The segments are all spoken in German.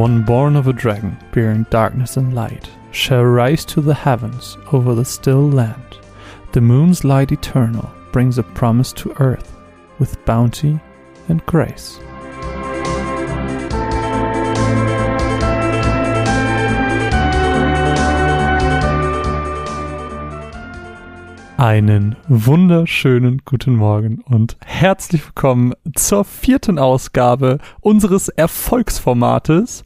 One born of a dragon, bearing darkness and light, shall rise to the heavens over the still land. The moon's light eternal brings a promise to earth with bounty and grace. Einen wunderschönen guten Morgen und herzlich willkommen zur vierten Ausgabe unseres Erfolgsformates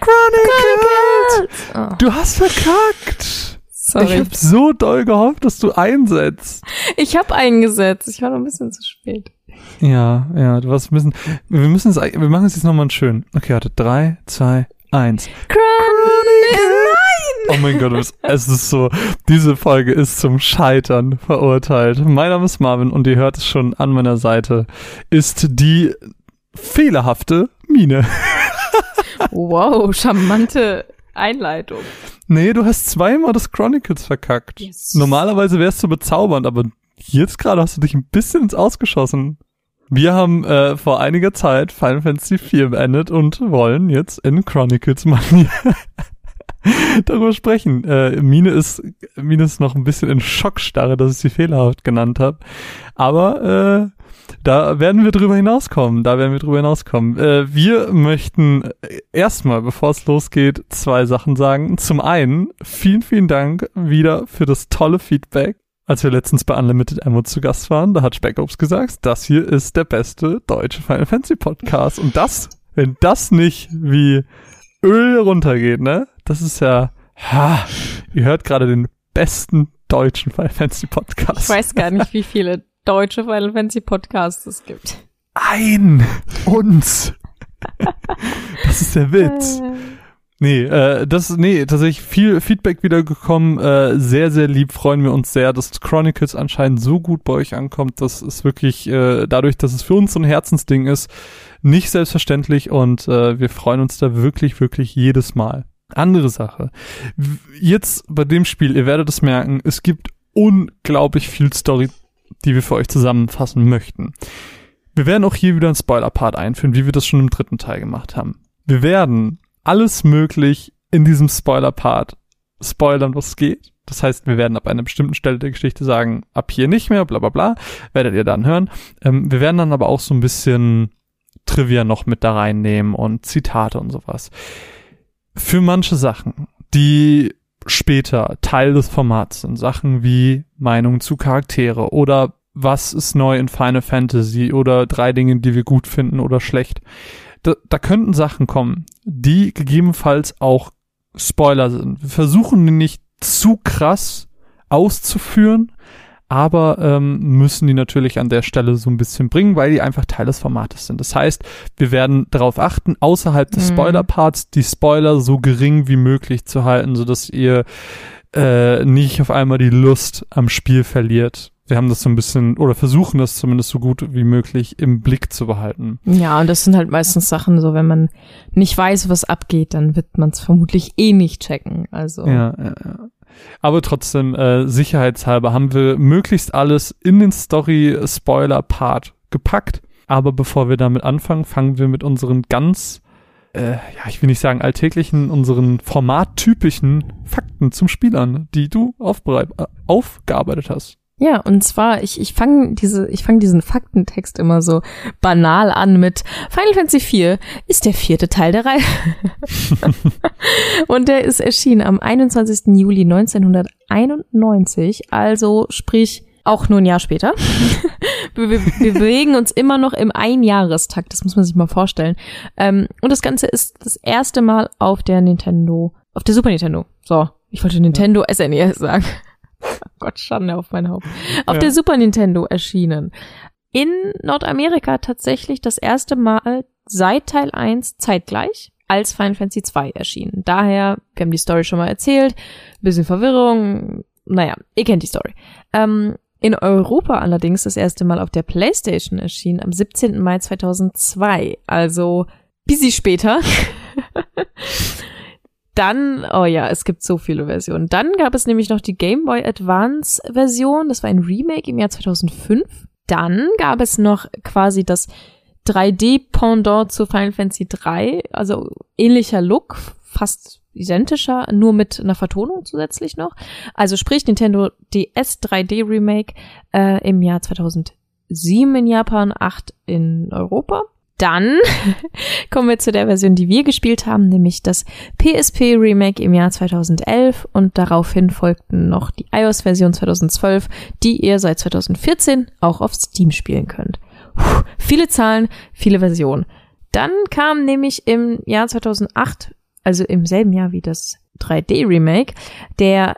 Chronicles. Oh, Du hast verkackt. sorry. Ich habe so doll gehofft, dass du einsetzt. Ich habe eingesetzt. Ich war noch ein bisschen zu spät. Ja, ja, du warst ein bisschen. Wir müssen es, wir machen es jetzt nochmal schön. Okay, warte. Drei, zwei, eins. Oh mein Gott, es- ist so, diese Folge ist zum Scheitern verurteilt. Mein Name ist Marvin und ihr hört es schon an meiner Seite, ist die fehlerhafte Mine. Wow, charmante Einleitung. Nee, du hast zweimal das Chronicles verkackt. Yes. Normalerweise wärst du bezaubernd, aber jetzt gerade hast du dich ein bisschen ins Ausgeschossen. Wir haben äh, vor einiger Zeit Final Fantasy IV beendet und wollen jetzt in Chronicles Manier darüber sprechen. Äh, Mine ist Mine ist noch ein bisschen in Schockstarre, dass ich sie fehlerhaft genannt habe. Aber äh, da werden wir drüber hinauskommen. Da werden wir drüber hinauskommen. Äh, wir möchten erstmal, bevor es losgeht, zwei Sachen sagen. Zum einen, vielen, vielen Dank wieder für das tolle Feedback. Als wir letztens bei Unlimited Ammo zu Gast waren, da hat Speckops gesagt, das hier ist der beste deutsche Final Fantasy Podcast. Und das, wenn das nicht wie Öl runtergeht, ne? Das ist ja, ha, ihr hört gerade den besten deutschen Final Fantasy Podcast. Ich weiß gar nicht, wie viele deutsche Final Fantasy Podcasts es gibt. ein uns. das ist der Witz. Nee, äh, das, nee, tatsächlich viel Feedback wieder gekommen, äh, sehr, sehr lieb, freuen wir uns sehr, dass Chronicles anscheinend so gut bei euch ankommt. Das ist wirklich, äh, dadurch, dass es für uns so ein Herzensding ist, nicht selbstverständlich und äh, wir freuen uns da wirklich, wirklich jedes Mal. Andere Sache. Jetzt bei dem Spiel, ihr werdet es merken, es gibt unglaublich viel Story, die wir für euch zusammenfassen möchten. Wir werden auch hier wieder einen Spoiler-Part einführen, wie wir das schon im dritten Teil gemacht haben. Wir werden alles möglich in diesem Spoiler-Part spoilern, was geht. Das heißt, wir werden ab einer bestimmten Stelle der Geschichte sagen, ab hier nicht mehr, bla bla bla, werdet ihr dann hören. Ähm, wir werden dann aber auch so ein bisschen Trivia noch mit da reinnehmen und Zitate und sowas. Für manche Sachen, die später Teil des Formats sind, Sachen wie Meinungen zu Charaktere oder was ist neu in Final Fantasy oder drei Dinge, die wir gut finden oder schlecht. Da, da könnten Sachen kommen, die gegebenenfalls auch Spoiler sind. Wir versuchen die nicht zu krass auszuführen, aber ähm, müssen die natürlich an der Stelle so ein bisschen bringen, weil die einfach Teil des Formates sind. Das heißt, wir werden darauf achten, außerhalb des Mhm. Spoiler-Parts die Spoiler so gering wie möglich zu halten, sodass ihr äh, nicht auf einmal die Lust am Spiel verliert. Wir haben das so ein bisschen, oder versuchen das zumindest so gut wie möglich im Blick zu behalten. Ja, und das sind halt meistens Sachen, so wenn man nicht weiß, was abgeht, dann wird man es vermutlich eh nicht checken. Also Ja, ja, ja. Aber trotzdem, äh, sicherheitshalber haben wir möglichst alles in den Story-Spoiler-Part gepackt. Aber bevor wir damit anfangen, fangen wir mit unseren ganz, äh, ja, ich will nicht sagen alltäglichen, unseren formattypischen Fakten zum Spiel an, die du aufbereit äh, aufgearbeitet hast. Ja, und zwar, ich, ich fange diese, ich fange diesen Faktentext immer so banal an mit Final Fantasy IV ist der vierte Teil der Reihe. und der ist erschienen am 21. Juli 1991, also sprich auch nur ein Jahr später. wir, wir, wir bewegen uns immer noch im Einjahrestakt, das muss man sich mal vorstellen. Ähm, und das Ganze ist das erste Mal auf der Nintendo, auf der Super Nintendo. So, ich wollte Nintendo SNES sagen. Gott, Schande auf mein Haupt. Auf Ja. der Super Nintendo erschienen. In Nordamerika tatsächlich das erste Mal seit Teil 1 zeitgleich als Final Fantasy 2 erschienen. Daher, wir haben die Story schon mal erzählt, bisschen Verwirrung, naja, ihr kennt die Story. Ähm, in Europa allerdings das erste Mal auf der PlayStation erschienen am 17. Mai 2002, also busy später. Dann, oh ja, es gibt so viele Versionen. Dann gab es nämlich noch die Game Boy Advance Version. Das war ein Remake im Jahr 2005. Dann gab es noch quasi das 3D-Pendant zu Final Fantasy 3, also ähnlicher Look, fast identischer, nur mit einer Vertonung zusätzlich noch. Also sprich Nintendo DS 3D Remake äh, im Jahr 2007 in Japan, 8 in Europa. Dann kommen wir zu der Version, die wir gespielt haben, nämlich das PSP Remake im Jahr 2011 und daraufhin folgten noch die iOS-Version 2012, die ihr seit 2014 auch auf Steam spielen könnt. Puh, viele Zahlen, viele Versionen. Dann kam nämlich im Jahr 2008, also im selben Jahr wie das 3D-Remake, der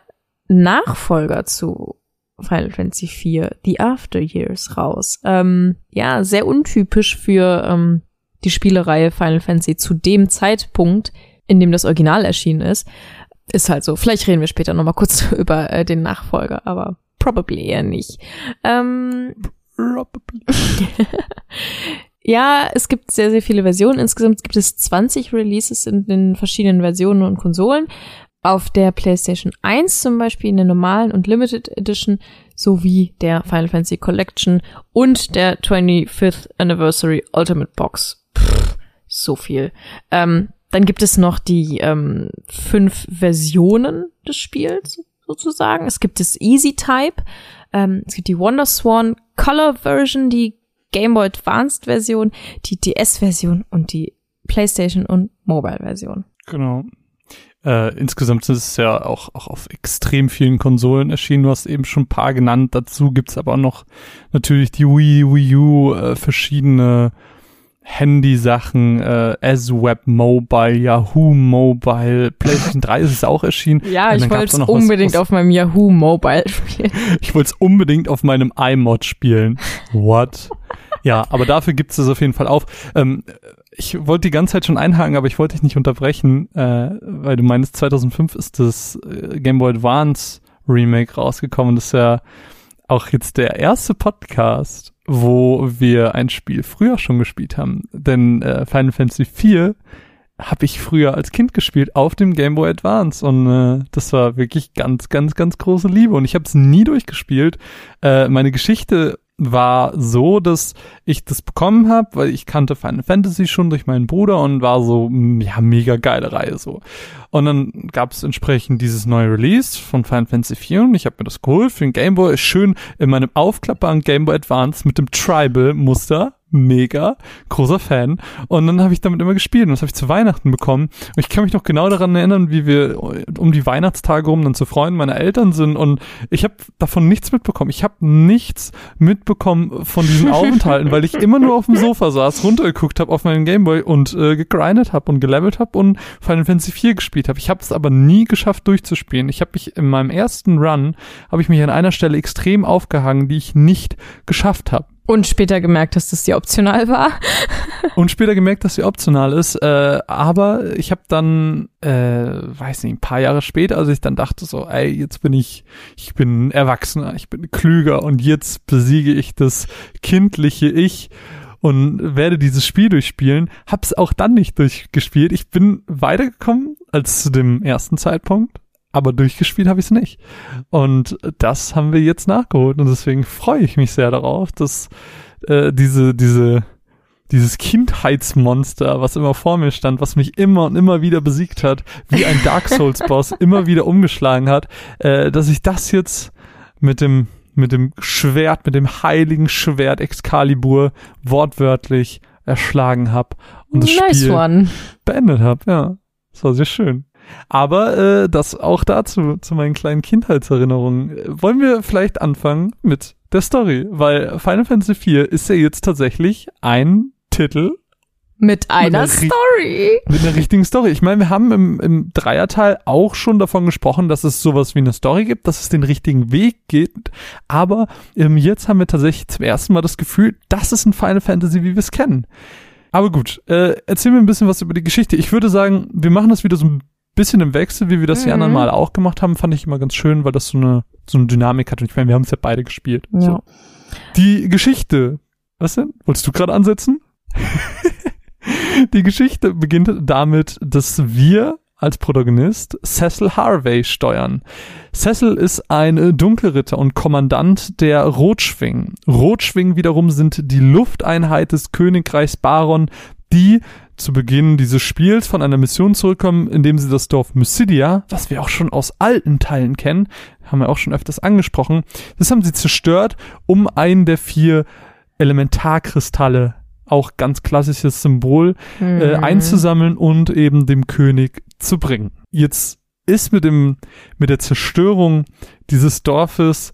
Nachfolger zu Final Fantasy IV, The After Years, raus. Ähm, ja, sehr untypisch für ähm, die Spielereihe Final Fantasy zu dem Zeitpunkt, in dem das Original erschienen ist. Ist halt so. Vielleicht reden wir später nochmal kurz über äh, den Nachfolger, aber probably eher nicht. Ähm, probably. ja, es gibt sehr, sehr viele Versionen. Insgesamt gibt es 20 Releases in den verschiedenen Versionen und Konsolen auf der PlayStation 1 zum Beispiel in der normalen und Limited Edition sowie der Final Fantasy Collection und der 25th Anniversary Ultimate Box. Pff, so viel. Ähm, dann gibt es noch die ähm, fünf Versionen des Spiels sozusagen. Es gibt das Easy Type, ähm, es gibt die Wonder Swan Color Version, die Game Boy Advanced Version, die DS Version und die PlayStation und Mobile Version. Genau. Äh, insgesamt ist es ja auch, auch auf extrem vielen Konsolen erschienen. Du hast eben schon ein paar genannt. Dazu gibt's aber noch natürlich die Wii, Wii U, äh, verschiedene Handy-Sachen, äh, S-Web Mobile, Yahoo Mobile, PlayStation 3 ist es auch erschienen. Ja, ich wollte es unbedingt was, auf meinem Yahoo Mobile spielen. ich wollte es unbedingt auf meinem iMod spielen. What? ja, aber dafür gibt es es auf jeden Fall auf. Ähm, ich wollte die ganze Zeit schon einhaken, aber ich wollte dich nicht unterbrechen, äh, weil du meinst, 2005 ist das äh, Game Boy Advance Remake rausgekommen. Das ist ja auch jetzt der erste Podcast, wo wir ein Spiel früher schon gespielt haben. Denn äh, Final Fantasy IV habe ich früher als Kind gespielt auf dem Game Boy Advance und äh, das war wirklich ganz, ganz, ganz große Liebe und ich habe es nie durchgespielt. Äh, meine Geschichte war so, dass ich das bekommen habe, weil ich kannte Final Fantasy schon durch meinen Bruder und war so, mm, ja, mega geile Reihe so. Und dann gab es entsprechend dieses neue Release von Final Fantasy 4 und ich habe mir das geholt für den Game Boy, schön in meinem aufklappbaren Game Boy Advance mit dem Tribal-Muster mega, großer Fan. Und dann habe ich damit immer gespielt und das habe ich zu Weihnachten bekommen. Und ich kann mich noch genau daran erinnern, wie wir um die Weihnachtstage rum dann zu Freunden meiner Eltern sind und ich habe davon nichts mitbekommen. Ich habe nichts mitbekommen von diesen Aufenthalten, weil ich immer nur auf dem Sofa saß, runtergeguckt habe auf meinen Gameboy und äh, gegrindet habe und gelevelt habe und Final Fantasy 4 gespielt habe. Ich habe es aber nie geschafft durchzuspielen. Ich habe mich in meinem ersten Run habe ich mich an einer Stelle extrem aufgehangen, die ich nicht geschafft habe. Und später gemerkt, dass das die optional war. und später gemerkt, dass sie optional ist. Äh, aber ich habe dann, äh, weiß nicht, ein paar Jahre später, als ich dann dachte so, ey, jetzt bin ich, ich bin Erwachsener, ich bin klüger und jetzt besiege ich das kindliche Ich und werde dieses Spiel durchspielen. Hab's auch dann nicht durchgespielt. Ich bin weitergekommen als zu dem ersten Zeitpunkt aber durchgespielt habe ich es nicht. Und das haben wir jetzt nachgeholt und deswegen freue ich mich sehr darauf, dass äh, diese, diese, dieses Kindheitsmonster, was immer vor mir stand, was mich immer und immer wieder besiegt hat, wie ein Dark Souls Boss immer wieder umgeschlagen hat, äh, dass ich das jetzt mit dem mit dem Schwert, mit dem heiligen Schwert Excalibur wortwörtlich erschlagen habe und das nice Spiel one. beendet habe. Ja, das war sehr schön. Aber äh, das auch dazu, zu meinen kleinen Kindheitserinnerungen. Wollen wir vielleicht anfangen mit der Story? Weil Final Fantasy IV ist ja jetzt tatsächlich ein Titel. Mit einer mit Story. Mit einer richtigen Story. Ich meine, wir haben im, im Dreierteil auch schon davon gesprochen, dass es sowas wie eine Story gibt, dass es den richtigen Weg geht. Aber ähm, jetzt haben wir tatsächlich zum ersten Mal das Gefühl, das ist ein Final Fantasy, wie wir es kennen. Aber gut, äh, erzähl mir ein bisschen was über die Geschichte. Ich würde sagen, wir machen das wieder so ein bisschen im Wechsel, wie wir das mhm. die anderen Mal auch gemacht haben, fand ich immer ganz schön, weil das so eine, so eine Dynamik hat. Und ich meine, wir haben es ja beide gespielt. Ja. So. Die Geschichte. Was denn? Wolltest du gerade ansetzen? die Geschichte beginnt damit, dass wir als Protagonist Cecil Harvey steuern. Cecil ist ein Dunkelritter und Kommandant der Rotschwing. Rotschwing wiederum sind die Lufteinheit des Königreichs Baron, die zu Beginn dieses Spiels von einer Mission zurückkommen, indem sie das Dorf Mysidia, was wir auch schon aus alten Teilen kennen, haben wir auch schon öfters angesprochen, das haben sie zerstört, um einen der vier Elementarkristalle, auch ganz klassisches Symbol, äh, mhm. äh, einzusammeln und eben dem König zu bringen. Jetzt ist mit dem, mit der Zerstörung dieses Dorfes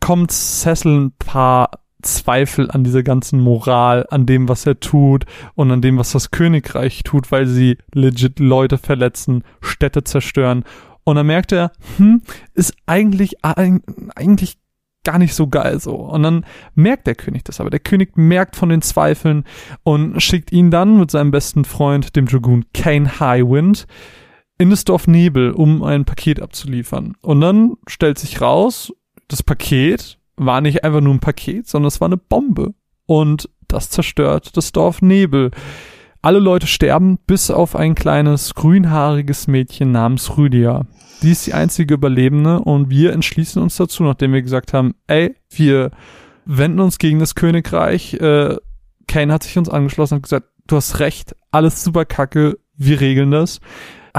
kommt Cecil ein paar Zweifel an dieser ganzen Moral, an dem, was er tut und an dem, was das Königreich tut, weil sie legit Leute verletzen, Städte zerstören. Und dann merkt er, hm, ist eigentlich, eigentlich gar nicht so geil so. Und dann merkt der König das aber. Der König merkt von den Zweifeln und schickt ihn dann mit seinem besten Freund, dem Dragoon Kane Highwind, in das Dorf Nebel, um ein Paket abzuliefern. Und dann stellt sich raus, das Paket war nicht einfach nur ein Paket, sondern es war eine Bombe. Und das zerstört das Dorf Nebel. Alle Leute sterben, bis auf ein kleines grünhaariges Mädchen namens Rüdia. Die ist die einzige Überlebende und wir entschließen uns dazu, nachdem wir gesagt haben, ey, wir wenden uns gegen das Königreich. Äh, Kane hat sich uns angeschlossen und gesagt, du hast recht, alles super kacke, wir regeln das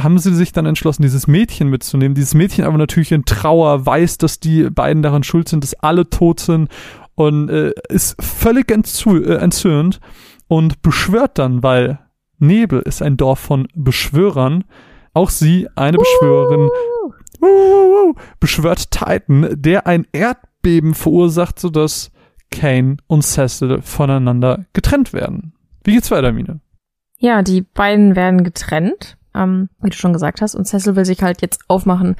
haben sie sich dann entschlossen, dieses Mädchen mitzunehmen. Dieses Mädchen aber natürlich in Trauer, weiß, dass die beiden daran schuld sind, dass alle tot sind und äh, ist völlig entzu äh, entzürnt und beschwört dann, weil Nebel ist ein Dorf von Beschwörern. Auch sie, eine Beschwörerin, uh, beschwört Titan, der ein Erdbeben verursacht, sodass Kane und Cecil voneinander getrennt werden. Wie geht's weiter, Mine? Ja, die beiden werden getrennt ähm, wie du schon gesagt hast. Und Cecil will sich halt jetzt aufmachen,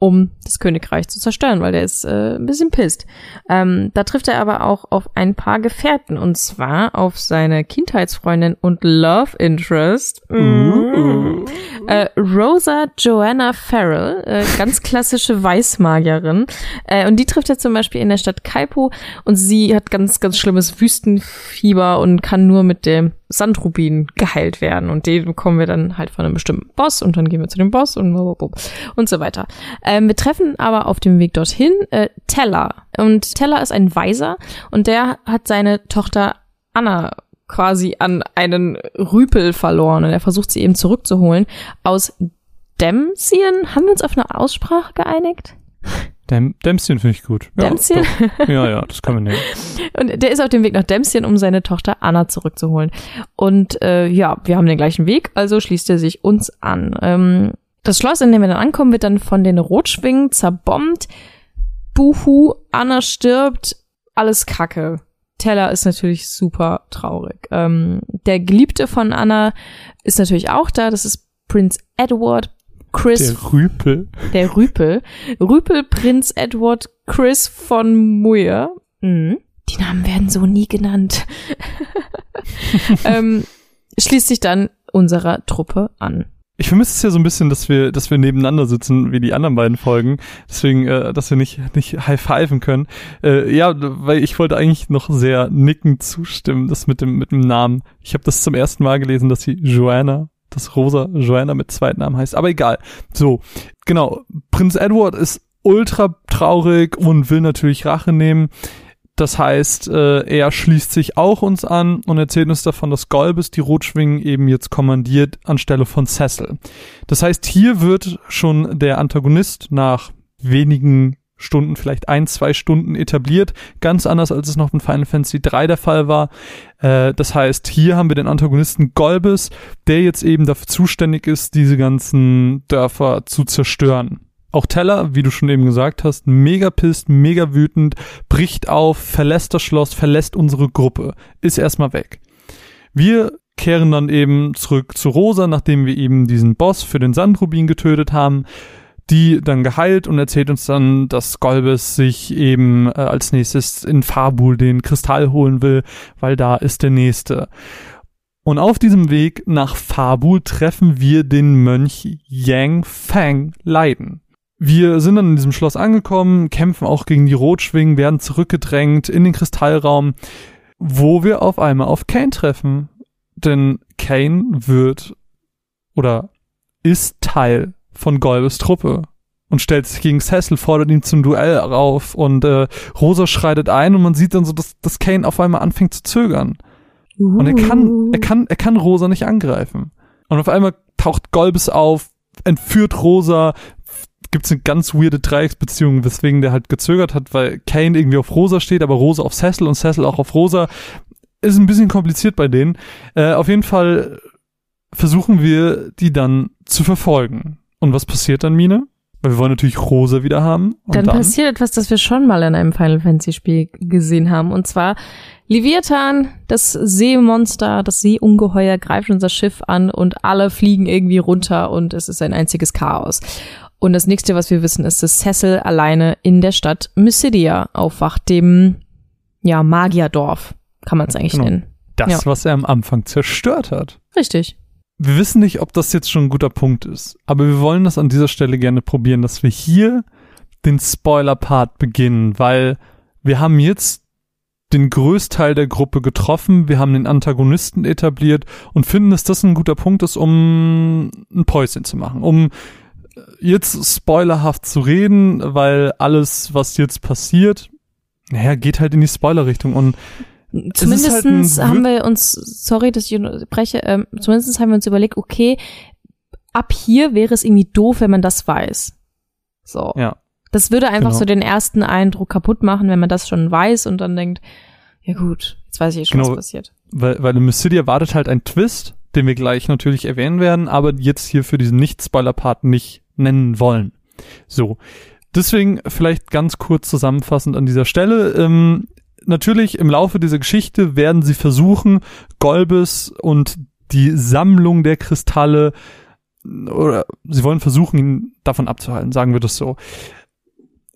um das Königreich zu zerstören, weil der ist äh, ein bisschen pisst. Ähm, da trifft er aber auch auf ein paar Gefährten und zwar auf seine Kindheitsfreundin und Love Interest mm. äh, Rosa Joanna Farrell, äh, ganz klassische Weißmagierin äh, und die trifft er zum Beispiel in der Stadt Kaipo und sie hat ganz ganz schlimmes Wüstenfieber und kann nur mit dem Sandrubin geheilt werden. Und den bekommen wir dann halt von einem bestimmten Boss und dann gehen wir zu dem Boss und und so weiter. Ähm, wir treffen aber auf dem Weg dorthin äh, Teller. Und Teller ist ein Weiser und der hat seine Tochter Anna quasi an einen Rüpel verloren und er versucht sie eben zurückzuholen aus Dämsien. Haben wir uns auf eine Aussprache geeinigt? Däm Dämschen finde ich gut. Ja, Dämschen? ja, ja, das kann man nehmen. Und der ist auf dem Weg nach Dämschen, um seine Tochter Anna zurückzuholen. Und äh, ja, wir haben den gleichen Weg, also schließt er sich uns an. Ähm, das Schloss, in dem wir dann ankommen, wird dann von den Rotschwingen zerbombt. Buhu, Anna stirbt, alles Kacke. Teller ist natürlich super traurig. Ähm, der Geliebte von Anna ist natürlich auch da. Das ist Prinz Edward. Chris. Der Rüpel. Der Rüpel. Rüpel, Prinz Edward, Chris von Muir. Mhm. Die Namen werden so nie genannt. ähm, schließt sich dann unserer Truppe an. Ich vermisse es ja so ein bisschen, dass wir, dass wir nebeneinander sitzen wie die anderen beiden Folgen. Deswegen, äh, dass wir nicht, nicht high-pfiven können. Äh, ja, weil ich wollte eigentlich noch sehr nickend zustimmen, das mit dem, mit dem Namen. Ich habe das zum ersten Mal gelesen, dass sie Joanna dass Rosa Joanna mit zweiten Namen heißt. Aber egal. So, genau. Prinz Edward ist ultra traurig und will natürlich Rache nehmen. Das heißt, äh, er schließt sich auch uns an und erzählt uns davon, dass Golbes die Rotschwingen eben jetzt kommandiert anstelle von Cecil. Das heißt, hier wird schon der Antagonist nach wenigen Stunden, vielleicht ein, zwei Stunden etabliert. Ganz anders, als es noch in Final Fantasy 3 der Fall war. Äh, das heißt, hier haben wir den Antagonisten Golbes, der jetzt eben dafür zuständig ist, diese ganzen Dörfer zu zerstören. Auch Teller, wie du schon eben gesagt hast, mega pisst, mega wütend, bricht auf, verlässt das Schloss, verlässt unsere Gruppe, ist erstmal weg. Wir kehren dann eben zurück zu Rosa, nachdem wir eben diesen Boss für den Sandrubin getötet haben die dann geheilt und erzählt uns dann, dass Golbes sich eben äh, als nächstes in Fabul den Kristall holen will, weil da ist der nächste. Und auf diesem Weg nach Fabul treffen wir den Mönch Yang Fang Leiden. Wir sind dann in diesem Schloss angekommen, kämpfen auch gegen die Rotschwingen, werden zurückgedrängt in den Kristallraum, wo wir auf einmal auf Kane treffen. Denn Kane wird oder ist Teil von Golbes Truppe und stellt sich gegen Cecil, fordert ihn zum Duell auf und äh, Rosa schreitet ein und man sieht dann so, dass, dass Kane auf einmal anfängt zu zögern. Uh. Und er kann, er kann, er kann Rosa nicht angreifen. Und auf einmal taucht Golbes auf, entführt Rosa, gibt's eine ganz weirde Dreiecksbeziehung, weswegen der halt gezögert hat, weil Kane irgendwie auf Rosa steht, aber Rosa auf Cecil und Cecil auch auf Rosa. Ist ein bisschen kompliziert bei denen. Äh, auf jeden Fall versuchen wir, die dann zu verfolgen. Und was passiert dann, Mine? Weil wir wollen natürlich Rosa wieder haben. Dann, dann, passiert etwas, das wir schon mal in einem Final Fantasy Spiel gesehen haben. Und zwar Leviathan, das Seemonster, das Seeungeheuer greift unser Schiff an und alle fliegen irgendwie runter und es ist ein einziges Chaos. Und das nächste, was wir wissen, ist, dass Cecil alleine in der Stadt Mysidia aufwacht, dem, ja, Magierdorf, kann man es eigentlich genau. nennen. Das, ja. was er am Anfang zerstört hat. Richtig wir wissen nicht, ob das jetzt schon ein guter Punkt ist, aber wir wollen das an dieser Stelle gerne probieren, dass wir hier den Spoiler-Part beginnen, weil wir haben jetzt den Größteil der Gruppe getroffen, wir haben den Antagonisten etabliert und finden, dass das ein guter Punkt ist, um ein Päuschen zu machen, um jetzt spoilerhaft zu reden, weil alles, was jetzt passiert, naja, geht halt in die Spoiler-Richtung und Zumindestens halt haben wir uns, sorry, dass ich breche, ähm, zumindest haben wir uns überlegt, okay, ab hier wäre es irgendwie doof, wenn man das weiß. So. Ja. Das würde einfach genau. so den ersten Eindruck kaputt machen, wenn man das schon weiß und dann denkt, ja gut, jetzt weiß ich eh schon, genau, was passiert. Weil, weil in Mysteria wartet halt ein Twist, den wir gleich natürlich erwähnen werden, aber jetzt hier für diesen Nicht-Spoiler-Part nicht nennen wollen. So. Deswegen vielleicht ganz kurz zusammenfassend an dieser Stelle. Ähm, natürlich im Laufe dieser Geschichte werden sie versuchen, Golbes und die Sammlung der Kristalle oder sie wollen versuchen, ihn davon abzuhalten, sagen wir das so.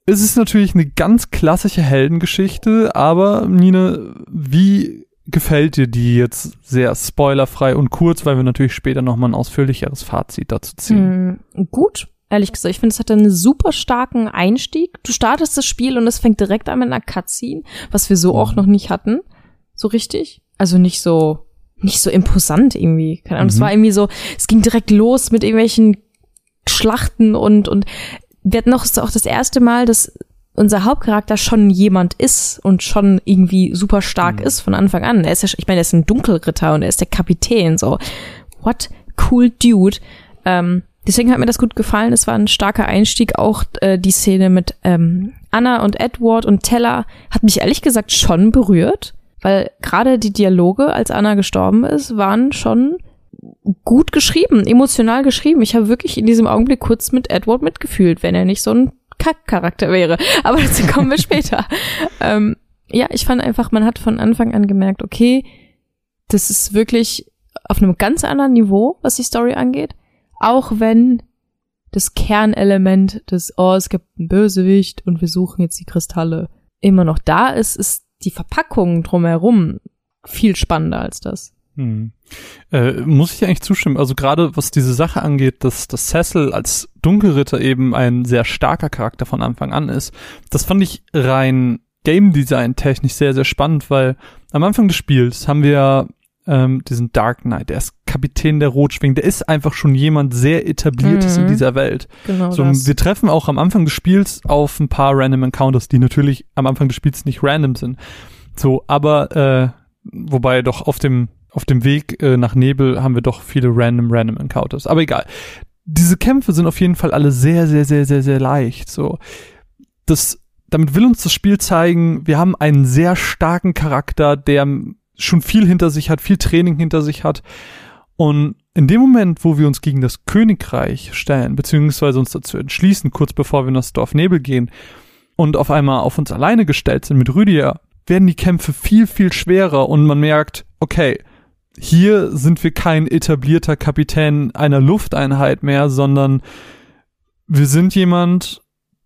Es ist natürlich eine ganz klassische Heldengeschichte, aber Nina, wie gefällt dir die jetzt sehr spoilerfrei und kurz, weil wir natürlich später nochmal ein ausführlicheres Fazit dazu ziehen? Mm, gut, ehrlich gesagt. Ich finde, es hat einen super starken Einstieg. Du startest das Spiel und es fängt direkt an mit einer Cutscene, was wir so mhm. auch noch nicht hatten. So richtig. Also nicht so, nicht so imposant irgendwie. Keine Ahnung. Mhm. Es war irgendwie so, es ging direkt los mit irgendwelchen Schlachten und, und wir hatten noch auch das erste Mal, dass unser Hauptcharakter schon jemand ist und schon irgendwie super stark mhm. ist von Anfang an. Er ist ja, ich meine, er ist ein Dunkelritter und er ist der Kapitän, so. What? Cool Dude. Ähm, Deswegen hat mir das gut gefallen. Es war ein starker Einstieg. Auch äh, die Szene mit ähm, Anna und Edward und Teller hat mich ehrlich gesagt schon berührt, weil gerade die Dialoge, als Anna gestorben ist, waren schon gut geschrieben, emotional geschrieben. Ich habe wirklich in diesem Augenblick kurz mit Edward mitgefühlt, wenn er nicht so ein Kackcharakter wäre. Aber dazu kommen wir später. Ähm, ja, ich fand einfach, man hat von Anfang an gemerkt, okay, das ist wirklich auf einem ganz anderen Niveau, was die Story angeht auch wenn das Kernelement des, oh, es gibt einen Bösewicht und wir suchen jetzt die Kristalle, immer noch da ist, ist die Verpackung drumherum viel spannender als das. Hm. Äh, muss ich eigentlich zustimmen. Also gerade was diese Sache angeht, dass, dass Cecil als Dunkelritter eben ein sehr starker Charakter von Anfang an ist, das fand ich rein Game Design technisch sehr, sehr spannend, weil am Anfang des Spiels haben wir ähm, diesen Dark Knight, der ist Kapitän der Rotschwingen, der ist einfach schon jemand sehr etabliertes mhm. in dieser Welt. Genau so, das. Wir treffen auch am Anfang des Spiels auf ein paar Random Encounters, die natürlich am Anfang des Spiels nicht random sind. So, aber äh, wobei doch auf dem auf dem Weg äh, nach Nebel haben wir doch viele random random Encounters. Aber egal. Diese Kämpfe sind auf jeden Fall alle sehr sehr sehr sehr sehr leicht. So, das damit will uns das Spiel zeigen, wir haben einen sehr starken Charakter, der schon viel hinter sich hat, viel Training hinter sich hat. Und in dem Moment, wo wir uns gegen das Königreich stellen, beziehungsweise uns dazu entschließen, kurz bevor wir in das Dorf Nebel gehen und auf einmal auf uns alleine gestellt sind mit Rüdiger, werden die Kämpfe viel, viel schwerer und man merkt, okay, hier sind wir kein etablierter Kapitän einer Lufteinheit mehr, sondern wir sind jemand,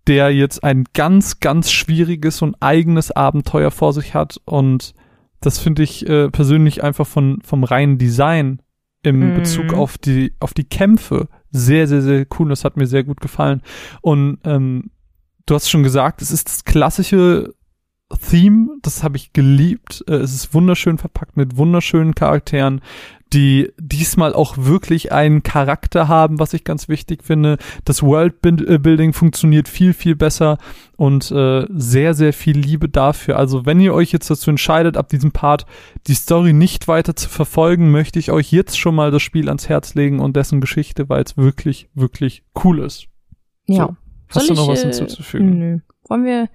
der jetzt ein ganz, ganz schwieriges und eigenes Abenteuer vor sich hat und das finde ich äh, persönlich einfach von, vom reinen Design im mm. Bezug auf die, auf die Kämpfe sehr, sehr, sehr cool. Das hat mir sehr gut gefallen. Und ähm, du hast schon gesagt, es ist das klassische Theme, das habe ich geliebt. Äh, es ist wunderschön verpackt mit wunderschönen Charakteren, die diesmal auch wirklich einen Charakter haben, was ich ganz wichtig finde. Das Worldbuilding funktioniert viel, viel besser und äh, sehr, sehr viel Liebe dafür. Also wenn ihr euch jetzt dazu entscheidet, ab diesem Part die Story nicht weiter zu verfolgen, möchte ich euch jetzt schon mal das Spiel ans Herz legen und dessen Geschichte, weil es wirklich, wirklich cool ist. Ja. So, hast Soll du noch ich, was äh, hinzuzufügen? Nö. Wollen wir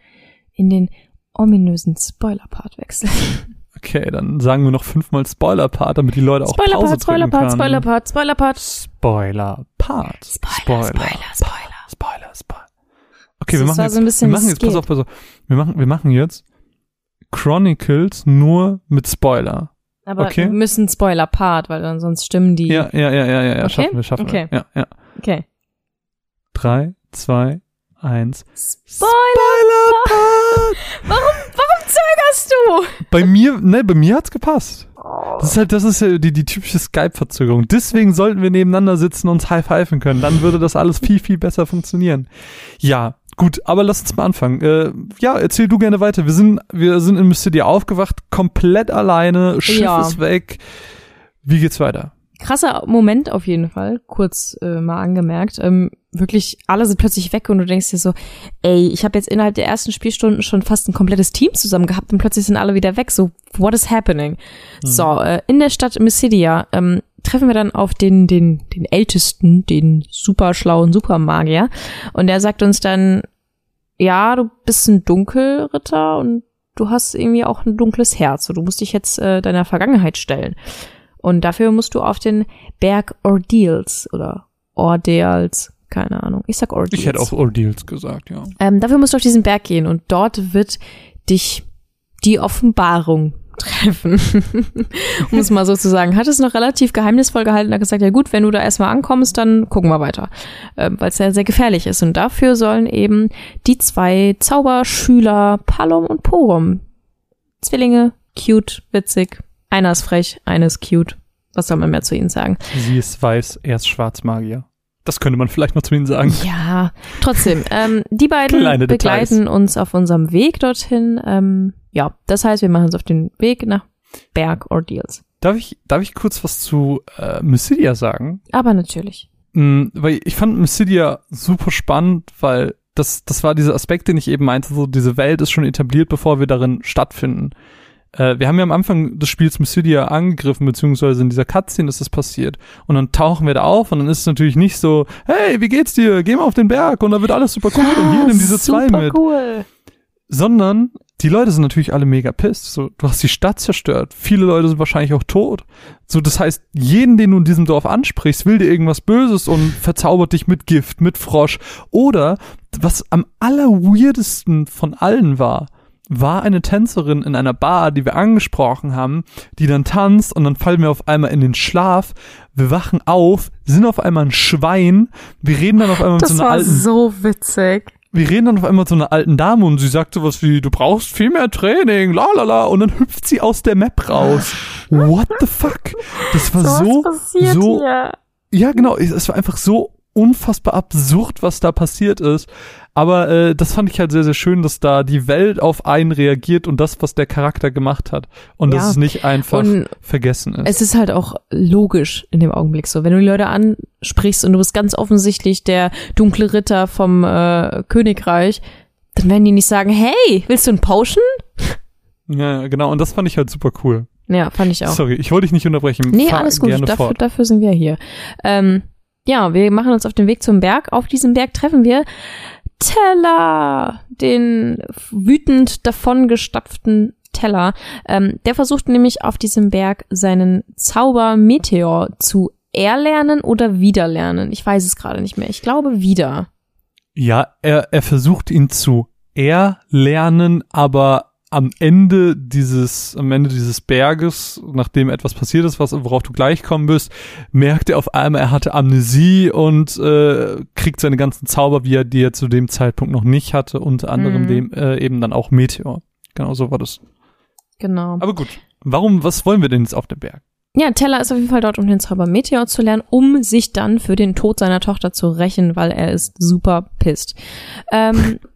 in den ominösen Spoiler-Part wechseln? Okay, dann sagen wir noch fünfmal Spoiler-Part, damit die Leute auch Pause Spoiler-Part, drücken Spoiler-Part, können. Spoiler-Part, Spoiler-Part. Spoiler-Part. Spoiler, Spoiler, Spoiler. Spoiler, Spoiler. Okay, wir machen jetzt, wir machen jetzt, pass auf, pass auf. Wir machen, wir machen jetzt Chronicles nur mit Spoiler. Aber Okay. wir müssen Spoiler-Part, weil dann sonst stimmen die. Ja, ja, ja, ja, ja, ja, Okay, schaffen wir, schaffen okay. wir. Ja, ja. Okay. Drei, zwei, eins. Spoiler! Spoiler-Part! Warum, warum zögerst du? Bei mir, ne, bei mir hat's gepasst. Das ist halt, das ist ja die, die typische Skype-Verzögerung. Deswegen sollten wir nebeneinander sitzen und uns high-pfeifen können. Dann würde das alles viel, viel besser funktionieren. Ja, gut, aber lass uns mal anfangen. Äh, ja, erzähl du gerne weiter. Wir sind, wir sind in Mysteria aufgewacht, komplett alleine, Schiff Ja. ist weg. Wie geht's weiter? Krasser Moment auf jeden Fall, kurz äh, mal angemerkt. Ähm, wirklich, alle sind plötzlich weg und du denkst dir so, ey, ich habe jetzt innerhalb der ersten Spielstunden schon fast ein komplettes Team zusammen gehabt und plötzlich sind alle wieder weg. So, what is happening? So, äh, in der Stadt Mysidia ähm, treffen wir dann auf den, den, den Ältesten, den super schlauen Supermagier. Und der sagt uns dann, ja, du bist ein Dunkelritter und du hast irgendwie auch ein dunkles Herz. So, du musst dich jetzt äh, deiner Vergangenheit stellen. Und dafür musst du auf den Berg Ordeals oder Ordeals, keine Ahnung. Ich sag Ordeals. Ich hätte auch Ordeals gesagt, ja. Ähm, dafür musst du auf diesen Berg gehen und dort wird dich die Offenbarung treffen. um es mal so zu sagen. Hat es noch relativ geheimnisvoll gehalten und hat gesagt, ja gut, wenn du da erstmal ankommst, dann gucken wir weiter. Ähm, Weil es ja sehr gefährlich ist. Und dafür sollen eben die zwei Zauberschüler Palom und Porum, Zwillinge, cute, witzig, einer ist frech, einer ist cute. Was soll man mehr zu ihnen sagen? Sie ist weiß, er ist Schwarzmagier. Das könnte man vielleicht noch zu ihnen sagen. Ja, trotzdem. Ähm, die beiden Kleine Details. begleiten uns auf unserem Weg dorthin. Ähm, ja, das heißt, wir machen uns auf den Weg nach Berg Ordeals. Darf ich, darf ich kurz was zu äh, Mysidia sagen? Aber natürlich. Mm, weil ich fand Mysidia super spannend, weil das, das war dieser Aspekt, den ich eben meinte, so diese Welt ist schon etabliert, bevor wir darin stattfinden. Äh, wir haben ja am Anfang des Spiels Mysidia angegriffen, beziehungsweise in dieser Cutscene ist das passiert. Und dann tauchen wir da auf und dann ist es natürlich nicht so, hey, wie geht's dir? Geh mal auf den Berg und da wird alles super cool und hier nimm diese zwei mit. cool. Sondern die Leute sind natürlich alle mega pissed. So, du hast die Stadt zerstört. Viele Leute sind wahrscheinlich auch tot. So, das heißt, jeden, den du in diesem Dorf ansprichst, will dir irgendwas Böses und verzaubert dich mit Gift, mit Frosch. Oder, was am allerweirdesten von allen war, war eine Tänzerin in einer Bar, die wir angesprochen haben, die dann tanzt und dann fallen wir auf einmal in den Schlaf. Wir wachen auf, sind auf einmal ein Schwein. Wir reden dann auf einmal mit Das so einer war alten so witzig. wir reden dann auf einmal zu einer alten Dame und sie sagt sowas wie, du brauchst viel mehr Training, la la la, und dann hüpft sie aus der Map raus. What the fuck? Das war so, so, hier. ja genau, es war einfach so unfassbar absurd, was da passiert ist. Aber äh, das fand ich halt sehr, sehr schön, dass da die Welt auf einen reagiert und das, was der Charakter gemacht hat. Und dass Ja. es nicht einfach Und vergessen ist. es ist halt auch logisch in dem Augenblick so. Wenn du die Leute ansprichst und du bist ganz offensichtlich der dunkle Ritter vom äh, Königreich, dann werden die nicht sagen, hey, willst du ein Potion? ja, genau, und das fand ich halt super cool. Ja, fand ich auch. Sorry, ich wollte dich nicht unterbrechen. Nee, Fahr alles gut. Dafür, dafür sind wir hier. Ähm, ja, wir machen uns auf den Weg zum Berg. Auf diesem Berg treffen wir Teller, den wütend davongestapften Teller. Ähm, der versucht nämlich auf diesem Berg seinen Zauber Meteor zu erlernen oder wiederlernen. Ich weiß es gerade nicht mehr. Ich glaube wieder. Ja, er, er versucht ihn zu erlernen, aber am Ende dieses, am Ende dieses Berges, nachdem etwas passiert ist, was, worauf du gleich kommen wirst, merkt er auf einmal, er hatte Amnesie und äh, kriegt seine ganzen Zauber, wie er die er zu dem Zeitpunkt noch nicht hatte, unter anderem Mhm. dem äh, eben dann auch Meteor. Genau so war das. Genau. Aber gut. Warum, was wollen wir denn jetzt auf dem Berg? Ja, Teller ist auf jeden Fall dort, um den Zauber Meteor zu lernen, um sich dann für den Tod seiner Tochter zu rächen, weil er ist super pisst. Ähm,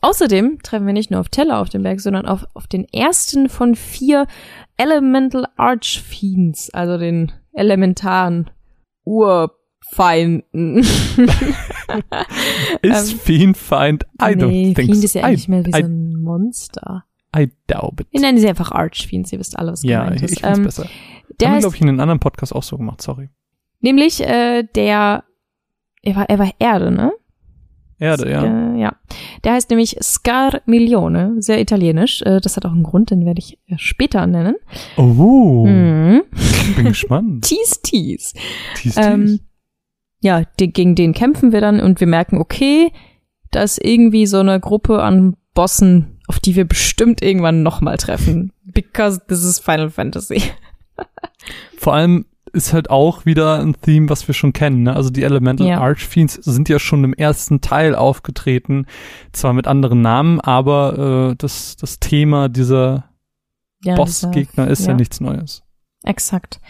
Außerdem treffen wir nicht nur auf Teller auf dem Berg, sondern auf, auf den ersten von vier Elemental Archfiends, also den elementaren Urfeinden. Ist Ähm, Fiend Feind? I don't nee, think Fiend so. ist ja eigentlich mehr wie so ein Monster. I doubt it. Wir nennen sie einfach Archfiends, ihr wisst alle, was Ja, gemeint ich, ist. ich find's Ähm, besser. der Haben wir, glaube ich, in einem anderen Podcast auch so gemacht, sorry. nämlich äh, der, er war, er war Erde, ne? Erde, ja. Äh, ja. Der heißt nämlich Scar Milione, sehr italienisch. Äh, das hat auch einen Grund, den werde ich äh, später nennen. Oh, Mhm. ich bin gespannt. Tease, tease. Tease, tease. Ähm, ja, de- gegen den kämpfen wir dann und wir merken, okay, da ist irgendwie so eine Gruppe an Bossen, auf die wir bestimmt irgendwann nochmal treffen. Because this is Final Fantasy. Vor allem ist halt auch wieder ein Theme, was wir schon kennen. Ne? Also die Elemental Ja. Archfiends sind ja schon im ersten Teil aufgetreten, zwar mit anderen Namen, aber äh, das, das Thema dieser Ja, Bossgegner ist ja. ja. nichts Neues. Exakt.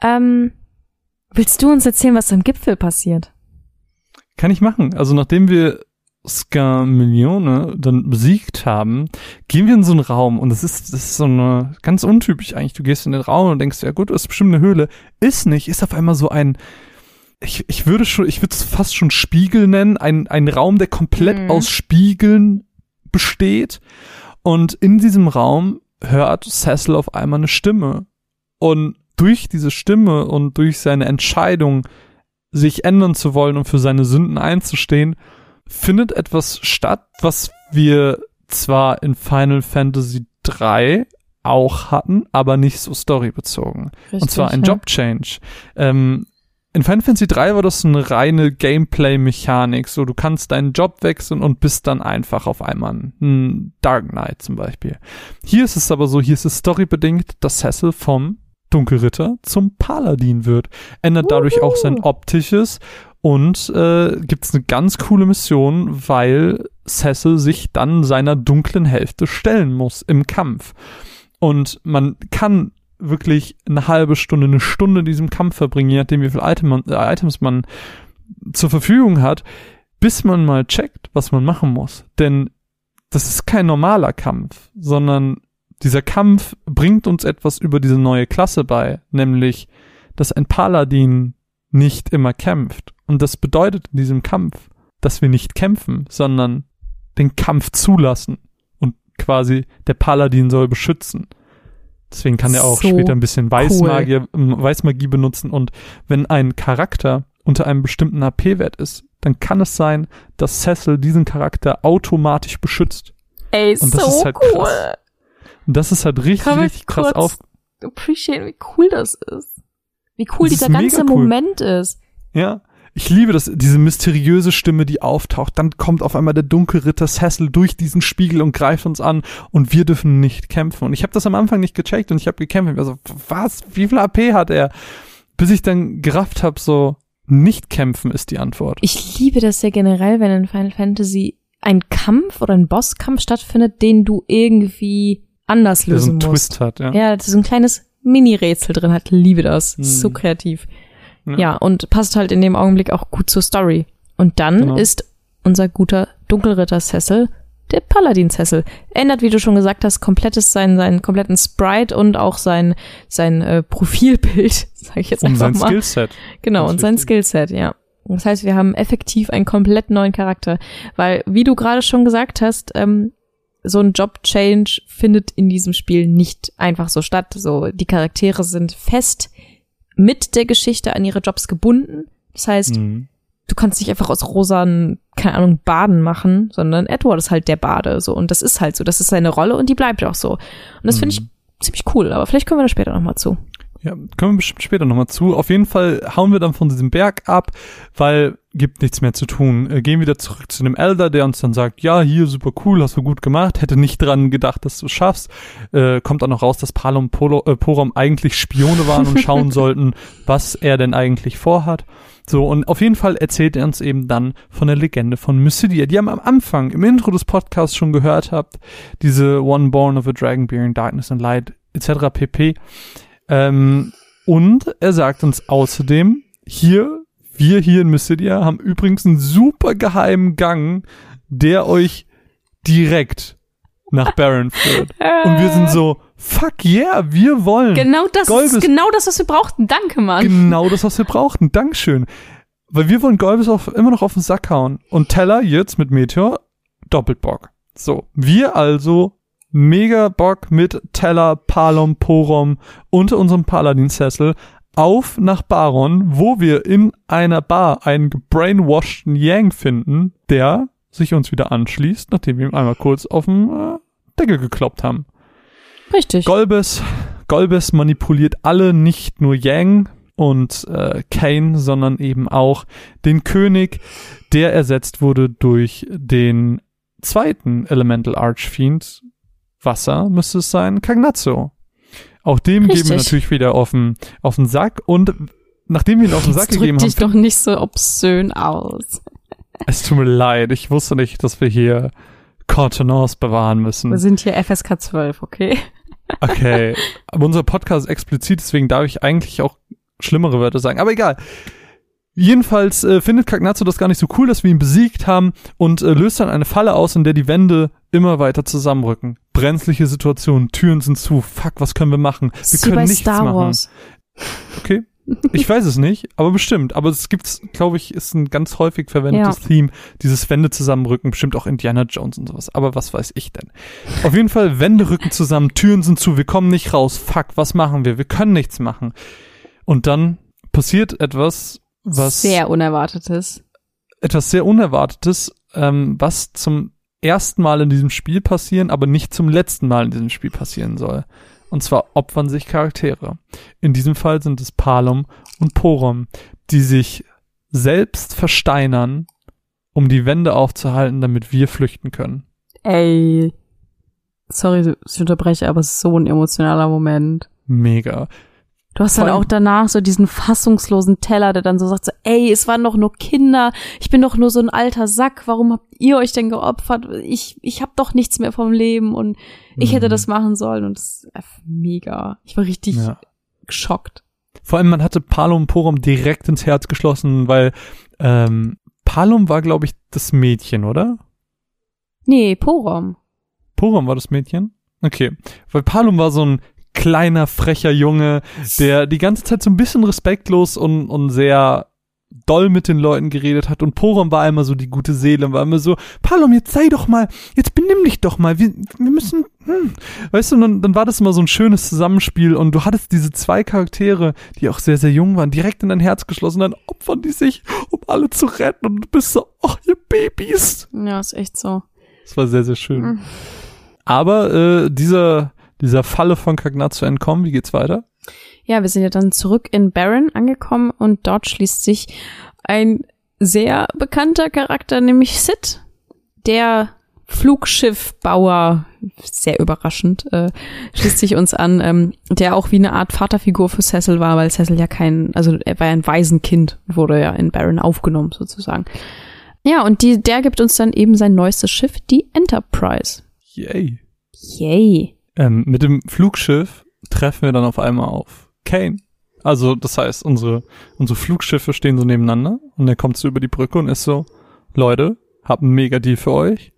Ähm, willst du uns erzählen, was am Gipfel passiert? Kann ich machen. Also nachdem wir Skarmillione dann besiegt haben, gehen wir in so einen Raum und das ist, das ist so eine ganz untypisch eigentlich. Du gehst in den Raum und denkst, ja gut, das ist bestimmt eine Höhle. Ist nicht, ist auf einmal so ein, ich, ich würde schon, ich würde es fast schon Spiegel nennen, ein, ein Raum, der komplett Mhm. aus Spiegeln besteht. Und in diesem Raum hört Cecil auf einmal eine Stimme. Und durch diese Stimme und durch seine Entscheidung, sich ändern zu wollen und für seine Sünden einzustehen, findet etwas statt, was wir zwar in Final Fantasy 3 auch hatten, aber nicht so storybezogen. Und zwar ein ja. Job-Change. Ähm, in Final Fantasy 3 war das eine reine Gameplay-Mechanik. So, du kannst deinen Job wechseln und bist dann einfach auf einmal ein Dark Knight zum Beispiel. Hier ist es aber so, hier ist es storybedingt, dass Cecil vom Dunkelritter zum Paladin wird. Ändert dadurch auch sein optisches und äh, gibt es eine ganz coole Mission, weil Cecil sich dann seiner dunklen Hälfte stellen muss im Kampf. Und man kann wirklich eine halbe Stunde, eine Stunde in diesem Kampf verbringen, je nachdem wie viele Item äh, Items man zur Verfügung hat, bis man mal checkt, was man machen muss. Denn das ist kein normaler Kampf, sondern dieser Kampf bringt uns etwas über diese neue Klasse bei, nämlich, dass ein Paladin nicht immer kämpft. Und das bedeutet in diesem Kampf, dass wir nicht kämpfen, sondern den Kampf zulassen. Und quasi der Paladin soll beschützen. Deswegen kann er auch So später ein bisschen Weißmagier, ähm, Weißmagie benutzen. Und wenn ein Charakter unter einem bestimmten AP-Wert ist, dann kann es sein, dass Cecil diesen Charakter automatisch beschützt. Ey, Und das so ist halt cool. krass. Und das ist halt richtig, Kann richtig krass auf. appreciate, wie cool das ist. Wie cool Das dieser ganze cool. Moment ist. Ja. Ich liebe das, diese mysteriöse Stimme, die auftaucht. Dann kommt auf einmal der Dunkelritter Cecil durch diesen Spiegel und greift uns an und wir dürfen nicht kämpfen. Und ich habe das am Anfang nicht gecheckt und ich habe gekämpft. Ich war so, was? Wie viel AP hat er? Bis ich dann gerafft habe, so, nicht kämpfen ist die Antwort. Ich liebe das ja generell, wenn in Final Fantasy ein Kampf oder ein Bosskampf stattfindet, den du irgendwie anders Der so lösen einen musst. Twist hat, ja. Ja, das ist so ein kleines Mini-Rätsel drin hat. Liebe das. Ist So Hm. kreativ. Ja. Ja. und passt halt in dem Augenblick auch gut zur Story. Und dann Genau. ist unser guter Dunkelritter Cecil der Paladin Cecil. Ändert, wie du schon gesagt hast, komplettes sein, seinen kompletten Sprite und auch sein, sein äh, Profilbild, sage ich jetzt Und einfach sein mal. Skillset. Genau, Ganz und sein wichtig. Skillset, ja. Das heißt, wir haben effektiv einen komplett neuen Charakter. Weil, wie du gerade schon gesagt hast, ähm, so ein Job-Change findet in diesem Spiel nicht einfach so statt. So, die Charaktere sind fest mit der Geschichte an ihre Jobs gebunden. Das heißt, Mhm. du kannst nicht einfach aus rosanen, keine Ahnung, Baden machen, sondern Edward ist halt der Bade, so. Und das ist halt so. Das ist seine Rolle und die bleibt auch so. Und das finde ich Mhm. ziemlich cool. Aber vielleicht kommen wir da später nochmal zu. Ja, kommen wir bestimmt später nochmal zu. Auf jeden Fall hauen wir dann von diesem Berg ab, weil gibt nichts mehr zu tun. Äh, gehen wieder zurück zu dem Elder, der uns dann sagt, ja, hier, super cool, hast du gut gemacht, hätte nicht dran gedacht, dass du es schaffst. Äh, kommt dann noch raus, dass Palo und Polo, äh, Porom eigentlich Spione waren und schauen sollten, was er denn eigentlich vorhat. So, und auf jeden Fall erzählt er uns eben dann von der Legende von Mysidia, die ihr am Anfang im Intro des Podcasts schon gehört habt. Diese One Born of a Dragon Bearing Darkness and Light etc. pp. Ähm, und er sagt uns außerdem, hier, wir hier in Mysidia haben übrigens einen super geheimen Gang, der euch direkt nach Baron führt. Und wir sind so, fuck yeah, wir wollen. Genau das ist genau das, was wir brauchten. Danke, Mann. Genau das, was wir brauchten. Dankeschön. Weil wir wollen Golbes auf, immer noch auf den Sack hauen. Und Teller jetzt mit Meteor doppelt Bock. So, wir also mega Bock mit Teller, Palom, Porom unter unserem Paladin-Sessel auf nach Baron, wo wir in einer Bar einen gebrainwashten Yang finden, der sich uns wieder anschließt, nachdem wir ihm einmal kurz auf den äh, Deckel gekloppt haben. Richtig. Golbes, Golbes manipuliert alle, nicht nur Yang und äh, Kane, sondern eben auch den König, der ersetzt wurde durch den zweiten Elemental Archfiend. Wasser müsste es sein, Cagnazzo. Auch dem geben wir Richtig. natürlich wieder auf den, auf den Sack und nachdem wir ihn auf den Sack Jetzt gegeben haben, dich doch nicht so obszön aus. es tut mir leid, ich wusste nicht, dass wir hier Contenance bewahren müssen. Wir sind hier FSK 12, okay? Okay, aber unser Podcast ist explizit, deswegen darf ich eigentlich auch schlimmere Wörter sagen. Aber egal. Jedenfalls äh, findet Cagnazzo das gar nicht so cool, dass wir ihn besiegt haben und äh, löst dann eine Falle aus, in der die Wände immer weiter zusammenrücken. Brenzliche Situation, Türen sind zu. Fuck, was können wir machen? Wir Ist wie können nichts Star machen. Wars. Okay. Ich weiß es nicht, aber bestimmt. Aber es gibt's, glaube ich, ist ein ganz häufig verwendetes Theme, dieses Wände zusammenrücken, bestimmt auch Indiana Jones und sowas. Aber was weiß ich denn? Auf jeden Fall, Wände rücken zusammen, Türen sind zu, wir kommen nicht raus. Fuck, was machen wir? Wir können nichts machen. Und dann passiert etwas, was Sehr unerwartetes. etwas sehr Unerwartetes, ähm, was zum ersten Mal in diesem Spiel passieren, aber nicht zum letzten Mal in diesem Spiel passieren soll. Und zwar opfern sich Charaktere. In diesem Fall sind es Palom und Porom, die sich selbst versteinern, um die Wände aufzuhalten, damit wir flüchten können. Ey. Sorry, ich unterbreche, aber es ist so ein emotionaler Moment. Mega. Du hast dann Vor allem- auch danach so diesen fassungslosen Teller, der dann so sagt so, ey, es waren doch nur Kinder, ich bin doch nur so ein alter Sack, warum habt ihr euch denn geopfert? Ich, ich hab doch nichts mehr vom Leben und ich hätte Mhm. das machen sollen und das ist mega. Ich war richtig Ja. geschockt. Vor allem, man hatte Palom und Porom direkt ins Herz geschlossen, weil ähm, Palom war, glaube ich, das Mädchen, oder? Nee, Porom. Porom war das Mädchen? Okay. Weil Palom war so ein kleiner, frecher Junge, der die ganze Zeit so ein bisschen respektlos und, und sehr doll mit den Leuten geredet hat und Porom war immer so die gute Seele und war immer so, Palom, jetzt sei doch mal, jetzt benimm dich doch mal, wir, wir müssen, hm. weißt du, dann, dann war das immer so ein schönes Zusammenspiel und du hattest diese zwei Charaktere, die auch sehr, sehr jung waren, direkt in dein Herz geschlossen, dann opfern die sich, um alle zu retten und du bist so, oh, ihr Babys. Ja, ist echt so. Das war sehr, sehr schön. Mhm. Aber äh, dieser, dieser Falle von Cagnazzo entkommen, wie geht's weiter? Ja, wir sind ja dann zurück in Baron angekommen und dort schließt sich ein sehr bekannter Charakter, nämlich Sid, der Flugschiffbauer, sehr überraschend, äh, schließt sich uns an, ähm, der auch wie eine Art Vaterfigur für Cecil war, weil Cecil ja kein, also er war ja ein Waisenkind, wurde ja in Baron aufgenommen sozusagen. Ja, und die, der gibt uns dann eben sein neuestes Schiff, die Enterprise. Yay. Yay. Ähm, mit dem Flugschiff treffen wir dann auf einmal auf Kane. Also, das heißt, unsere, unsere Flugschiffe stehen so nebeneinander und er kommt so über die Brücke und ist so, Leute, hab einen Mega-Deal für euch.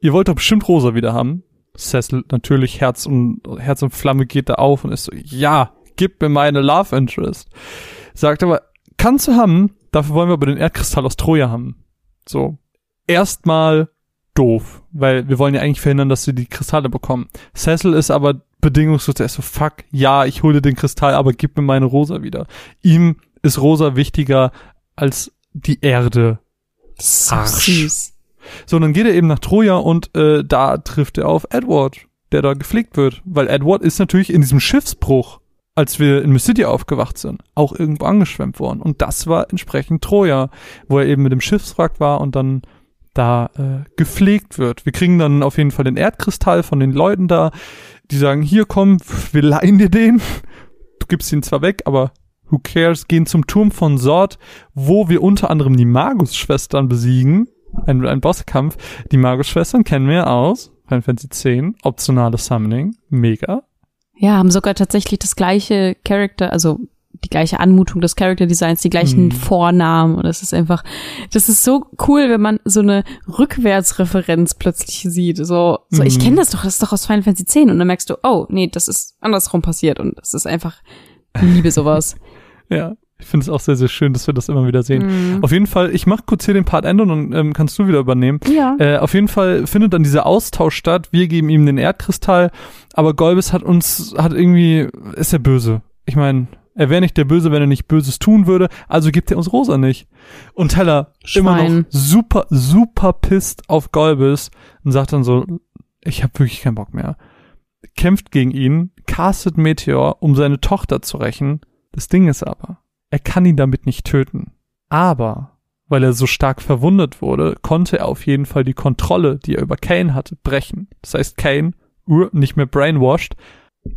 Ihr wollt doch bestimmt Rosa wieder haben. Cecil natürlich Herz und, Herz und Flamme geht da auf und ist so, ja, gib mir meine Love Interest. Sagt aber, kannst du haben, dafür wollen wir aber den Erdkristall aus Troja haben. So. Erstmal doof, weil wir wollen ja eigentlich verhindern, dass sie die Kristalle bekommen. Cecil ist aber bedingungslos, er ist so, fuck, ja, ich hole den Kristall, aber gib mir meine Rosa wieder. Ihm ist Rosa wichtiger als die Erde. So Arsch. So, und dann geht er eben nach Troja und äh, da trifft er auf Edward, der da gepflegt wird. Weil Edward ist natürlich in diesem Schiffsbruch, als wir in Mysidia aufgewacht sind, auch irgendwo angeschwemmt worden. Und das war entsprechend Troja, wo er eben mit dem Schiffswrack war und dann da äh, gepflegt wird. Wir kriegen dann auf jeden Fall den Erdkristall von den Leuten da, die sagen, hier komm, wir leihen dir den. Du gibst ihn zwar weg, aber who cares, gehen zum Turm von Sort, wo wir unter anderem die Magus-Schwestern besiegen. Ein, ein Bosskampf. Die Magus-Schwestern kennen wir aus. Final Fantasy 10, optionales Summoning. Mega. Ja, haben sogar tatsächlich das gleiche Charakter, also die gleiche Anmutung des Character Designs, die gleichen Mhm. Vornamen. Und es ist einfach, das ist so cool, wenn man so eine Rückwärtsreferenz plötzlich sieht. So, so ich Mhm. kenne das doch, das ist doch aus Final Fantasy X. Und dann merkst du, oh, nee, das ist andersrum passiert. Und das ist einfach, ich liebe sowas. Ja, ich finde es auch sehr, sehr schön, dass wir das immer wieder sehen. Mhm. Auf jeden Fall, ich mache kurz hier den Part Ende und dann ähm, kannst du wieder übernehmen. Ja. Äh, auf jeden Fall findet dann dieser Austausch statt. Wir geben ihm den Erdkristall, aber Golbis hat uns, hat irgendwie, ist er böse. Ich meine, er wäre nicht der Böse, wenn er nicht Böses tun würde, also gibt er uns Rosa nicht. Und Teller immer noch super, super pisst auf Golbis und sagt dann so, ich habe wirklich keinen Bock mehr. Kämpft gegen ihn, castet Meteor, um seine Tochter zu rächen. Das Ding ist aber, er kann ihn damit nicht töten. Aber, weil er so stark verwundet wurde, konnte er auf jeden Fall die Kontrolle, die er über Kane hatte, brechen. Das heißt, Kane, uh, nicht mehr brainwashed.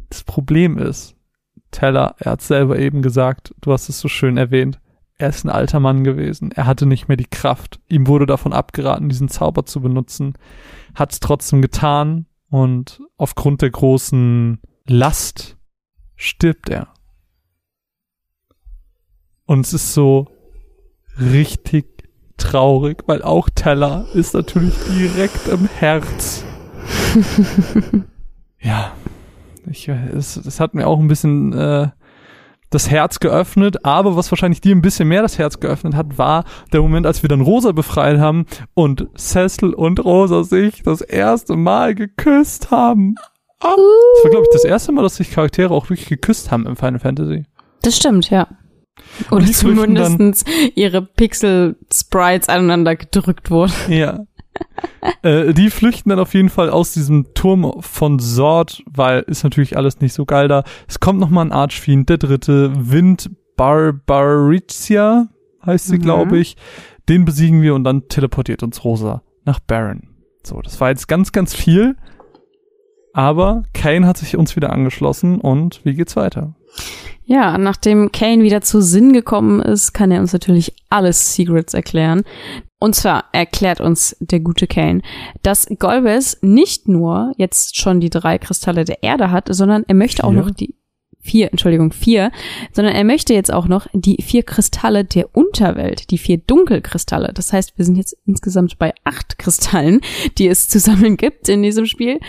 Das Problem ist, Teller, er hat selber eben gesagt, du hast es so schön erwähnt, er ist ein alter Mann gewesen. Er hatte nicht mehr die Kraft. Ihm wurde davon abgeraten, diesen Zauber zu benutzen. Hat es trotzdem getan und aufgrund der großen Last stirbt er. Und es ist so richtig traurig, weil auch Teller ist natürlich direkt im Herz. ja, ich, es, es hat mir auch ein bisschen äh, das Herz geöffnet, aber was wahrscheinlich dir ein bisschen mehr das Herz geöffnet hat, war der Moment, als wir dann Rosa befreit haben und Cecil und Rosa sich das erste Mal geküsst haben. Ah, Das war, glaube ich, das erste Mal, dass sich Charaktere auch wirklich geküsst haben im Final Fantasy. Das stimmt, ja. Oder zumindestens ihre Pixel-Sprites aneinander gedrückt wurden. Ja. Äh, die flüchten dann auf jeden Fall aus diesem Turm von Sort, weil ist natürlich alles nicht so geil da. Es kommt noch mal ein Archfiend, der dritte, Wind Barbaritia heißt sie, Mhm. glaube ich. Den besiegen wir und dann teleportiert uns Rosa nach Baron. So, das war jetzt ganz, ganz viel. Aber Kane hat sich uns wieder angeschlossen und wie geht's weiter? Ja, nachdem Kane wieder zu Sinn gekommen ist, kann er uns natürlich alles Secrets erklären. Und zwar erklärt uns der gute Kane, dass Golbez nicht nur jetzt schon die drei Kristalle der Erde hat, sondern er möchte auch Vier? noch die vier, Entschuldigung, vier, sondern er möchte jetzt auch noch die vier Kristalle der Unterwelt, die vier Dunkelkristalle. Das heißt, wir sind jetzt insgesamt bei acht Kristallen, die es zu sammeln gibt in diesem Spiel.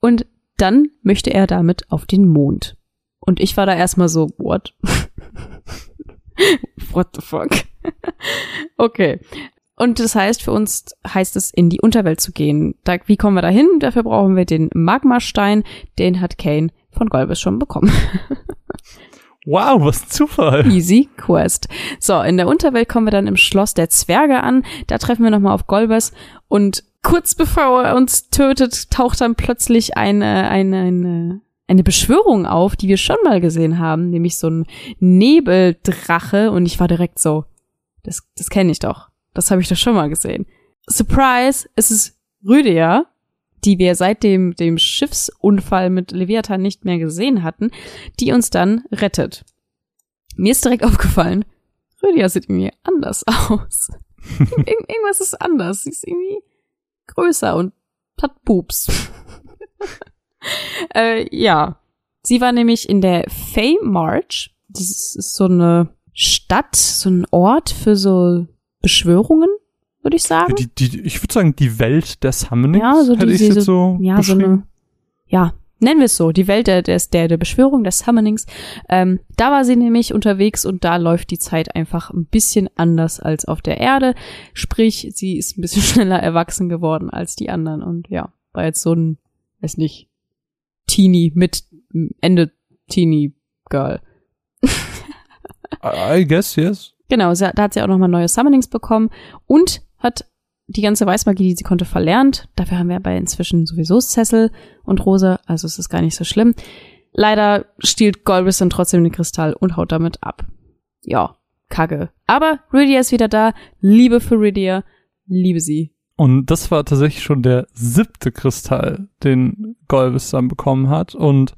Und dann möchte er damit auf den Mond. Und ich war da erstmal so, what? what the fuck? okay. Und das heißt, für uns heißt es, in die Unterwelt zu gehen. Da, wie kommen wir da hin? Dafür brauchen wir den Magmastein. Den hat Kane von Golbes schon bekommen. Wow, was ein Zufall. Easy Quest. So, in der Unterwelt kommen wir dann im Schloss der Zwerge an. Da treffen wir nochmal auf Golbes. Und kurz bevor er uns tötet, taucht dann plötzlich eine, eine, eine, eine Beschwörung auf, die wir schon mal gesehen haben. Nämlich so ein Nebeldrache. Und ich war direkt so, das, das kenne ich doch. Das habe ich doch schon mal gesehen. Surprise, es ist Rüdia, die wir seit dem, dem Schiffsunfall mit Leviathan nicht mehr gesehen hatten, die uns dann rettet. Mir ist direkt aufgefallen, Rüdia sieht irgendwie anders aus. Ir irgendwas ist anders. Sie ist irgendwie größer und hat Boobs. äh, ja. Sie war nämlich in der Fey March. Das ist so eine Stadt, so ein Ort für so Beschwörungen, würde ich sagen. Die, die, ich würde sagen, die Welt der Summonings. Ja, so die- jetzt so ja, so eine, ja, nennen wir es so, die Welt der, der, der, der Beschwörung, des Summonings. Ähm, da war sie nämlich unterwegs und da läuft die Zeit einfach ein bisschen anders als auf der Erde. Sprich, sie ist ein bisschen schneller erwachsen geworden als die anderen und ja, war jetzt so ein, weiß nicht, Teenie mit Ende Teenie Girl. I guess, yes. Genau, sie, da hat sie auch nochmal neue Summonings bekommen und hat die ganze Weißmagie, die sie konnte, verlernt. Dafür haben wir aber inzwischen sowieso Cecil und Rosa, also es ist gar nicht so schlimm. Leider stiehlt Golbis dann trotzdem den Kristall und haut damit ab. Ja, kacke. Aber Rydia ist wieder da. Liebe für Rydia. Liebe sie. Und das war tatsächlich schon der siebte Kristall, den Golbis dann bekommen hat. Und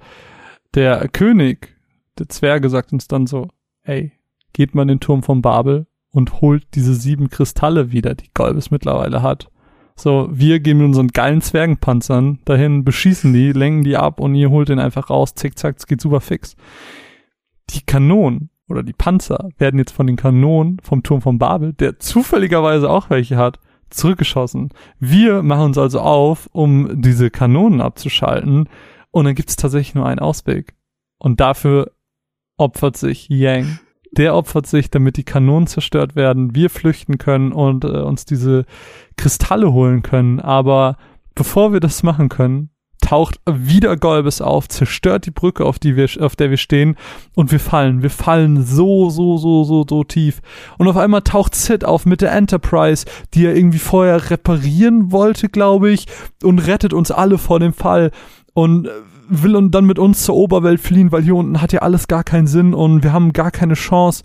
der König der Zwerge sagt uns dann so, ey, geht mal in den Turm von Babel und holt diese sieben Kristalle wieder, die Golbis mittlerweile hat. So, wir gehen mit unseren geilen Zwergenpanzern dahin, beschießen die, lenken die ab und ihr holt den einfach raus, zick zack, es geht super fix. Die Kanonen oder die Panzer werden jetzt von den Kanonen vom Turm von Babel, der zufälligerweise auch welche hat, zurückgeschossen. Wir machen uns also auf, um diese Kanonen abzuschalten und dann gibt es tatsächlich nur einen Ausweg. Und dafür opfert sich Yang. Der opfert sich, damit die Kanonen zerstört werden, wir flüchten können und äh, uns diese Kristalle holen können. Aber bevor wir das machen können, taucht wieder Golbes auf, zerstört die Brücke, auf, die wir, auf der wir stehen und wir fallen. Wir fallen so, so, so, so, so tief. Und auf einmal taucht Sid auf mit der Enterprise, die er irgendwie vorher reparieren wollte, glaube ich, und rettet uns alle vor dem Fall und will dann mit uns zur Oberwelt fliehen, weil hier unten hat ja alles gar keinen Sinn und wir haben gar keine Chance.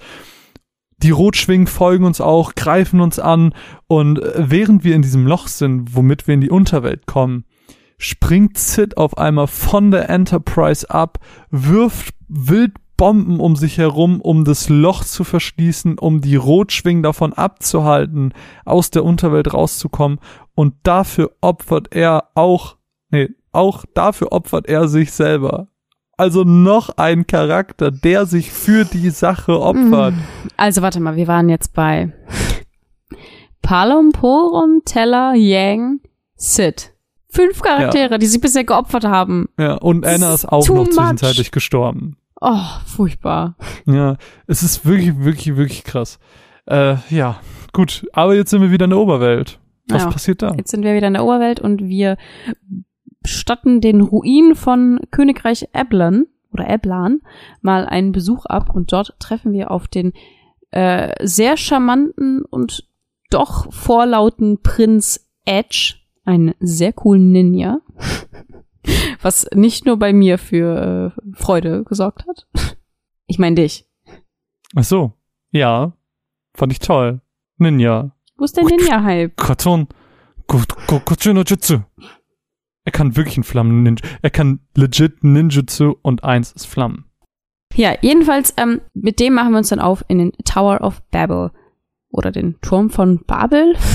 Die Rotschwingen folgen uns auch, greifen uns an und äh, während wir in diesem Loch sind, womit wir in die Unterwelt kommen, springt Sid auf einmal von der Enterprise ab, wirft wild Bomben um sich herum, um das Loch zu verschließen, um die Rotschwingen davon abzuhalten, aus der Unterwelt rauszukommen. Und dafür opfert er auch, nee, auch dafür opfert er sich selber. Also noch ein Charakter, der sich für die Sache opfert. Also warte mal, wir waren jetzt bei Palom, Porum, Teller, Yang, Sid. Fünf Charaktere, ja. die sich bisher geopfert haben. Ja, und Anna ist auch noch zwischenzeitlich gestorben. Oh, furchtbar. Ja, es ist wirklich, wirklich, wirklich krass. Äh, ja, gut, aber jetzt sind wir wieder in der Oberwelt. Was ja, passiert da? Jetzt sind wir wieder in der Oberwelt und wir statten den Ruinen von Königreich Eblan oder Eblan mal einen Besuch ab und dort treffen wir auf den äh, sehr charmanten und doch vorlauten Prinz Edge, einen sehr coolen Ninja, was nicht nur bei mir für äh, Freude gesorgt hat. Ich meine dich. Ach so, ja, fand ich toll. Ninja. Wo ist der Ninja-Hype? Karton. Jutsu. Er kann wirklich ein Flammen-Ninja. Er kann legit Ninjutsu und eins ist Flammen. Ja, jedenfalls, ähm, mit dem machen wir uns dann auf in den Tower of Babel. Oder den Turm von Babel.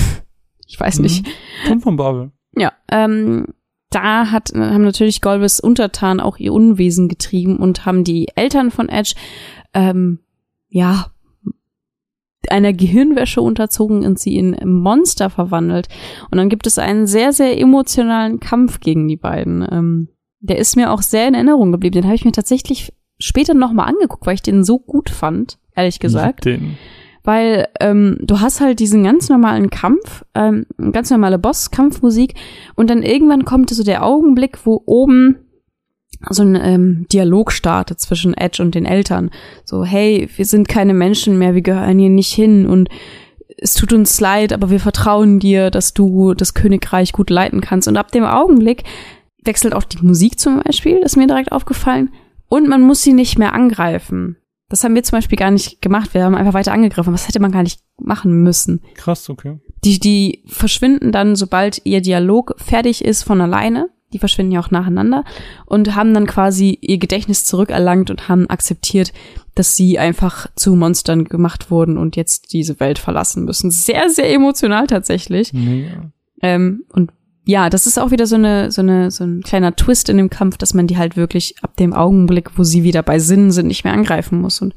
ich weiß mhm. nicht. Turm von Babel. Ja, ähm, da hat, haben natürlich Golbes Untertan auch ihr Unwesen getrieben und haben die Eltern von Edge, ähm, ja, einer Gehirnwäsche unterzogen und sie in Monster verwandelt. Und dann gibt es einen sehr, sehr emotionalen Kampf gegen die beiden. Ähm, der ist mir auch sehr in Erinnerung geblieben. Den habe ich mir tatsächlich später nochmal angeguckt, weil ich den so gut fand, ehrlich gesagt. Den. Weil ähm, du hast halt diesen ganz normalen Kampf, ähm, ganz normale Boss-Kampfmusik und dann irgendwann kommt so der Augenblick, wo oben so ein ähm, Dialog startet zwischen Edge und den Eltern. So, hey, wir sind keine Menschen mehr, wir gehören hier nicht hin und es tut uns leid, aber wir vertrauen dir, dass du das Königreich gut leiten kannst. Und ab dem Augenblick wechselt auch die Musik zum Beispiel, ist mir direkt aufgefallen. Und man muss sie nicht mehr angreifen. Das haben wir zum Beispiel gar nicht gemacht. Wir haben einfach weiter angegriffen. Was hätte man gar nicht machen müssen? Krass, okay. Die, die verschwinden dann, sobald ihr Dialog fertig ist, von alleine die verschwinden ja auch nacheinander und haben dann quasi ihr Gedächtnis zurückerlangt und haben akzeptiert, dass sie einfach zu Monstern gemacht wurden und jetzt diese Welt verlassen müssen. Sehr, sehr emotional tatsächlich. Ja. Ähm, und ja, das ist auch wieder so eine, so eine, so ein kleiner Twist in dem Kampf, dass man die halt wirklich ab dem Augenblick, wo sie wieder bei Sinnen sind, nicht mehr angreifen muss. Und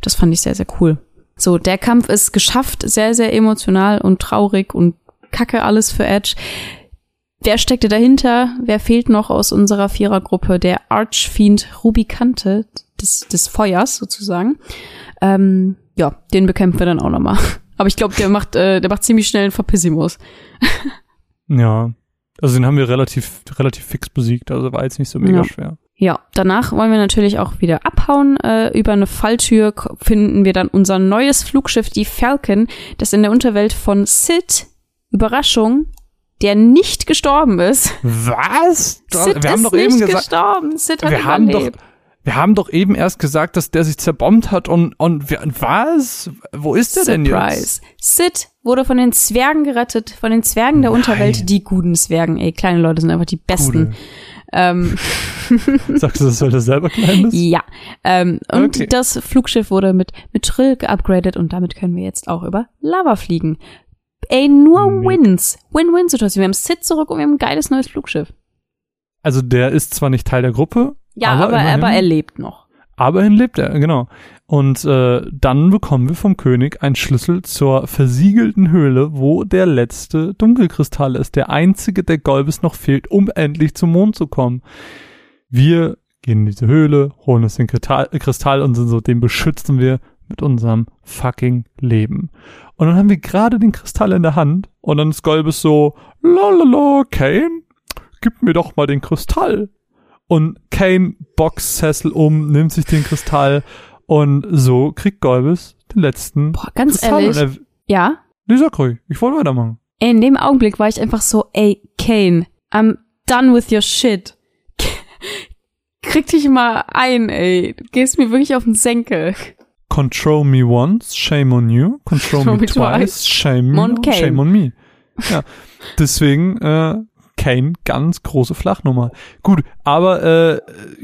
das fand ich sehr, sehr cool. So, der Kampf ist geschafft, sehr, sehr emotional und traurig und kacke alles für Edge. Wer steckte dahinter? Wer fehlt noch aus unserer Vierergruppe? Der Archfiend Rubikante des, des Feuers sozusagen. Ähm, ja, den bekämpfen wir dann auch nochmal. Aber ich glaube, der macht, äh, der macht ziemlich schnell einen Verpissimus. ja. Also den haben wir relativ, relativ fix besiegt, also war jetzt nicht so mega ja. schwer. Ja, danach wollen wir natürlich auch wieder abhauen. Äh, über eine Falltür finden wir dann unser neues Flugschiff, die Falcon, das in der Unterwelt von Sid, Überraschung, der nicht gestorben ist. Was? Sid wir haben ist doch eben nicht gesagt, gestorben. Sid hat wir haben doch, überlebt. Wir haben doch eben erst gesagt, dass der sich zerbombt hat und, und was? Wo ist der denn Surprise. jetzt? Sid wurde von den Zwergen gerettet, von den Zwergen der Nein. Unterwelt, die guten Zwergen. Ey, kleine Leute sind einfach die besten. Gute. Ähm, Sagst du das, weil du selber klein bist? ja. Ähm, und Okay. das Flugschiff wurde mit, mit Trill geupgradet und damit können wir jetzt auch über Lava fliegen. Ey, nur Mega. Wins. Win-Win-Situation. Wir haben Sid zurück und wir haben ein geiles neues Flugschiff. Also der ist zwar nicht Teil der Gruppe, Ja, Aber aber, aber, immerhin. er lebt noch. Aber immerhin lebt er, genau. Und äh, dann bekommen wir vom König einen Schlüssel zur versiegelten Höhle, wo der letzte Dunkelkristall ist. Der einzige, der Golbes noch fehlt, um endlich zum Mond zu kommen. Wir gehen in diese Höhle, holen uns den Kristall, Kristall und sind so, den beschützen wir mit unserem fucking Leben. Und dann haben wir gerade den Kristall in der Hand und dann ist Golbes so, lalala, Kane, gib mir doch mal den Kristall. Und Kane boxt Cecil um, nimmt sich den Kristall und so kriegt Golbes den letzten Boah, ganz Kristall. ehrlich. Ja? sag ruhig, ich wollte weitermachen. Ey, in dem Augenblick war ich einfach so, ey, Kane, I'm done with your shit. Krieg dich mal ein, ey. Du gehst mir wirklich auf den Senkel. Control me once, shame on you. Control me twice, shame, On shame on me. Ja, deswegen äh, Kane ganz große Flachnummer. Gut, aber äh,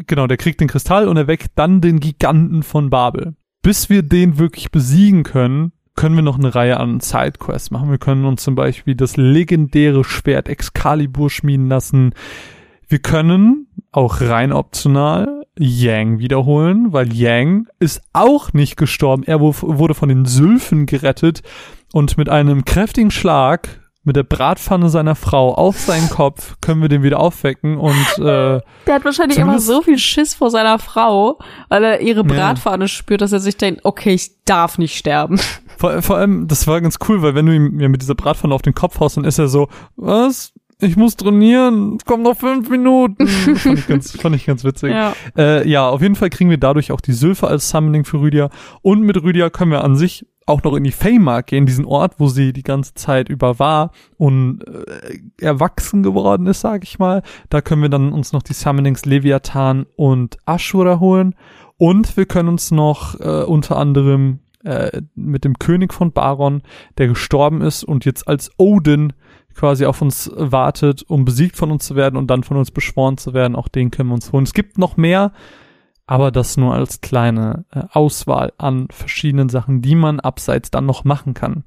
genau, der kriegt den Kristall und er weckt dann den Giganten von Babel. Bis wir den wirklich besiegen können, können wir noch eine Reihe an Sidequests machen. Wir können uns zum Beispiel das legendäre Schwert Excalibur schmieden lassen. Wir können auch rein optional Yang wiederholen, weil Yang ist auch nicht gestorben. Er wurde von den Sylphen gerettet und mit einem kräftigen Schlag mit der Bratpfanne seiner Frau auf seinen Kopf können wir den wieder aufwecken und äh, Der hat wahrscheinlich immer so viel Schiss vor seiner Frau, weil er ihre Ja. Bratpfanne spürt, dass er sich denkt, okay, ich darf nicht sterben. vor, vor allem, das war ganz cool, weil wenn du ihm ja, mit dieser Bratpfanne auf den Kopf haust, dann ist er so, was? Ich muss trainieren, es kommen noch fünf Minuten. fand, ich ganz, fand ich ganz witzig. Ja. Äh, ja, auf jeden Fall kriegen wir dadurch auch die Sylphe als Summoning für Rüdia. Und mit Rüdia können wir an sich auch noch in die Feymark gehen, diesen Ort, wo sie die ganze Zeit über war und äh, erwachsen geworden ist, sag ich mal. Da können wir dann uns noch die Summonings Leviathan und Ashura holen. Und wir können uns noch äh, unter anderem äh, mit dem König von Baron, der gestorben ist und jetzt als Odin quasi auf uns wartet, um besiegt von uns zu werden und dann von uns beschworen zu werden. Auch den können wir uns holen. Es gibt noch mehr, aber das nur als kleine äh, Auswahl an verschiedenen Sachen, die man abseits dann noch machen kann.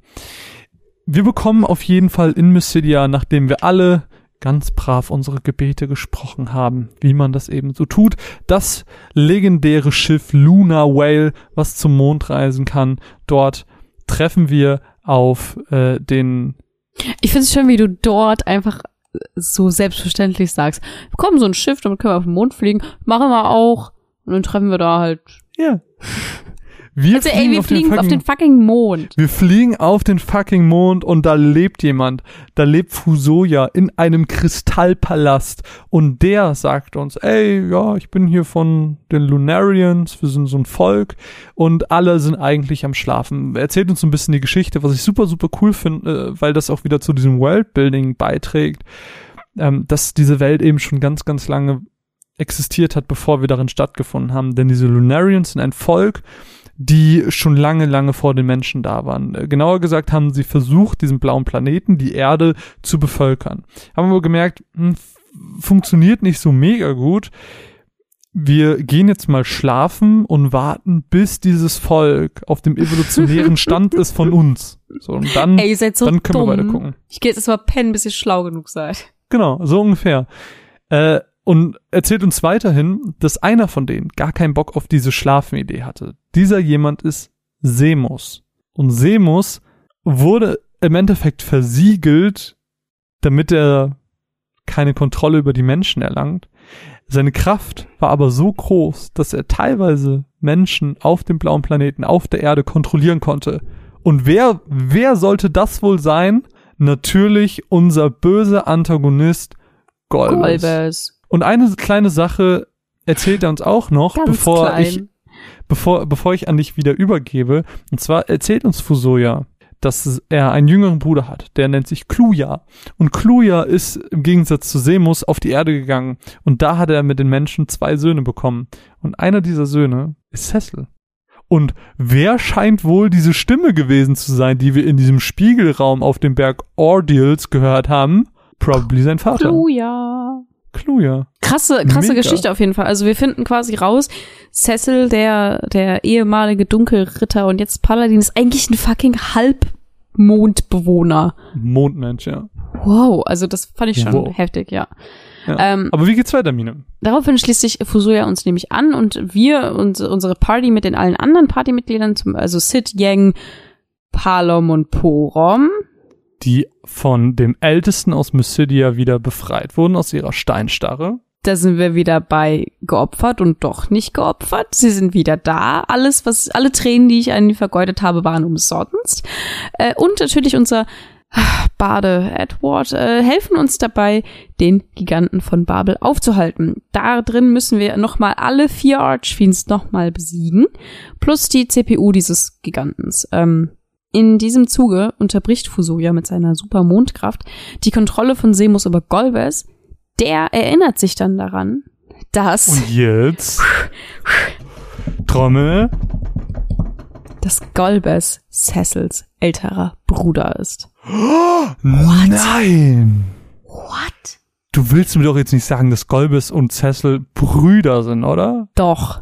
Wir bekommen auf jeden Fall in Mysidia, nachdem wir alle ganz brav unsere Gebete gesprochen haben, wie man das eben so tut, das legendäre Schiff Luna Whale, was zum Mond reisen kann. Dort treffen wir auf äh, den Ich finde es schön, wie du dort einfach so selbstverständlich sagst. Wir kommen so ein Schiff, damit können wir auf den Mond fliegen. Machen wir auch. Und dann treffen wir da halt. ja. Wir Also ey, wir auf den fliegen auf fucking- den fucking Mond. Wir fliegen auf den fucking Mond und da lebt jemand. Da lebt Fusoya in einem Kristallpalast und der sagt uns, ey, ja, ich bin hier von den Lunarians, wir sind so ein Volk und alle sind eigentlich am Schlafen. Er erzählt uns so ein bisschen die Geschichte, was ich super, super cool finde, äh, weil das auch wieder zu diesem Worldbuilding beiträgt, ähm, dass diese Welt eben schon ganz, ganz lange existiert hat, bevor wir darin stattgefunden haben. Denn diese Lunarians sind ein Volk, die schon lange, lange vor den Menschen da waren. Äh, Genauer gesagt haben sie versucht, diesen blauen Planeten, die Erde, zu bevölkern. Haben wir gemerkt, hm, funktioniert nicht so mega gut. Wir gehen jetzt mal schlafen und warten, bis dieses Volk auf dem evolutionären Stand ist von uns. So, und dann, Ey, so dann können dumm. wir weiter gucken. Ich gehe jetzt erstmal pennen, bis ihr schlau genug seid. Genau, so ungefähr. Äh, und erzählt uns weiterhin, dass einer von denen gar keinen Bock auf diese Schlafenidee hatte. Dieser jemand ist Semus. Und Semus wurde im Endeffekt versiegelt, damit er keine Kontrolle über die Menschen erlangt. Seine Kraft war aber so groß, dass er teilweise Menschen auf dem blauen Planeten, auf der Erde kontrollieren konnte. Und wer, wer sollte das wohl sein? Natürlich unser böser Antagonist Golbes. Und eine kleine Sache erzählt er uns auch noch, Ganz bevor klein. ich, bevor, bevor ich an dich wieder übergebe. Und zwar erzählt uns Fusoya, dass er einen jüngeren Bruder hat, der nennt sich Kluja. Und Kluja ist im Gegensatz zu Semus auf die Erde gegangen. Und da hat er mit den Menschen zwei Söhne bekommen. Und einer dieser Söhne ist Cecil. Und wer scheint wohl diese Stimme gewesen zu sein, die wir in diesem Spiegelraum auf dem Berg Ordeals gehört haben? Probably sein Vater. Halleluja. Kluja. Krasse, krasse Mega. Geschichte auf jeden Fall. Also wir finden quasi raus, Cecil, der, der ehemalige Dunkelritter und jetzt Paladin, ist eigentlich ein fucking Halbmondbewohner. Mondmensch, ja. Wow, also das fand ich schon Wow. heftig, ja. Ja. Ähm, Aber wie geht's weiter, Mine? Daraufhin schließt sich Fusoya uns nämlich an und wir und unsere Party mit den allen anderen Partymitgliedern, zum, also Sid, Yang, Palom und Porom, Die von dem Ältesten aus Mysidia wieder befreit wurden aus ihrer Steinstarre. da sind wir wieder bei geopfert und doch nicht geopfert. Sie sind wieder da. Alles, was, alle Tränen, die ich an ihn vergeudet habe, waren umsonst. Äh, und natürlich unser ah, Bade Edward äh, helfen uns dabei, den Giganten von Babel aufzuhalten. Da drin müssen wir nochmal alle vier Archfiends nochmal besiegen, plus die CPU dieses Gigantens. Ähm, in diesem Zuge unterbricht Fusoya mit seiner super Mondkraft die Kontrolle von Semus über Golbes. Der erinnert sich dann daran, dass, Und jetzt Trommel. dass Golbes Cecils älterer Bruder ist. Nein! What? Du willst mir doch jetzt nicht sagen, dass Golbes und Cecil Brüder sind, oder? Doch.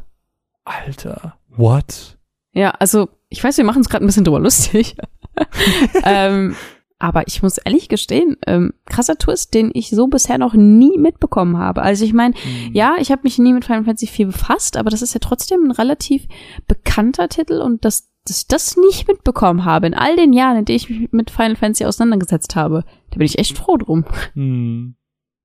Alter. What? Ja, also ich weiß, wir machen uns gerade ein bisschen drüber lustig. ähm, aber ich muss ehrlich gestehen, ähm, krasser Twist, den ich so bisher noch nie mitbekommen habe. Also ich meine, ja, ich habe mich nie mit Final Fantasy 4 befasst, aber das ist ja trotzdem ein relativ bekannter Titel und dass, dass ich das nicht mitbekommen habe in all den Jahren, in denen ich mich mit Final Fantasy auseinandergesetzt habe, da bin ich echt froh drum. Hm.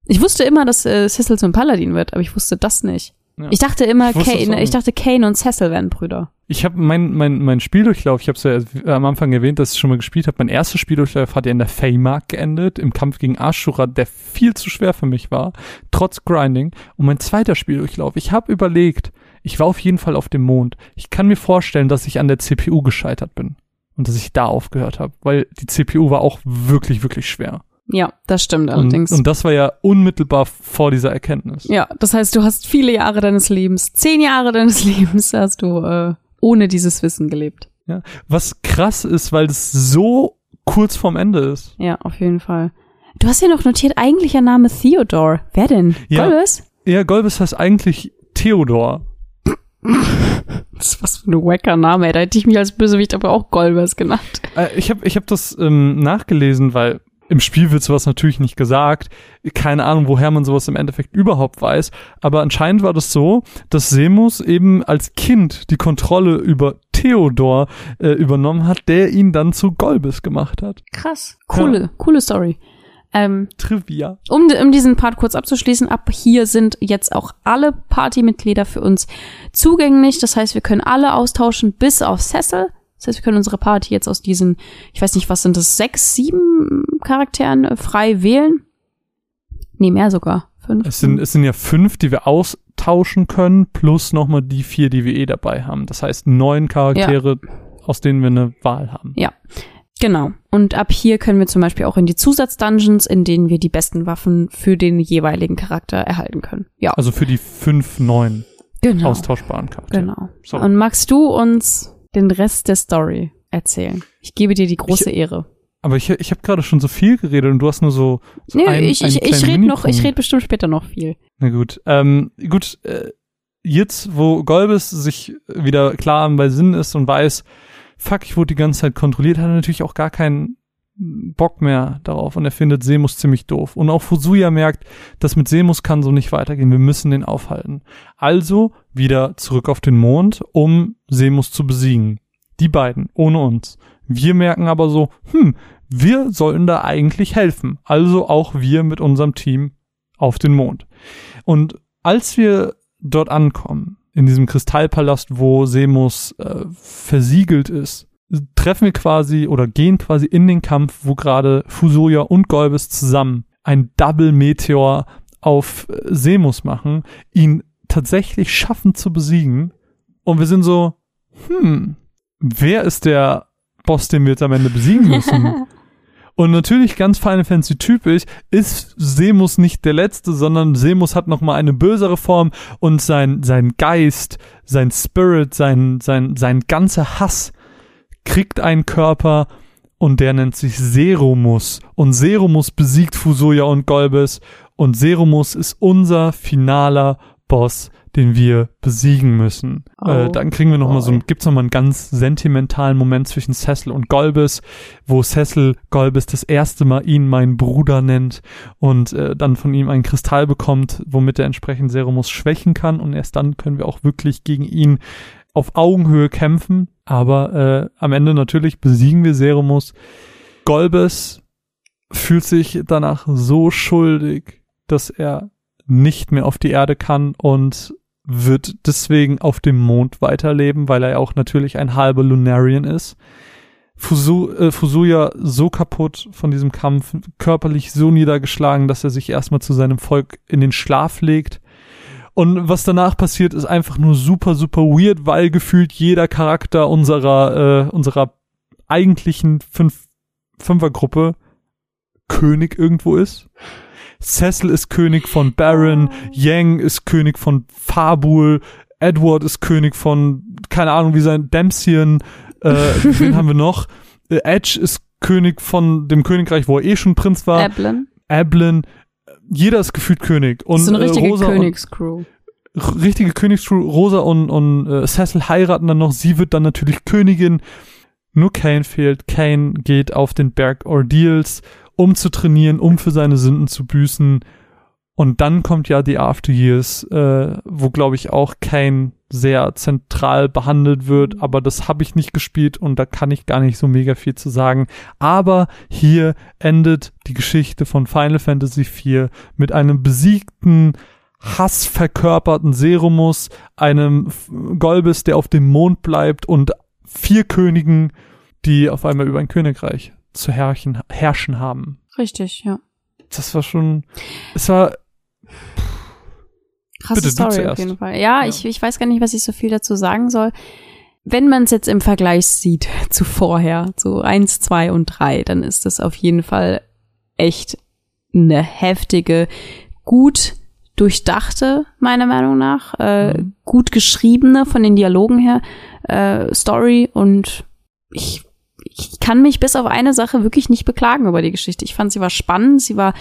Ich wusste immer, dass äh, Cecil zum Paladin wird, aber ich wusste das nicht. Ja. Ich dachte immer, Ich Kane, ich dachte Kane und Cecil wären Brüder. Ich habe mein, mein, mein Spieldurchlauf, ich habe es ja äh, am Anfang erwähnt, dass ich schon mal gespielt habe. Mein erster Spieldurchlauf hat ja in der Feymark geendet, im Kampf gegen Ashura, der viel zu schwer für mich war, trotz Grinding. Und mein zweiter Spieldurchlauf, ich habe überlegt, ich war auf jeden Fall auf dem Mond. Ich kann mir vorstellen, dass ich an der CPU gescheitert bin und dass ich da aufgehört habe, weil die CPU war auch wirklich, wirklich schwer. Ja, das stimmt Und, allerdings. und das war ja unmittelbar vor dieser Erkenntnis. Ja, das heißt, du hast viele Jahre deines Lebens, zehn Jahre deines Lebens hast du äh, ohne dieses Wissen gelebt. Was krass ist, weil das so kurz vorm Ende ist. Ja, auf jeden Fall. Du hast ja noch notiert, eigentlicher Name Theodore. Wer denn? Ja. Golbes? Ja, Golbes heißt eigentlich Theodor. Das ist was für ein wacker Name, ey. Da hätte ich mich als Bösewicht aber auch Golbes genannt. Äh, ich habe ich hab das ähm, nachgelesen, weil im Spiel wird sowas natürlich nicht gesagt. Keine Ahnung, woher man sowas im Endeffekt überhaupt weiß. Aber anscheinend war das so, dass Semus eben als Kind die Kontrolle über Theodor äh, übernommen hat, der ihn dann zu Golbes gemacht hat. Krass. Coole, coole Story. Ähm, Trivia. um, um diesen Part kurz abzuschließen, ab hier sind jetzt auch alle Partymitglieder für uns zugänglich. Das heißt, wir können alle austauschen, bis auf Cecil. Das heißt, wir können unsere Party jetzt aus diesen, ich weiß nicht, was sind das, sechs, sieben Charakteren äh, frei wählen? Nee, mehr sogar. Fünf. Es sind, es sind ja fünf, die wir austauschen können, plus nochmal die vier, die wir eh dabei haben. Das heißt neun Charaktere, aus denen wir eine Wahl haben. Genau. Und ab hier können wir zum Beispiel auch in die Zusatzdungeons, in denen wir die besten Waffen für den jeweiligen Charakter erhalten können. Ja, Also für die fünf neuen genau. austauschbaren Charaktere. Genau. So. Und magst du uns den Rest der Story erzählen? Ich gebe dir die große Ehre. Aber ich, ich habe gerade schon so viel geredet und du hast nur so, so Nee, einen, ich, ich, ich rede noch, ich rede bestimmt später noch viel. Na gut. Ähm, gut, äh, jetzt, wo Golbes sich wieder klar bei Sinn ist und weiß, fuck, ich wurde die ganze Zeit kontrolliert, hat er natürlich auch gar keinen Bock mehr darauf und er findet Semus ziemlich doof. Und auch Fusuya merkt, das mit Semus kann so nicht weitergehen, wir müssen den aufhalten. Also wieder zurück auf den Mond, um Semus zu besiegen. Die beiden, ohne uns. Wir merken aber so, hm, wir sollen da eigentlich helfen. Also auch wir mit unserem Team auf den Mond. Und als wir dort ankommen, in diesem Kristallpalast, wo Semus äh, versiegelt ist, treffen wir quasi oder gehen quasi in den Kampf, wo gerade Fusoya und Golbes zusammen ein Double Meteor auf äh, Semus machen, ihn tatsächlich schaffen zu besiegen. Und wir sind so, hm, wer ist der Boss, den wir jetzt am Ende besiegen müssen? Und natürlich ganz Final Fantasy typisch ist Semus nicht der letzte, sondern Semus hat noch mal eine bösere Form und sein sein Geist, sein Spirit, sein sein sein ganzer Hass kriegt einen Körper und der nennt sich Serumus. Und Serumus besiegt Fusoya und Golbes und Serumus ist unser finaler Boss, den wir besiegen müssen. Oh. äh, dann kriegen wir noch mal so, ein- gibt's noch mal einen ganz sentimentalen Moment zwischen Cecil und Golbes, wo Cecil Golbes das erste Mal ihn meinen Bruder nennt und äh, dann von ihm einen Kristall bekommt, womit er entsprechend Serumus schwächen kann. Und erst dann können wir auch wirklich gegen ihn auf Augenhöhe kämpfen. Aber äh, am Ende natürlich besiegen wir Serumus. Golbes fühlt sich danach so schuldig, dass er nicht mehr auf die Erde kann und wird deswegen auf dem Mond weiterleben, weil er ja auch natürlich ein halber Lunarian ist. Fusu, äh, Fusuya so kaputt von diesem Kampf, körperlich so niedergeschlagen, dass er sich erstmal zu seinem Volk in den Schlaf legt. Und was danach passiert, ist einfach nur super, super weird, weil gefühlt jeder Charakter unserer, äh, unserer eigentlichen fünf, Fünfergruppe König irgendwo ist. Cecil ist König von Baron, Yang ist König von Fabul, Edward ist König von, keine Ahnung, wie sein Dempsey, äh, wen haben wir noch? Äh, Edge ist König von dem Königreich, wo er eh schon Prinz war. Eblin. Ablin. Jeder ist gefühlt König. Und so eine richtige äh, Rosa und- Königscrew. r- richtige Königscrew, Rosa und, und äh, Cecil heiraten dann noch, sie wird dann natürlich Königin. Nur Kane fehlt. Kane geht auf den Berg Ordeals, um zu trainieren, um für seine Sünden zu büßen. Und dann kommt ja die After Years, äh, wo glaube ich auch Kane sehr zentral behandelt wird, aber das habe ich nicht gespielt und da kann ich gar nicht so mega viel zu sagen. Aber hier endet die Geschichte von Final Fantasy IV mit einem besiegten, hassverkörperten Serumus, einem Golbes, der auf dem Mond bleibt und vier Königen, die auf einmal über ein Königreich zu herrschen, herrschen haben. Richtig, ja. Das war schon, es war, Krasse Bitte, Story auf jeden Fall. Ja, Ja. Ich, ich weiß gar nicht, was ich so viel dazu sagen soll. Wenn man es jetzt im Vergleich sieht zu vorher, zu eins, zwei und drei, dann ist das auf jeden Fall echt eine heftige, gut durchdachte, meiner Meinung nach, äh, Mhm. gut geschriebene von den Dialogen her äh, Story und ich ich kann mich bis auf eine Sache wirklich nicht beklagen über die Geschichte. Ich fand, sie war spannend, sie war,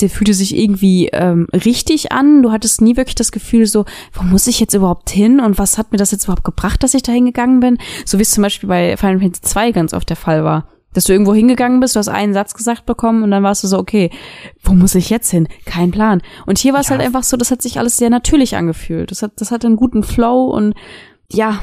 sie fühlte sich irgendwie ähm, richtig an. Du hattest nie wirklich das Gefühl so, wo muss ich jetzt überhaupt hin und was hat mir das jetzt überhaupt gebracht, dass ich da hingegangen bin? So wie es zum Beispiel bei Final Fantasy 2 ganz oft der Fall war. Dass du irgendwo hingegangen bist, du hast einen Satz gesagt bekommen und dann warst du so, okay, wo muss ich jetzt hin? Kein Plan. Und hier war es Ja. halt einfach so, das hat sich alles sehr natürlich angefühlt. Das hat, das hatte einen guten Flow und ja,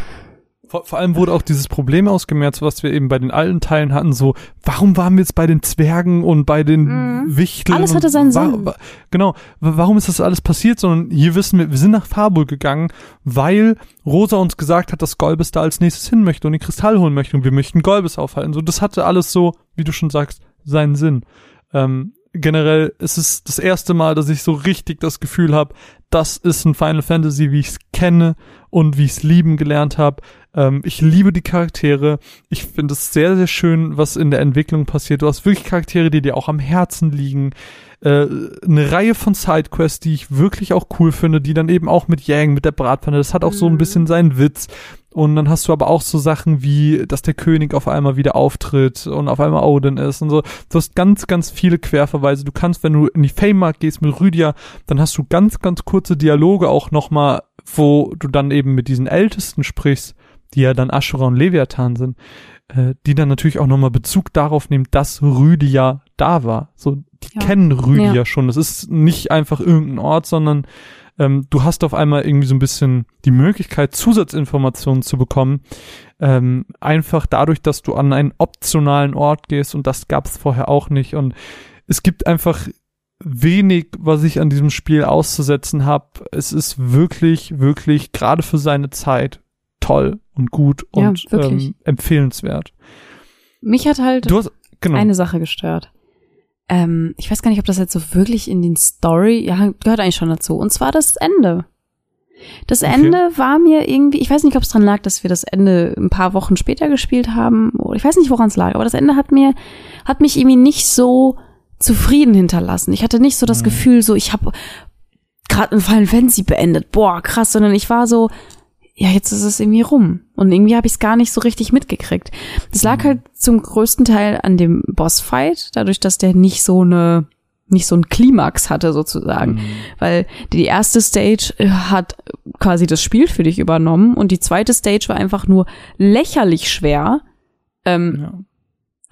vor, vor allem wurde auch dieses Problem ausgemerzt, was wir eben bei den alten Teilen hatten, so, warum waren wir jetzt bei den Zwergen und bei den Mhm. Wichteln? Alles hatte seinen Sinn. wa- Genau, wa- warum ist das alles passiert? Sondern hier wissen wir, wir sind nach Fabul gegangen, weil Rosa uns gesagt hat, dass Golbes da als nächstes hin möchte und den Kristall holen möchte und wir möchten Golbes aufhalten. So, das hatte alles so, wie du schon sagst, seinen Sinn. Ähm, generell ist es das erste Mal, dass ich so richtig das Gefühl habe, das ist ein Final Fantasy, wie ich es kenne und wie ich es lieben gelernt habe. Ähm, ich liebe die Charaktere. Ich finde es sehr, sehr schön, was in der Entwicklung passiert. Du hast wirklich Charaktere, die dir auch am Herzen liegen. Äh, eine Reihe von Sidequests, die ich wirklich auch cool finde, die dann eben auch mit Yang, mit der Bratpfanne, das hat auch so ein Mhm. bisschen seinen Witz. Und dann hast du aber auch so Sachen wie, dass der König auf einmal wieder auftritt und auf einmal Odin ist und so. Du hast ganz, ganz viele Querverweise. Du kannst, wenn du in die Fame-Markt gehst mit Rüdia, dann hast du ganz, ganz kurze Dialoge auch nochmal, wo du dann eben mit diesen Ältesten sprichst, die ja dann Ashura und Leviathan sind, äh, die dann natürlich auch nochmal Bezug darauf nehmen, dass Rüdia da war. So, die Ja. kennen Rüdia Ja. schon. Das ist nicht einfach irgendein Ort, sondern ähm, du hast auf einmal irgendwie so ein bisschen die Möglichkeit, Zusatzinformationen zu bekommen, ähm, einfach dadurch, dass du an einen optionalen Ort gehst und das gab es vorher auch nicht. Und es gibt einfach wenig, was ich an diesem Spiel auszusetzen habe. Es ist wirklich, wirklich gerade für seine Zeit toll und gut Ja, und wirklich. ähm, empfehlenswert. mich hat halt hast genau. eine Sache gestört. Ähm, ich weiß gar nicht, ob das jetzt so wirklich in den Story, ja, gehört eigentlich schon dazu. Und zwar das Ende. Das Okay. Ende war mir irgendwie, ich weiß nicht, ob es dran lag, dass wir das Ende ein paar Wochen später gespielt haben. Oder ich weiß nicht, woran es lag, aber das Ende hat mir, hat mich irgendwie nicht so zufrieden hinterlassen. Ich hatte nicht so das Mhm. Gefühl, so ich habe gerade ein Final Fantasy beendet, boah, krass, sondern ich war so, ja, jetzt ist es irgendwie rum. Und irgendwie habe ich es gar nicht so richtig mitgekriegt. Das lag Mhm. halt zum größten Teil an dem Bossfight, dadurch, dass der nicht so eine, nicht so ein Klimax hatte sozusagen. Mhm. Weil die erste Stage äh, hat quasi das Spiel für dich übernommen und die zweite Stage war einfach nur lächerlich schwer, ähm, Ja.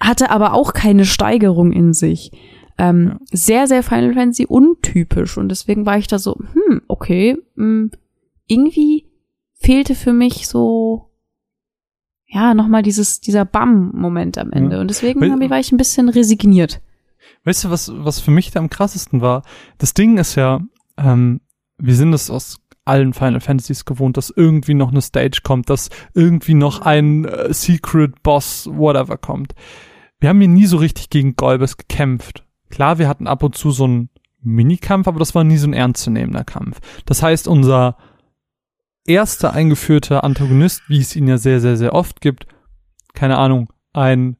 hatte aber auch keine Steigerung in sich. Ähm, Ja. Sehr, sehr Final Fantasy untypisch und deswegen war ich da so, hm, okay, mh, irgendwie fehlte für mich so, ja, nochmal dieses, dieser Bam-Moment am Ende Ja. und deswegen Weil- war ich ein bisschen resigniert. Weißt du, was, was für mich da am krassesten war? Das Ding ist ja, ähm, wir sind es aus allen Final Fantasies gewohnt, dass irgendwie noch eine Stage kommt, dass irgendwie noch ein äh, Secret Boss, whatever kommt. Wir haben hier nie so richtig gegen Golbes gekämpft. Klar, wir hatten ab und zu so einen Minikampf, aber das war nie so ein ernstzunehmender Kampf. Das heißt, unser erster eingeführter Antagonist, wie es ihn ja sehr, sehr, sehr oft gibt, keine Ahnung, ein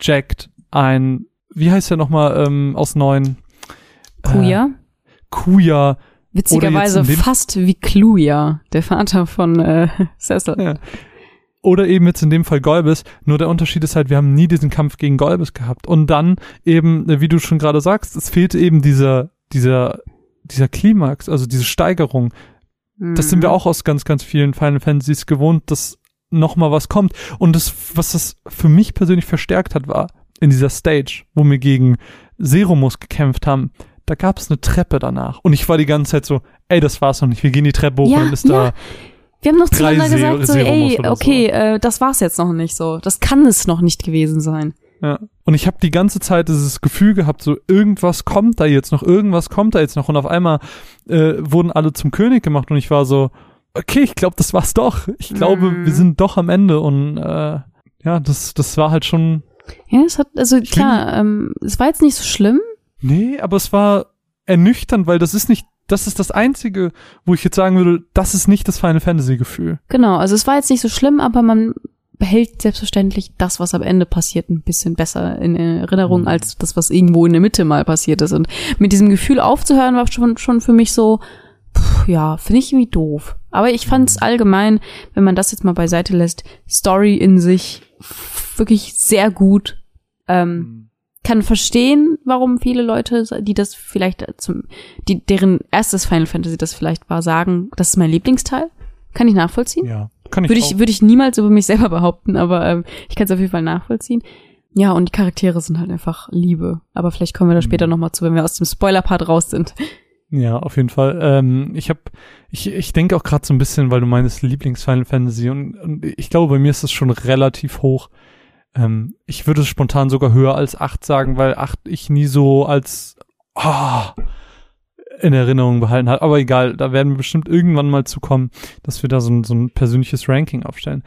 Jacked, ein, wie heißt der nochmal ähm, aus neun? Kuya? Äh, Kuya. Witzigerweise fast wie Kluja, der Vater von äh, Cecil. Ja. Oder eben jetzt in dem Fall Golbes. Nur der Unterschied ist halt, wir haben nie diesen Kampf gegen Golbes gehabt. Und dann eben, äh, wie du schon gerade sagst, es fehlte eben dieser, dieser, dieser Klimax, also diese Steigerung. Das sind wir Mhm. auch aus ganz, ganz vielen Final Fantasies gewohnt, dass noch mal was kommt. Und das, was das für mich persönlich verstärkt hat, war in dieser Stage, wo wir gegen Serumus gekämpft haben, da gab es eine Treppe danach. Und ich war die ganze Zeit so, ey, das war's noch nicht. Wir gehen die Treppe hoch Ja, und dann ist ja. da. Wir haben noch zueinander gesagt, so, ey, oder so. okay, äh, das war's jetzt noch nicht so. Das kann es noch nicht gewesen sein. Ja. Und ich habe die ganze Zeit dieses Gefühl gehabt, so irgendwas kommt da jetzt noch, irgendwas kommt da jetzt noch. Und auf einmal äh, wurden alle zum König gemacht und ich war so, okay, ich glaube, das war's doch. Ich glaube, Mhm. wir sind doch am Ende. Und äh, ja, das, das war halt schon. Ja, es hat, also klar, ähm, es war jetzt nicht so schlimm. Nee, aber es war ernüchternd, weil das ist nicht, das ist das Einzige, wo ich jetzt sagen würde, das ist nicht das Final Fantasy Gefühl. Genau, also es war jetzt nicht so schlimm, aber man behält selbstverständlich das, was am Ende passiert, ein bisschen besser in Erinnerung Mhm. als das, was irgendwo in der Mitte mal passiert ist. Und mit diesem Gefühl aufzuhören, war schon, schon für mich so, pff, ja, finde ich irgendwie doof. Aber ich fand es allgemein, wenn man das jetzt mal beiseite lässt, Story in sich wirklich sehr gut. Ähm, kann verstehen, warum viele Leute, die das vielleicht zum, die, deren erstes Final Fantasy das vielleicht war, sagen, das ist mein Lieblingsteil. Kann ich nachvollziehen. Ja, kann ich Würde ich, würde ich niemals über mich selber behaupten, aber ähm, ich kann es auf jeden Fall nachvollziehen. Ja, und die Charaktere sind halt einfach Liebe. Aber vielleicht kommen wir da später Mhm. nochmal zu, wenn wir aus dem Spoiler-Part raus sind. Ja, auf jeden Fall. Ähm, ich habe, ich, ich denke auch gerade so ein bisschen, weil du meinst Lieblings-Final Fantasy und, und ich glaube, bei mir ist es schon relativ hoch. Ähm, ich würde spontan sogar höher als acht sagen, weil acht ich nie so als ah, in Erinnerung behalten hat. Aber egal, da werden wir bestimmt irgendwann mal zu kommen, dass wir da so ein, so ein persönliches Ranking aufstellen.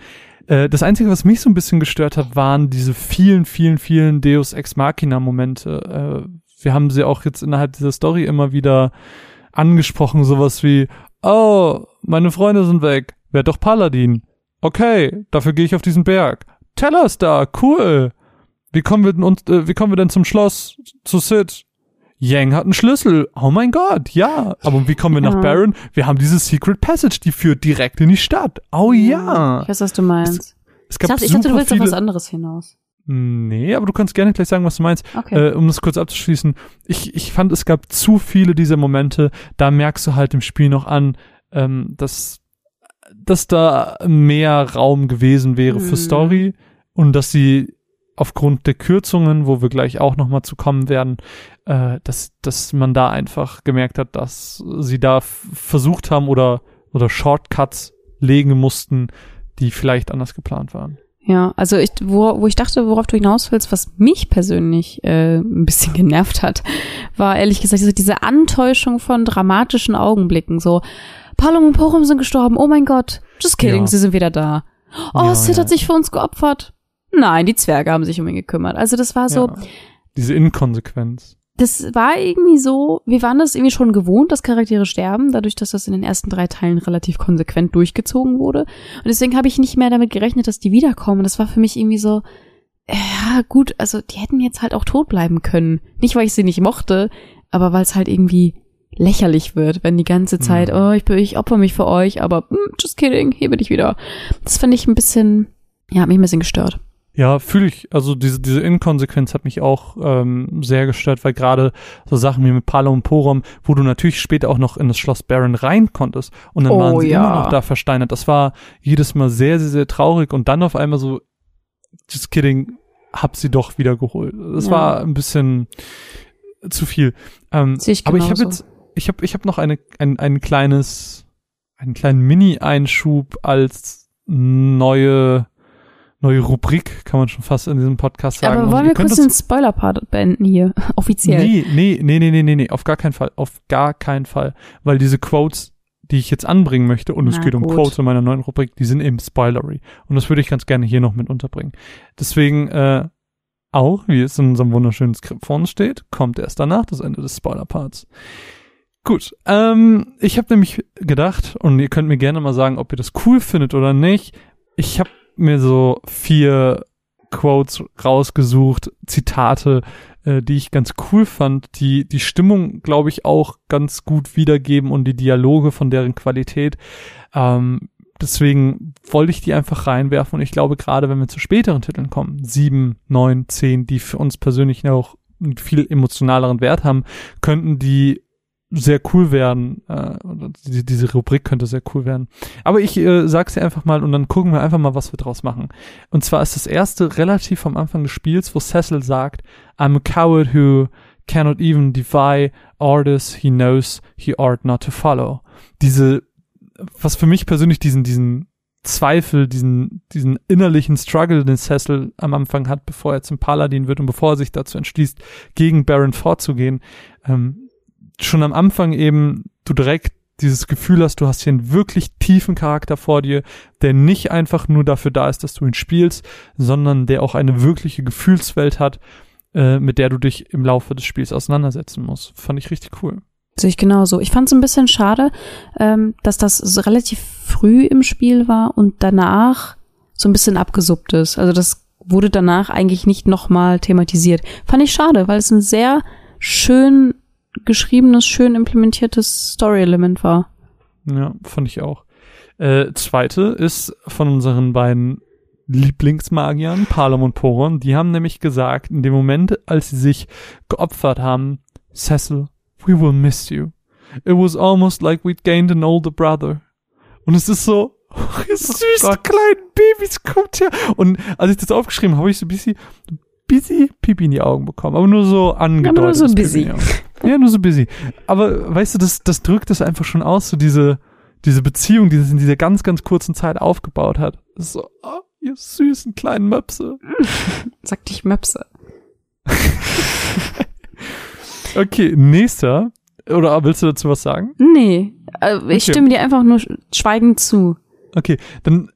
Äh, das Einzige, was mich so ein bisschen gestört hat, waren diese vielen, vielen, vielen Deus Ex Machina Momente. Äh, wir haben sie auch jetzt innerhalb dieser Story immer wieder angesprochen, sowas wie, oh, meine Freunde sind weg, werd doch Paladin. Okay, dafür gehe ich auf diesen Berg. Teller ist da, cool. Wie kommen wir denn uns, äh, wie kommen wir denn zum Schloss, zu Sid? Yang hat einen Schlüssel. Oh mein Gott, ja. Aber wie kommen wir nach Ja. Baron? Wir haben diese Secret Passage, die führt direkt in die Stadt. Oh ja. Ich weiß, was du meinst. Es Ich gab dachte, ich dachte du willst auf was anderes hinaus. Nee, aber du kannst gerne gleich sagen, was du meinst. Okay. Äh, um das kurz abzuschließen, ich, ich fand, es gab zu viele dieser Momente, da merkst du halt im Spiel noch an, ähm, dass, dass da mehr Raum gewesen wäre für Mhm. Story und dass sie aufgrund der Kürzungen, wo wir gleich auch nochmal zu kommen werden, äh, dass, dass man da einfach gemerkt hat, dass sie da versucht haben oder, oder Shortcuts legen mussten, die vielleicht anders geplant waren. Ja, also ich, wo, wo ich dachte, worauf du hinaus willst, was mich persönlich äh, ein bisschen genervt hat, war ehrlich gesagt so diese Antäuschung von dramatischen Augenblicken. So, Palom und Porum sind gestorben, oh mein Gott, just kidding, Ja. sie sind wieder da. Oh, Ja, Sid ja. hat sich für uns geopfert. Nein, die Zwerge haben sich um ihn gekümmert. Also das war so, Ja. Diese Inkonsequenz. das war irgendwie so, wir waren das irgendwie schon gewohnt, dass Charaktere sterben, dadurch, dass das in den ersten drei Teilen relativ konsequent durchgezogen wurde. Und deswegen habe ich nicht mehr damit gerechnet, dass die wiederkommen. Das war für mich irgendwie so, ja, gut, also die hätten jetzt halt auch tot bleiben können. Nicht, weil ich sie nicht mochte, aber weil es halt irgendwie lächerlich wird, wenn die ganze Zeit, Mhm. oh, ich, bin, ich opfer mich für euch, aber hm, just kidding, hier bin ich wieder. Das fand ich ein bisschen, ja, hat mich ein bisschen gestört. Ja, fühle ich. Also diese, diese Inkonsequenz hat mich auch ähm, sehr gestört, weil gerade so Sachen wie mit Palo und Porom, wo du natürlich später auch noch in das Schloss Baron rein konntest und dann Oh, waren sie ja. immer noch da versteinert. Das war jedes Mal sehr, sehr, sehr traurig und dann auf einmal so, just kidding, hab sie doch wieder geholt. Das Ja. war ein bisschen zu viel. Ähm, ich aber ich habe jetzt, ich habe, ich habe noch eine, ein, ein kleines, einen kleinen Mini-Einschub als neue, neue Rubrik, kann man schon fast in diesem Podcast sagen. Aber wollen wir kurz den Spoiler-Part beenden hier? Offiziell. Nee, nee, nee, nee, nee, nee, nee, auf gar keinen Fall, auf gar keinen Fall. Weil diese Quotes, die ich jetzt anbringen möchte, und es Na geht um gut. Quotes in meiner neuen Rubrik, die sind eben spoilery. Und das würde ich ganz gerne hier noch mit unterbringen. Deswegen, äh, auch, wie es in unserem wunderschönen Skript vorne steht, kommt erst danach das Ende des Spoiler-Parts. Gut, ähm, ich habe nämlich gedacht, und ihr könnt mir gerne mal sagen, ob ihr das cool findet oder nicht. Ich habe mir so vier Quotes rausgesucht, Zitate, äh, die ich ganz cool fand, die die Stimmung, glaube ich, auch ganz gut wiedergeben und die Dialoge von deren Qualität. Ähm, deswegen wollte ich die einfach reinwerfen und ich glaube, gerade wenn wir zu späteren Titeln kommen, sieben, neun, zehn, die für uns persönlich auch einen viel emotionaleren Wert haben, könnten die sehr cool werden. Äh, oder die, diese Rubrik könnte sehr cool werden. Aber ich äh, sag's dir einfach mal und dann gucken wir einfach mal, was wir draus machen. Und zwar ist das erste relativ am Anfang des Spiels, wo Cecil sagt, I'm a coward who cannot even defy orders he knows he ought not to follow. Diese, was für mich persönlich diesen, diesen Zweifel, diesen, diesen innerlichen Struggle, den Cecil am Anfang hat, bevor er zum Paladin wird und bevor er sich dazu entschließt, gegen Baron vorzugehen, ähm, schon am Anfang eben du direkt dieses Gefühl hast, du hast hier einen wirklich tiefen Charakter vor dir, der nicht einfach nur dafür da ist, dass du ihn spielst, sondern der auch eine wirkliche Gefühlswelt hat, äh, mit der du dich im Laufe des Spiels auseinandersetzen musst. Fand ich richtig cool. Sehe ich genauso. Ich fand es ein bisschen schade, ähm, dass das relativ früh im Spiel war und danach so ein bisschen abgesuppt ist. Also das wurde danach eigentlich nicht nochmal thematisiert. Fand ich schade, weil es ein sehr schön geschriebenes, schön implementiertes Story-Element war. Ja, fand ich auch. Äh, zweite ist von unseren beiden Lieblingsmagiern, Palom und Poron. Die haben nämlich gesagt, in dem Moment, als sie sich geopfert haben, Cecil, we will miss you. It was almost like we'd gained an older brother. Und es ist so, oh, ihr süßen kleinen Babys, kommt her. Und als ich das aufgeschrieben habe, habe ich so ein bisschen, busy Pipi in die Augen bekommen. Aber nur so angedeutet. nur so busy. Ja. Ja, nur so busy. Aber weißt du, das, das drückt es einfach schon aus, so diese, diese Beziehung, die es in dieser ganz, ganz kurzen Zeit aufgebaut hat. So, oh, ihr süßen kleinen Möpse. Sagte ich Möpse. Okay, nächster. Oder willst du dazu was sagen? Nee, äh, ich Okay. stimme dir einfach nur schweigend zu. Okay, dann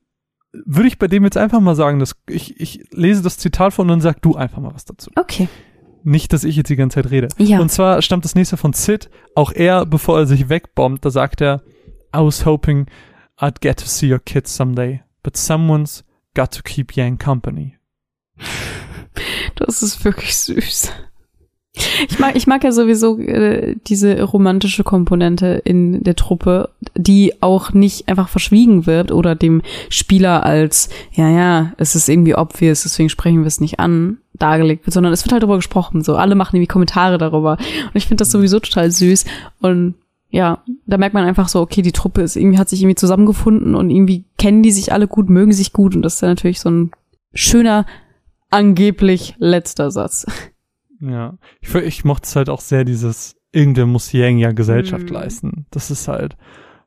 würde ich bei dem jetzt einfach mal sagen, dass ich, ich lese das Zitat von und dann sag du einfach mal was dazu. Okay. Nicht, dass ich jetzt die ganze Zeit rede. Ja. Und zwar stammt das nächste von Sid. Auch er, bevor er sich wegbombt, da sagt er, I was hoping I'd get to see your kids someday, but someone's got to keep Yang company. Das ist wirklich süß. Ich mag, ich mag ja sowieso äh, diese romantische Komponente in der Truppe, die auch nicht einfach verschwiegen wird oder dem Spieler als, ja, ja, es ist irgendwie obvious, deswegen sprechen wir es nicht an, dargelegt wird, sondern es wird halt darüber gesprochen. So, alle machen irgendwie Kommentare darüber. Und ich finde das sowieso total süß. Und ja, da merkt man einfach so, okay, die Truppe ist irgendwie, hat sich irgendwie zusammengefunden und irgendwie kennen die sich alle gut, mögen sich gut. Und das ist ja natürlich so ein schöner, angeblich letzter Satz. Ja. Ich, ich mochte es halt auch sehr, dieses, irgendwer muss Yang ja Gesellschaft Mhm. leisten. Das ist halt,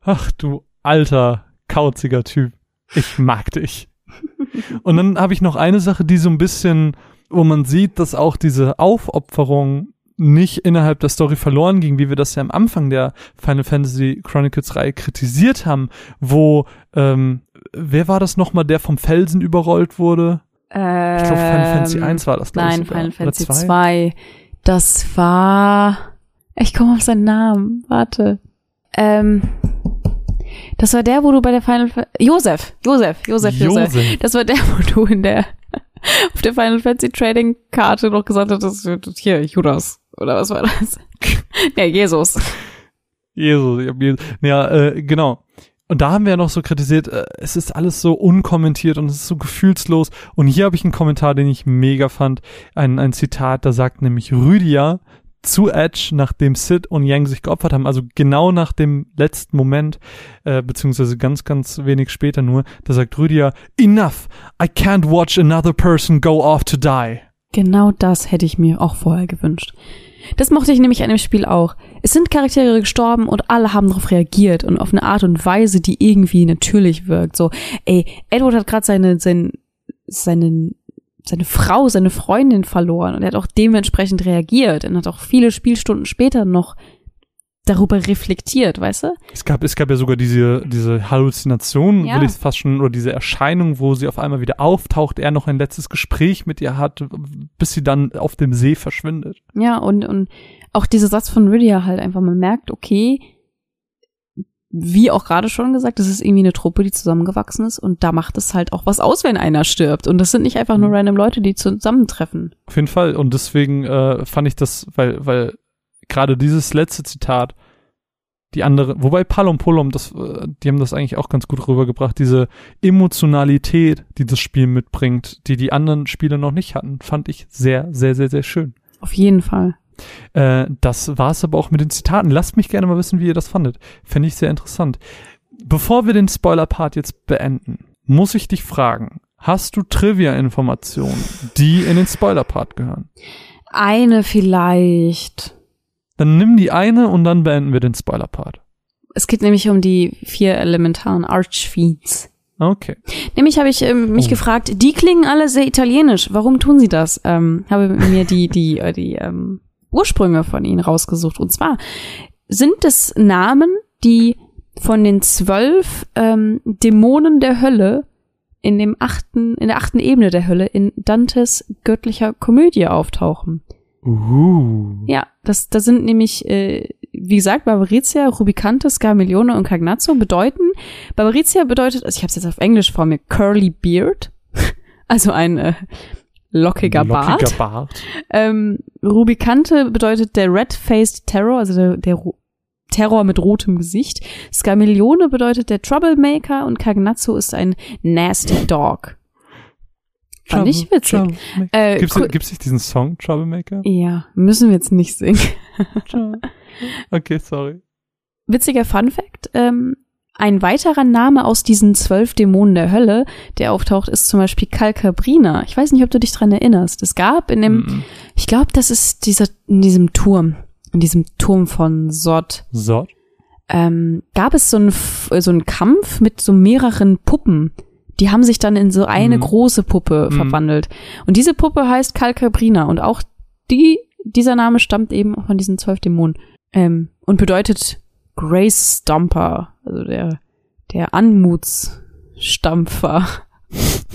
ach du alter, kauziger Typ. Ich mag dich. Und dann habe ich noch eine Sache, die so ein bisschen, wo man sieht, dass auch diese Aufopferung nicht innerhalb der Story verloren ging, wie wir das ja am Anfang der Final Fantasy Chronicles Reihe kritisiert haben, wo, ähm, wer war das nochmal, der vom Felsen überrollt wurde? Ich glaube, Final Fantasy 1 war das, glaub ich, Ähm, Nein. Final Fantasy zwei? 2. Das war. Ich komme auf seinen Namen. Warte. Ähm. Das war der, wo du bei der Final Fa Josef, Josef, Josef, Josef. Josef. Das war der, wo du in der auf der Final Fantasy Trading Karte noch gesagt hattest, hier Judas oder was war das? ja, Jesus. Jesus, ich hab Jesus. Ja, äh, genau. Und da haben wir ja noch so kritisiert, äh, es ist alles so unkommentiert und es ist so gefühlslos. Und hier habe ich einen Kommentar, den ich mega fand. Ein, ein Zitat, da sagt nämlich Rüdiger zu Edge, nachdem Sid und Yang sich geopfert haben, also genau nach dem letzten Moment, äh, beziehungsweise ganz, ganz wenig später nur, da sagt Rüdiger, enough, I can't watch another person go off to die. Genau das hätte ich mir auch vorher gewünscht. Das mochte ich nämlich an dem Spiel auch. Es sind Charaktere gestorben und alle haben darauf reagiert und auf eine Art und Weise, die irgendwie natürlich wirkt. So, ey, Edward hat gerade seine, sein, seine, seine Frau, seine Freundin verloren und er hat auch dementsprechend reagiert und hat auch viele Spielstunden später noch darüber reflektiert, weißt du? Es gab, es gab ja sogar diese, diese Halluzination, Ja. will ich fast schon, oder diese Erscheinung, wo sie auf einmal wieder auftaucht, er noch ein letztes Gespräch mit ihr hat, bis sie dann auf dem See verschwindet. Ja, und, und auch dieser Satz von Rydia halt einfach, man merkt, okay, wie auch gerade schon gesagt, das ist irgendwie eine Truppe, die zusammengewachsen ist und da macht es halt auch was aus, wenn einer stirbt. Und das sind nicht einfach nur Mhm. random Leute, die zusammentreffen. Auf jeden Fall. Und deswegen äh, fand ich das, weil, weil gerade dieses letzte Zitat, die andere, wobei Palom Polom, das, äh, die haben das eigentlich auch ganz gut rübergebracht, diese Emotionalität, die das Spiel mitbringt, die die anderen Spiele noch nicht hatten, fand ich sehr, sehr, sehr, sehr schön. Auf jeden Fall. Äh, das war es aber auch mit den Zitaten. Lasst mich gerne mal wissen, wie ihr das fandet. Fände ich sehr interessant. Bevor wir den Spoiler-Part jetzt beenden, muss ich dich fragen, hast du Trivia-Informationen, die in den Spoiler-Part gehören? Eine vielleicht. Dann nimm die eine und dann beenden wir den Spoiler-Part. Es geht nämlich um die vier elementaren Archfiends. Okay. Nämlich habe ich ähm, mich Oh. gefragt, die klingen alle sehr italienisch. Warum tun sie das? Ähm, habe mir die die äh, die ähm, Ursprünge von ihnen rausgesucht. Und zwar sind es Namen, die von den zwölf ähm, Dämonen der Hölle in dem achten in der achten Ebene der Hölle in Dantes göttlicher Komödie auftauchen. Uh. Ja, das, das sind nämlich, äh, wie gesagt, Barbarizia, Rubicante, Scarmiglione und Cagnazzo bedeuten, Barbarizia bedeutet, also ich habe es jetzt auf Englisch vor mir, Curly Beard, also ein äh, lockiger, Bart. Lockiger Bart. Ähm, Rubicante bedeutet der Red-Faced Terror, also der, der Ro- Terror mit rotem Gesicht. Scarmiglione bedeutet der Troublemaker und Cagnazzo ist ein Nasty Dog. Fand ich witzig. Äh, Gibt's, gibt's nicht diesen Song, Troublemaker? ja, müssen wir jetzt nicht singen. okay, sorry. Witziger Fun Fact, ähm, ein weiterer Name aus diesen zwölf Dämonen der Hölle, der auftaucht, ist zum Beispiel Calcabrina. Ich weiß nicht, ob du dich dran erinnerst. Es gab in dem, Mm. ich glaube, das ist dieser, in diesem Turm, in diesem Turm von Sod, So. ähm, gab es so einen, so einen Kampf mit so mehreren Puppen. Die haben sich dann in so eine Mhm. große Puppe Mhm. verwandelt. Und diese Puppe heißt Calcabrina. Und auch die, dieser Name stammt eben von diesen zwölf Dämonen. Ähm, und bedeutet Grace Stomper. Also der, der Anmutsstampfer.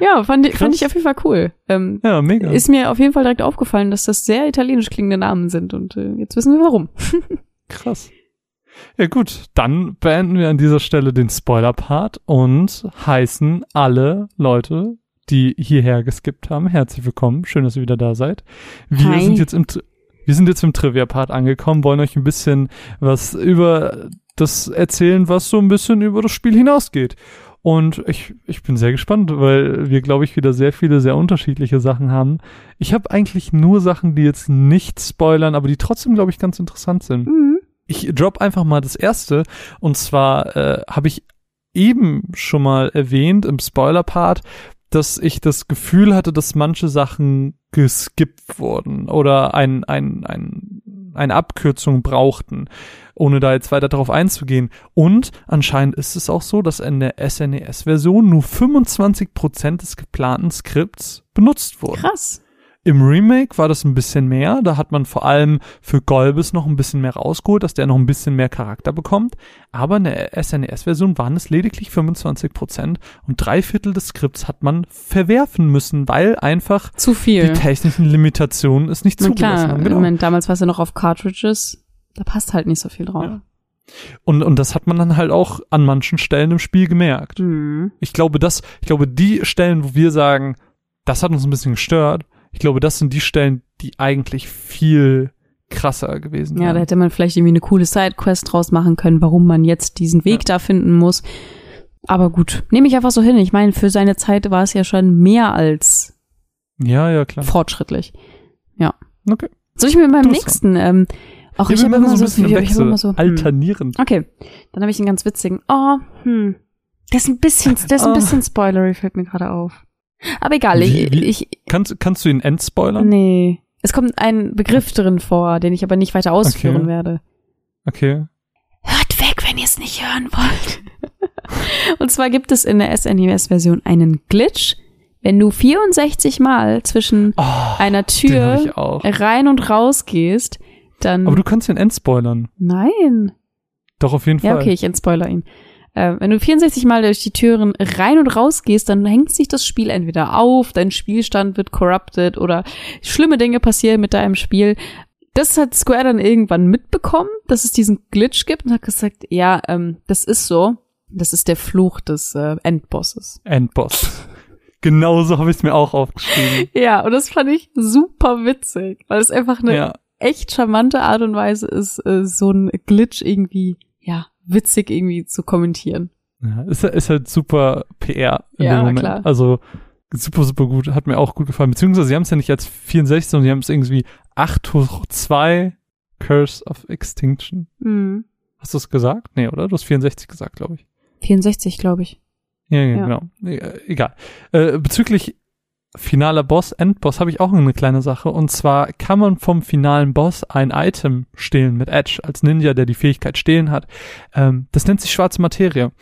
ja, fand, ich- fand Krass. ich auf jeden Fall cool. Ähm, Ja, mega. Ist mir auf jeden Fall direkt aufgefallen, dass das sehr italienisch klingende Namen sind. Und äh, jetzt wissen wir warum. Krass. Ja gut, dann beenden wir an dieser Stelle den Spoiler-Part und heißen alle Leute, die hierher geskippt haben, herzlich willkommen. Schön, dass ihr wieder da seid. Wir Hi. sind jetzt im wir sind jetzt im Trivia-Part angekommen, wollen euch ein bisschen was über das erzählen, was so ein bisschen über das Spiel hinausgeht. Und ich, ich bin sehr gespannt, weil wir, glaube ich, wieder sehr viele, sehr unterschiedliche Sachen haben. Ich habe eigentlich nur Sachen, die jetzt nicht spoilern, aber die trotzdem, glaube ich, ganz interessant sind. Mhm. Ich drop einfach mal das erste. Und zwar äh, habe ich eben schon mal erwähnt im Spoiler-Part, dass ich das Gefühl hatte, dass manche Sachen geskippt wurden oder ein, ein, ein, eine Abkürzung brauchten, ohne da jetzt weiter darauf einzugehen. Und anscheinend ist es auch so, dass in der SNES-Version nur 25% des geplanten Skripts benutzt wurden. Krass. Im Remake war das ein bisschen mehr. Da hat man vor allem für Golbes noch ein bisschen mehr rausgeholt, dass der noch ein bisschen mehr Charakter bekommt. Aber in der SNES-Version waren es lediglich 25 Prozent und drei Viertel des Skripts hat man verwerfen müssen, weil einfach Zu die viel. technischen Limitationen es nicht Na zugelassen klar, haben. ich Genau. meine, damals war es ja noch auf Cartridges. Da passt halt nicht so viel drauf. Ja. Und, und das hat man dann halt auch an manchen Stellen im Spiel gemerkt. Mhm. Ich glaube, das, ich glaube, die Stellen, wo wir sagen, das hat uns ein bisschen gestört, ich glaube, das sind die Stellen, die eigentlich viel krasser gewesen. Ja, da wären. hätte man vielleicht irgendwie eine coole Sidequest draus machen können, warum man jetzt diesen Weg da finden muss. Aber gut, nehme ich einfach so hin. Ich meine, für seine Zeit war es ja schon mehr als ja, ja, klar. fortschrittlich. Okay. Soll ich mit meinem Du bist nächsten, ähm, auch Ja, ich wir habe immer so so, ein bisschen ich, ich hab immer so, hm. alternierend. Okay, dann habe ich einen ganz witzigen. Oh, hm. Der ist ein bisschen, der ist ein Oh. bisschen spoilery, fällt mir gerade auf. Aber egal, Wie- ich, wie- ich, Kannst, kannst du ihn endspoilern? nee. Es kommt ein Begriff drin vor, den ich aber nicht weiter ausführen Okay. werde. Okay. Hört weg, wenn ihr es nicht hören wollt. Und zwar gibt es in der SNES-Version einen Glitch, wenn du 64 Mal zwischen Oh, einer Tür rein und raus gehst, dann. Aber du kannst ihn endspoilern. Nein. Doch, auf jeden Fall. Ja, okay, ich entspoiler ihn. Äh, wenn du 64 Mal durch die Türen rein und raus gehst, dann hängt sich das Spiel entweder auf, dein Spielstand wird corrupted oder schlimme Dinge passieren mit deinem Spiel. Das hat Square dann irgendwann mitbekommen, dass es diesen Glitch gibt und hat gesagt, ja, ähm, das ist so. Das ist der Fluch des äh, Endbosses. Endboss. Genauso habe ich es mir auch aufgeschrieben. Ja, und das fand ich super witzig, weil es einfach eine ja. echt charmante Art und Weise ist, äh, so ein Glitch irgendwie, witzig irgendwie zu kommentieren. ja. Ist, ist halt super PR in Ja, dem Moment. klar. Also super, super gut. Hat mir auch gut gefallen. Beziehungsweise sie haben es ja nicht als 64, sondern sie haben es irgendwie 8 hoch 2 Curse of Extinction. Mhm. Hast du es gesagt? Nee, oder? Du hast 64 gesagt, glaube ich. 64, glaube ich. Ja, ja, Ja. genau. E- Egal. Äh, bezüglich finaler Boss, Endboss, habe ich auch eine kleine Sache. Und zwar kann man vom finalen Boss ein Item stehlen mit Edge als Ninja, der die Fähigkeit stehlen hat. Ähm, das nennt sich schwarze Materie.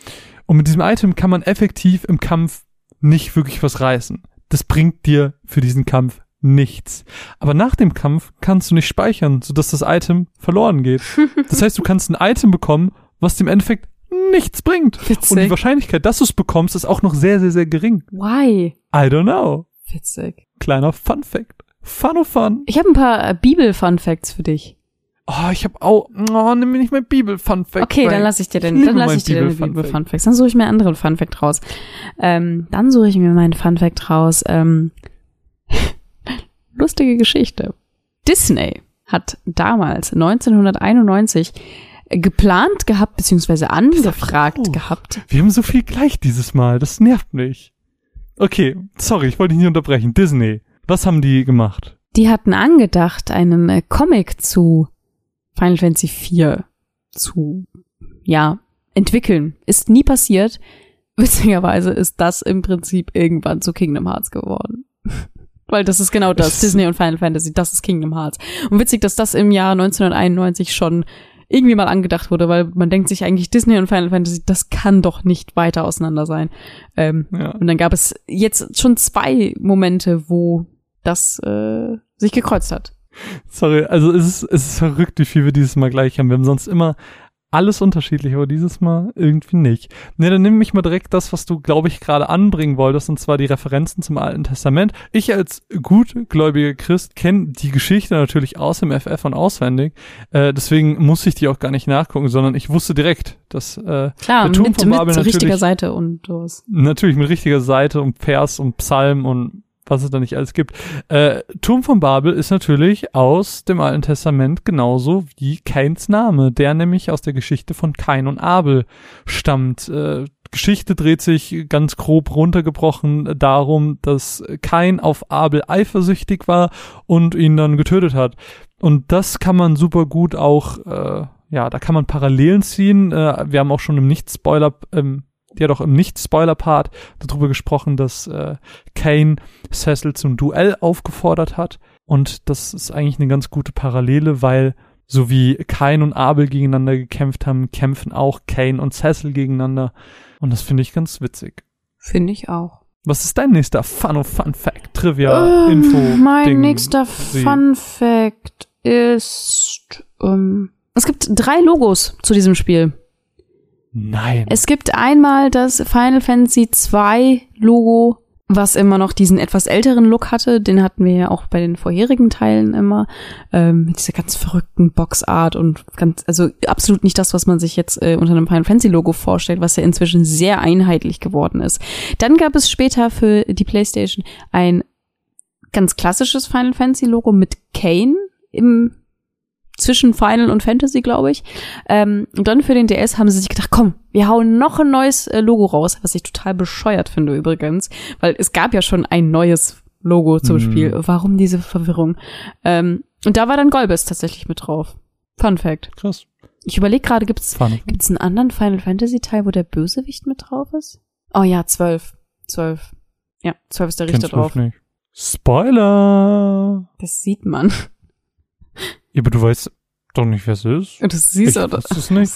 Und mit diesem Item kann man effektiv im Kampf nicht wirklich was reißen. Das bringt dir für diesen Kampf nichts. Aber nach dem Kampf kannst du nicht speichern, sodass das Item verloren geht. Das heißt, du kannst ein Item bekommen, was dem Endeffekt nichts bringt. Und die Witzig. Wahrscheinlichkeit, dass du es bekommst, ist auch noch sehr, sehr, sehr gering. Why? I don't know. Witzig. Kleiner Fun Fact. Fun of fun. Ich habe ein paar äh, Bibel-Fun-Facts für dich. Oh, ich habe auch, oh, nimm mir nicht mein Bibel-Fun Fact. Okay, dann lasse ich dir den, Ich dann mein ich dir deine Bibel-Fun-Fact. Bibel-Fun-Facts. Dann suche ich mir einen anderen Fun-Fact raus. Ähm, dann suche ich mir meinen Fun-Fact raus. Ähm, lustige Geschichte. Disney hat damals 1991 geplant gehabt, beziehungsweise angefragt gehabt. Wir haben so viel gleich dieses Mal. Das nervt mich. Okay, sorry, ich wollte dich nicht unterbrechen. Disney. Was haben die gemacht? Die hatten angedacht, einen äh, Comic zu Final Fantasy IV zu, ja, entwickeln. Ist nie passiert. Witzigerweise ist das im Prinzip irgendwann zu Kingdom Hearts geworden. Weil das ist genau das. Disney und Final Fantasy, das ist Kingdom Hearts. Und witzig, dass das im Jahr 1991 schon irgendwie mal angedacht wurde, weil man denkt sich eigentlich, Disney und Final Fantasy, das kann doch nicht weiter auseinander sein. Ähm, Ja. und dann gab es jetzt schon zwei Momente, wo das äh, sich gekreuzt hat. Sorry, also es ist, es ist verrückt, wie viel wir dieses Mal gleich haben. Wir haben sonst immer alles unterschiedlich, aber dieses Mal irgendwie nicht. Ne, dann nimm mich mal direkt das, was du, glaube ich, gerade anbringen wolltest, und zwar die Referenzen zum Alten Testament. Ich als gutgläubiger Christ kenne die Geschichte natürlich aus dem FF und auswendig. Äh, deswegen muss ich die auch gar nicht nachgucken, sondern ich wusste direkt, dass äh, Klar, Der Turm mit, von mit Babel richtiger natürlich- Seite und sowas. natürlich mit richtiger Seite und Vers und Psalm und was es da nicht alles gibt. Äh, Turm von Babel ist natürlich aus dem Alten Testament genauso wie Kains Name, der nämlich aus der Geschichte von Kain und Abel stammt. Äh, Geschichte dreht sich ganz grob runtergebrochen darum, dass Kain auf Abel eifersüchtig war und ihn dann getötet hat. Und das kann man super gut auch, äh, ja, da kann man Parallelen ziehen. Äh, wir haben auch schon im Nicht-Spoiler, ähm, ja doch im Nicht-Spoiler-Part darüber gesprochen, dass äh, Kane Cecil zum Duell aufgefordert hat. Und das ist eigentlich eine ganz gute Parallele, weil so wie Kain und Abel gegeneinander gekämpft haben, kämpfen auch Kane und Cecil gegeneinander. Und das finde ich ganz witzig. Finde ich auch. Was ist dein nächster Fun of Fun Fact? Trivia, Ähm, Info. Mein Ding, nächster Sie- Fun Fact ist, ähm, es gibt drei Logos zu diesem Spiel. Nein. Es gibt einmal das Final Fantasy 2 Logo, was immer noch diesen etwas älteren Look hatte. Den hatten wir ja auch bei den vorherigen Teilen immer. Ähm, mit dieser ganz verrückten Boxart und ganz, also absolut nicht das, was man sich jetzt äh, unter einem Final Fantasy Logo vorstellt, was ja inzwischen sehr einheitlich geworden ist. Dann gab es später für die PlayStation ein ganz klassisches Final Fantasy Logo mit Kane im zwischen Final und Fantasy, glaube ich. Ähm, und dann für den DS haben sie sich gedacht, komm, wir hauen noch ein neues äh, Logo raus, was ich total bescheuert finde übrigens, weil es gab ja schon ein neues Logo zum Mhm. Spiel. Warum diese Verwirrung? Ähm, und da war dann Golbes tatsächlich mit drauf. Fun Fact. Krass. Ich überlege gerade, gibt's Fun. gibt's einen anderen Final Fantasy Teil, wo der Bösewicht mit drauf ist? Oh ja, zwölf. Zwölf. Ja, zwölf ist der Richter Kennst drauf. nicht. Spoiler! Das sieht man. Ja, aber du weißt doch nicht, wer es ist. Und das siehst Ich du. wusste es nicht.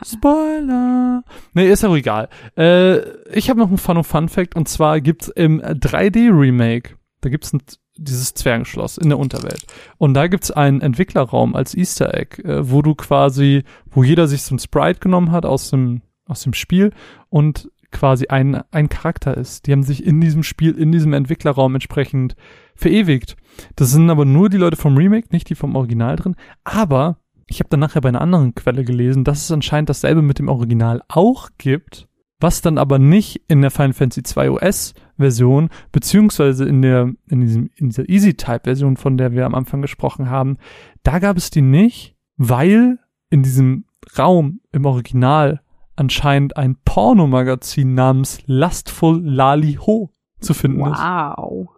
Das- Spoiler. Nee, ist auch egal. Äh, ich habe noch einen Fun, Fun Fact und zwar gibt's im 3D-Remake, da gibt's ein, dieses Zwergenschloss in der Unterwelt. Und da gibt's einen Entwicklerraum als Easter Egg, äh, wo du quasi, wo jeder sich so ein Sprite genommen hat aus dem, aus dem Spiel und quasi ein, ein Charakter ist. Die haben sich in diesem Spiel, in diesem Entwicklerraum entsprechend verewigt. Das sind aber nur die Leute vom Remake, nicht die vom Original drin. Aber ich habe dann nachher bei einer anderen Quelle gelesen, dass es anscheinend dasselbe mit dem Original auch gibt, was dann aber nicht in der Final Fantasy 2 OS Version beziehungsweise in der in diesem in dieser Easy Type Version, von der wir am Anfang gesprochen haben, da gab es die nicht, weil in diesem Raum im Original anscheinend ein Pornomagazin namens Lustful Lali Ho zu finden ist. Wow.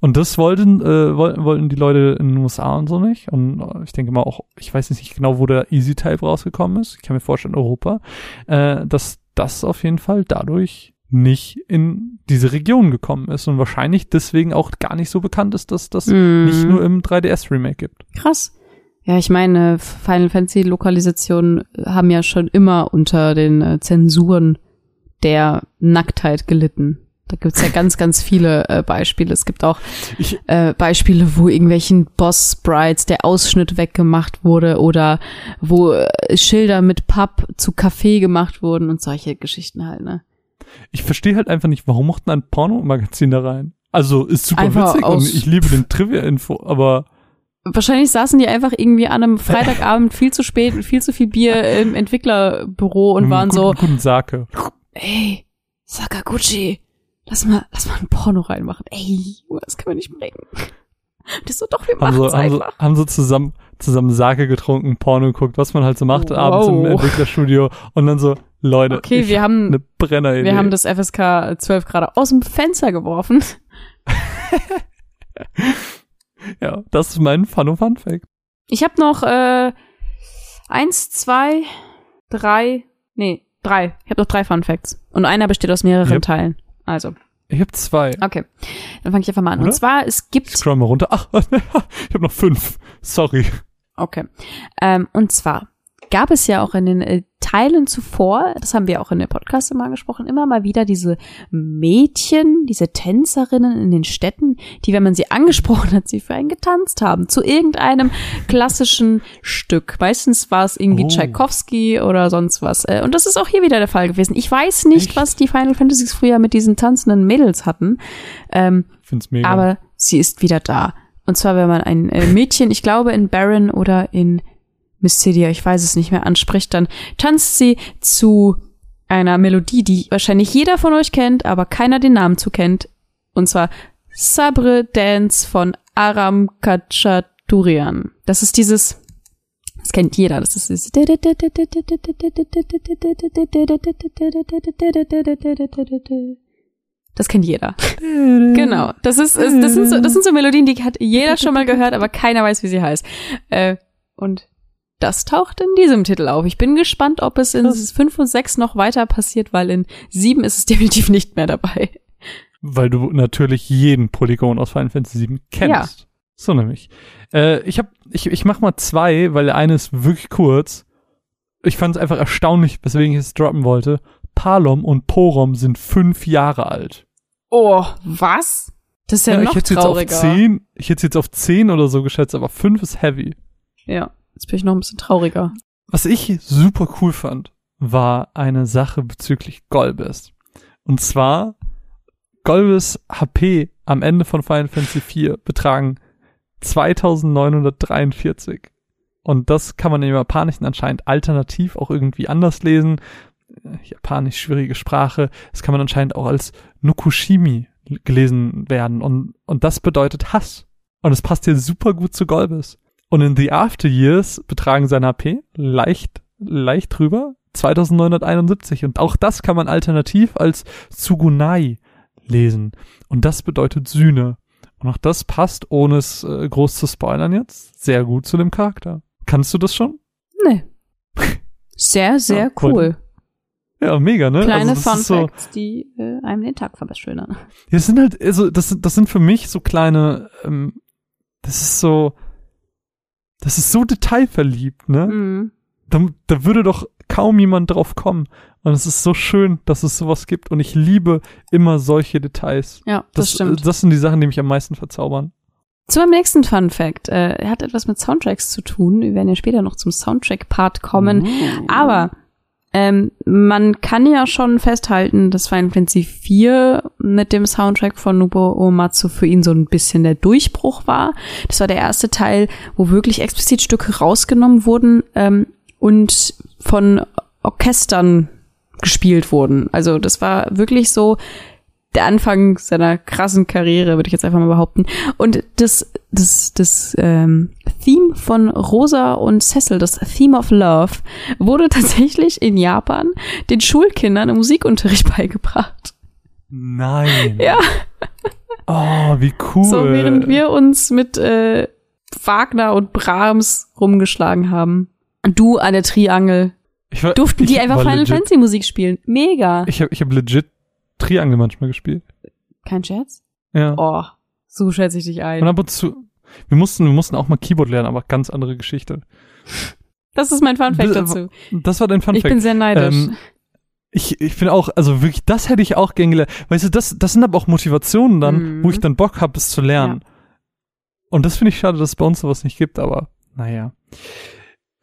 Und das wollten, äh, wollten, wollten die Leute in den USA und so nicht. Und äh, ich denke mal auch, ich weiß nicht genau, wo der Easy Type rausgekommen ist. Ich kann mir vorstellen, Europa. Äh, dass das auf jeden Fall dadurch nicht in diese Region gekommen ist und wahrscheinlich deswegen auch gar nicht so bekannt ist, dass das Mhm. nicht nur im 3DS Remake gibt. Krass. Ja, ich meine, Final Fantasy Lokalisationen haben ja schon immer unter den äh, Zensuren der Nacktheit gelitten. Da gibt's ja ganz, ganz viele äh, Beispiele. Es gibt auch äh, Beispiele, wo irgendwelchen Boss-Sprites der Ausschnitt weggemacht wurde oder wo äh, Schilder mit Papp zu Kaffee gemacht wurden und solche Geschichten halt, ne? Ich verstehe halt einfach nicht, warum macht man ein Pornomagazin da rein? Also ist super Einfach witzig und ich liebe den Trivia-Info, aber Wahrscheinlich saßen die einfach irgendwie an einem Freitagabend viel zu spät mit viel zu viel Bier im Entwicklerbüro und mit waren einem so, guten, guten Sake. ey, Sakaguchi, lass mal, lass mal ein Porno reinmachen. Ey, das können wir nicht bringen. Das ist so doch, wir haben machen's so, haben, so, einfach. haben so zusammen, zusammen Sake getrunken, Porno geguckt, was man halt so macht Wow. abends im Entwicklerstudio und dann so, Leute, Okay, wir hab haben- eine Brenneridee. Wir haben das FSK 12 gerade aus dem Fenster geworfen. ja, das ist mein Fun Fun Fact. Ich habe noch äh, eins, zwei, drei, nee, drei. Ich habe noch drei Fun Facts. Und einer besteht aus mehreren Yep. Teilen. Also, Ich habe zwei. okay. Dann fange ich einfach mal an. Oder? Und zwar, es Ich gibt scroll mal runter. Ach, ich habe noch fünf. Sorry. Okay. Ähm, und zwar gab es ja auch in den äh, Teilen zuvor, das haben wir auch in der Podcast immer angesprochen, immer mal wieder diese Mädchen, diese Tänzerinnen in den Städten, die, wenn man sie angesprochen hat, sie für einen getanzt haben, zu irgendeinem klassischen Stück. Meistens war es irgendwie Oh. Tchaikovsky oder sonst was. Äh, und das ist auch hier wieder der Fall gewesen. Ich weiß nicht, Echt? was die Final Fantasies früher mit diesen tanzenden Mädels hatten. Ähm, Find's mega. aber sie ist wieder da. Und zwar, wenn man ein äh, Mädchen, ich glaube in Baron oder in Mystidia, ich weiß es nicht mehr, anspricht, dann tanzt sie zu einer Melodie, die wahrscheinlich jeder von euch kennt, aber keiner den Namen zu kennt. Und zwar Sabre Dance von Aram Kachaturian. Das ist dieses, das kennt jeder, das ist dieses das kennt jeder. Genau. Das ist, ist das sind so, das sind so Melodien, die hat jeder schon mal gehört, aber keiner weiß, wie sie heißt. Äh, und das taucht in diesem Titel auf. Ich bin gespannt, ob es in Krass. 5 und 6 noch weiter passiert, weil in 7 ist es definitiv nicht mehr dabei. Weil du natürlich jeden Polygon aus Final Fantasy VII kennst. So nämlich. Äh, ich hab, ich, ich mach mal zwei, weil der eine ist wirklich kurz. Ich fand es einfach erstaunlich, weswegen ich es droppen wollte. Palom und Porom sind fünf Jahre alt. Oh, was? Das ist ja, noch ich hätte jetzt trauriger. auf zehn, ich hätte jetzt auf zehn oder so geschätzt, aber fünf ist heavy. Ja, jetzt bin ich noch ein bisschen trauriger. Was ich super cool fand, war eine Sache bezüglich Golbes. Und zwar, Golbes HP am Ende von Final Fantasy IV betragen 2943. Und das kann man im Japanischen anscheinend alternativ auch irgendwie anders lesen. Äh, Japanisch schwierige Sprache. Das kann man anscheinend auch als Nukushimi gelesen werden. Und, und das bedeutet Hass. Und es passt hier super gut zu Golbes. Und in The After Years betragen seine AP leicht, leicht drüber 2971. Und auch das kann man alternativ als Tsugunai lesen. Und das bedeutet Sühne. Und auch das passt, ohne es äh, groß zu spoilern jetzt, sehr gut zu dem Charakter. Kannst du das schon? Nee. Sehr, sehr Ja, cool. Ja, mega, ne? Kleine also Fun ist so, Facts, die äh, einem den Tag. Ja, das sind halt, also das, sind- das sind für mich so kleine, ähm, das ist so, das ist so detailverliebt, ne? Mhm. Da, da würde doch kaum jemand drauf kommen. Und es ist so schön, dass es sowas gibt. Und ich liebe immer solche Details. Ja, das, Das, stimmt. das sind die Sachen, die mich am meisten verzaubern. Zu meinem nächsten Fun Fact. Äh, er hat etwas mit Soundtracks zu tun. Wir werden ja später noch zum Soundtrack-Part kommen. Aber ähm, man kann ja schon festhalten, dass Final Fantasy IV mit dem Soundtrack von Nobuo Uematsu für ihn so ein bisschen der Durchbruch war. Das war der erste Teil, wo wirklich explizit Stücke rausgenommen wurden ähm, und von Orchestern gespielt wurden. Also das war wirklich so der Anfang seiner krassen Karriere, würde ich jetzt einfach mal behaupten. Und das, das, das ähm, Theme von Rosa und Cecil, das Theme of Love, wurde tatsächlich in Japan den Schulkindern im Musikunterricht beigebracht. Nein. Ja. Oh, wie cool. So während wir uns mit äh, Wagner und Brahms rumgeschlagen haben. Und du an der Triangel. ich war, Durften ich die einfach Final legit, Fantasy Musik spielen. Mega. Ich habe ich hab legit Triangel manchmal gespielt. Kein Scherz? Ja. Oh, so schätze ich dich Und ein. ab und zu, wir mussten, wir mussten auch mal Keyboard lernen, aber ganz andere Geschichte. Das ist mein Fun Fact Bis- dazu. Das war dein Fun Ich bin sehr neidisch. Ähm, Ich, ich finde auch, also wirklich, das hätte ich auch gern gelernt. Weißt du, das, das sind aber auch Motivationen dann, Mhm. wo ich dann Bock habe, es zu lernen. Und das finde ich schade, dass es bei uns sowas nicht gibt, aber naja.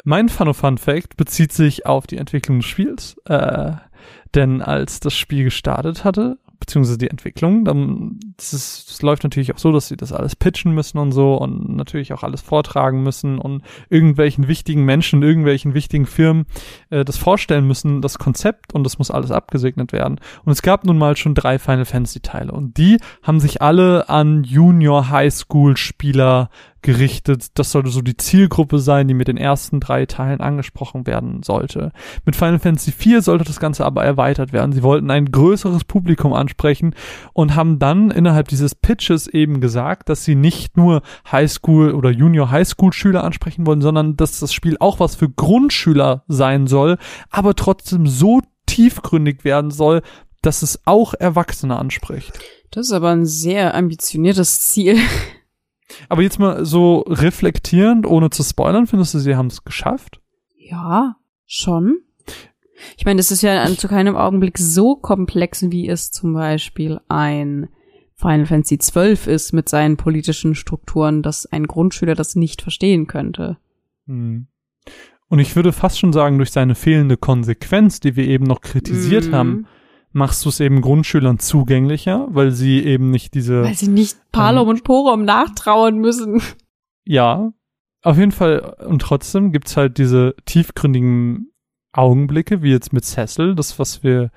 Mein Fun of Fun Fact bezieht sich auf die Entwicklung des Spiels. Äh, denn als das Spiel gestartet hatte, beziehungsweise die Entwicklung, dann das, ist, das läuft natürlich auch so, dass sie das alles pitchen müssen und so und natürlich auch alles vortragen müssen und irgendwelchen wichtigen Menschen, irgendwelchen wichtigen Firmen äh, das vorstellen müssen, das Konzept und das muss alles abgesegnet werden. Und es gab nun mal schon drei Final Fantasy Teile und die haben sich alle an Junior High School Spieler gerichtet. Das sollte so die Zielgruppe sein, die mit den ersten drei Teilen angesprochen werden sollte. Mit Final Fantasy IV sollte das Ganze aber erweitert werden. Sie wollten ein größeres Publikum ansprechen und haben dann innerhalb dieses Pitches eben gesagt, dass sie nicht nur Highschool oder Junior Highschool Schüler ansprechen wollen, sondern dass das Spiel auch was für Grundschüler sein soll, aber trotzdem so tiefgründig werden soll, dass es auch Erwachsene anspricht. Das ist aber ein sehr ambitioniertes Ziel. Aber jetzt mal so reflektierend, ohne zu spoilern, findest du, sie haben es geschafft? Ja, schon. Ich meine, das ist ja an- zu keinem Augenblick so komplex, wie es zum Beispiel ein Final Fantasy XII ist mit seinen politischen Strukturen, dass ein Grundschüler das nicht verstehen könnte. Hm. Und ich würde fast schon sagen, durch seine fehlende Konsequenz, die wir eben noch kritisiert Mhm. haben, machst du es eben Grundschülern zugänglicher, weil sie eben nicht diese, Weil sie nicht Palom und Porom nachtrauern müssen. ja, auf jeden Fall, und trotzdem gibt's halt diese tiefgründigen Augenblicke, wie jetzt mit Cecil, das, was wir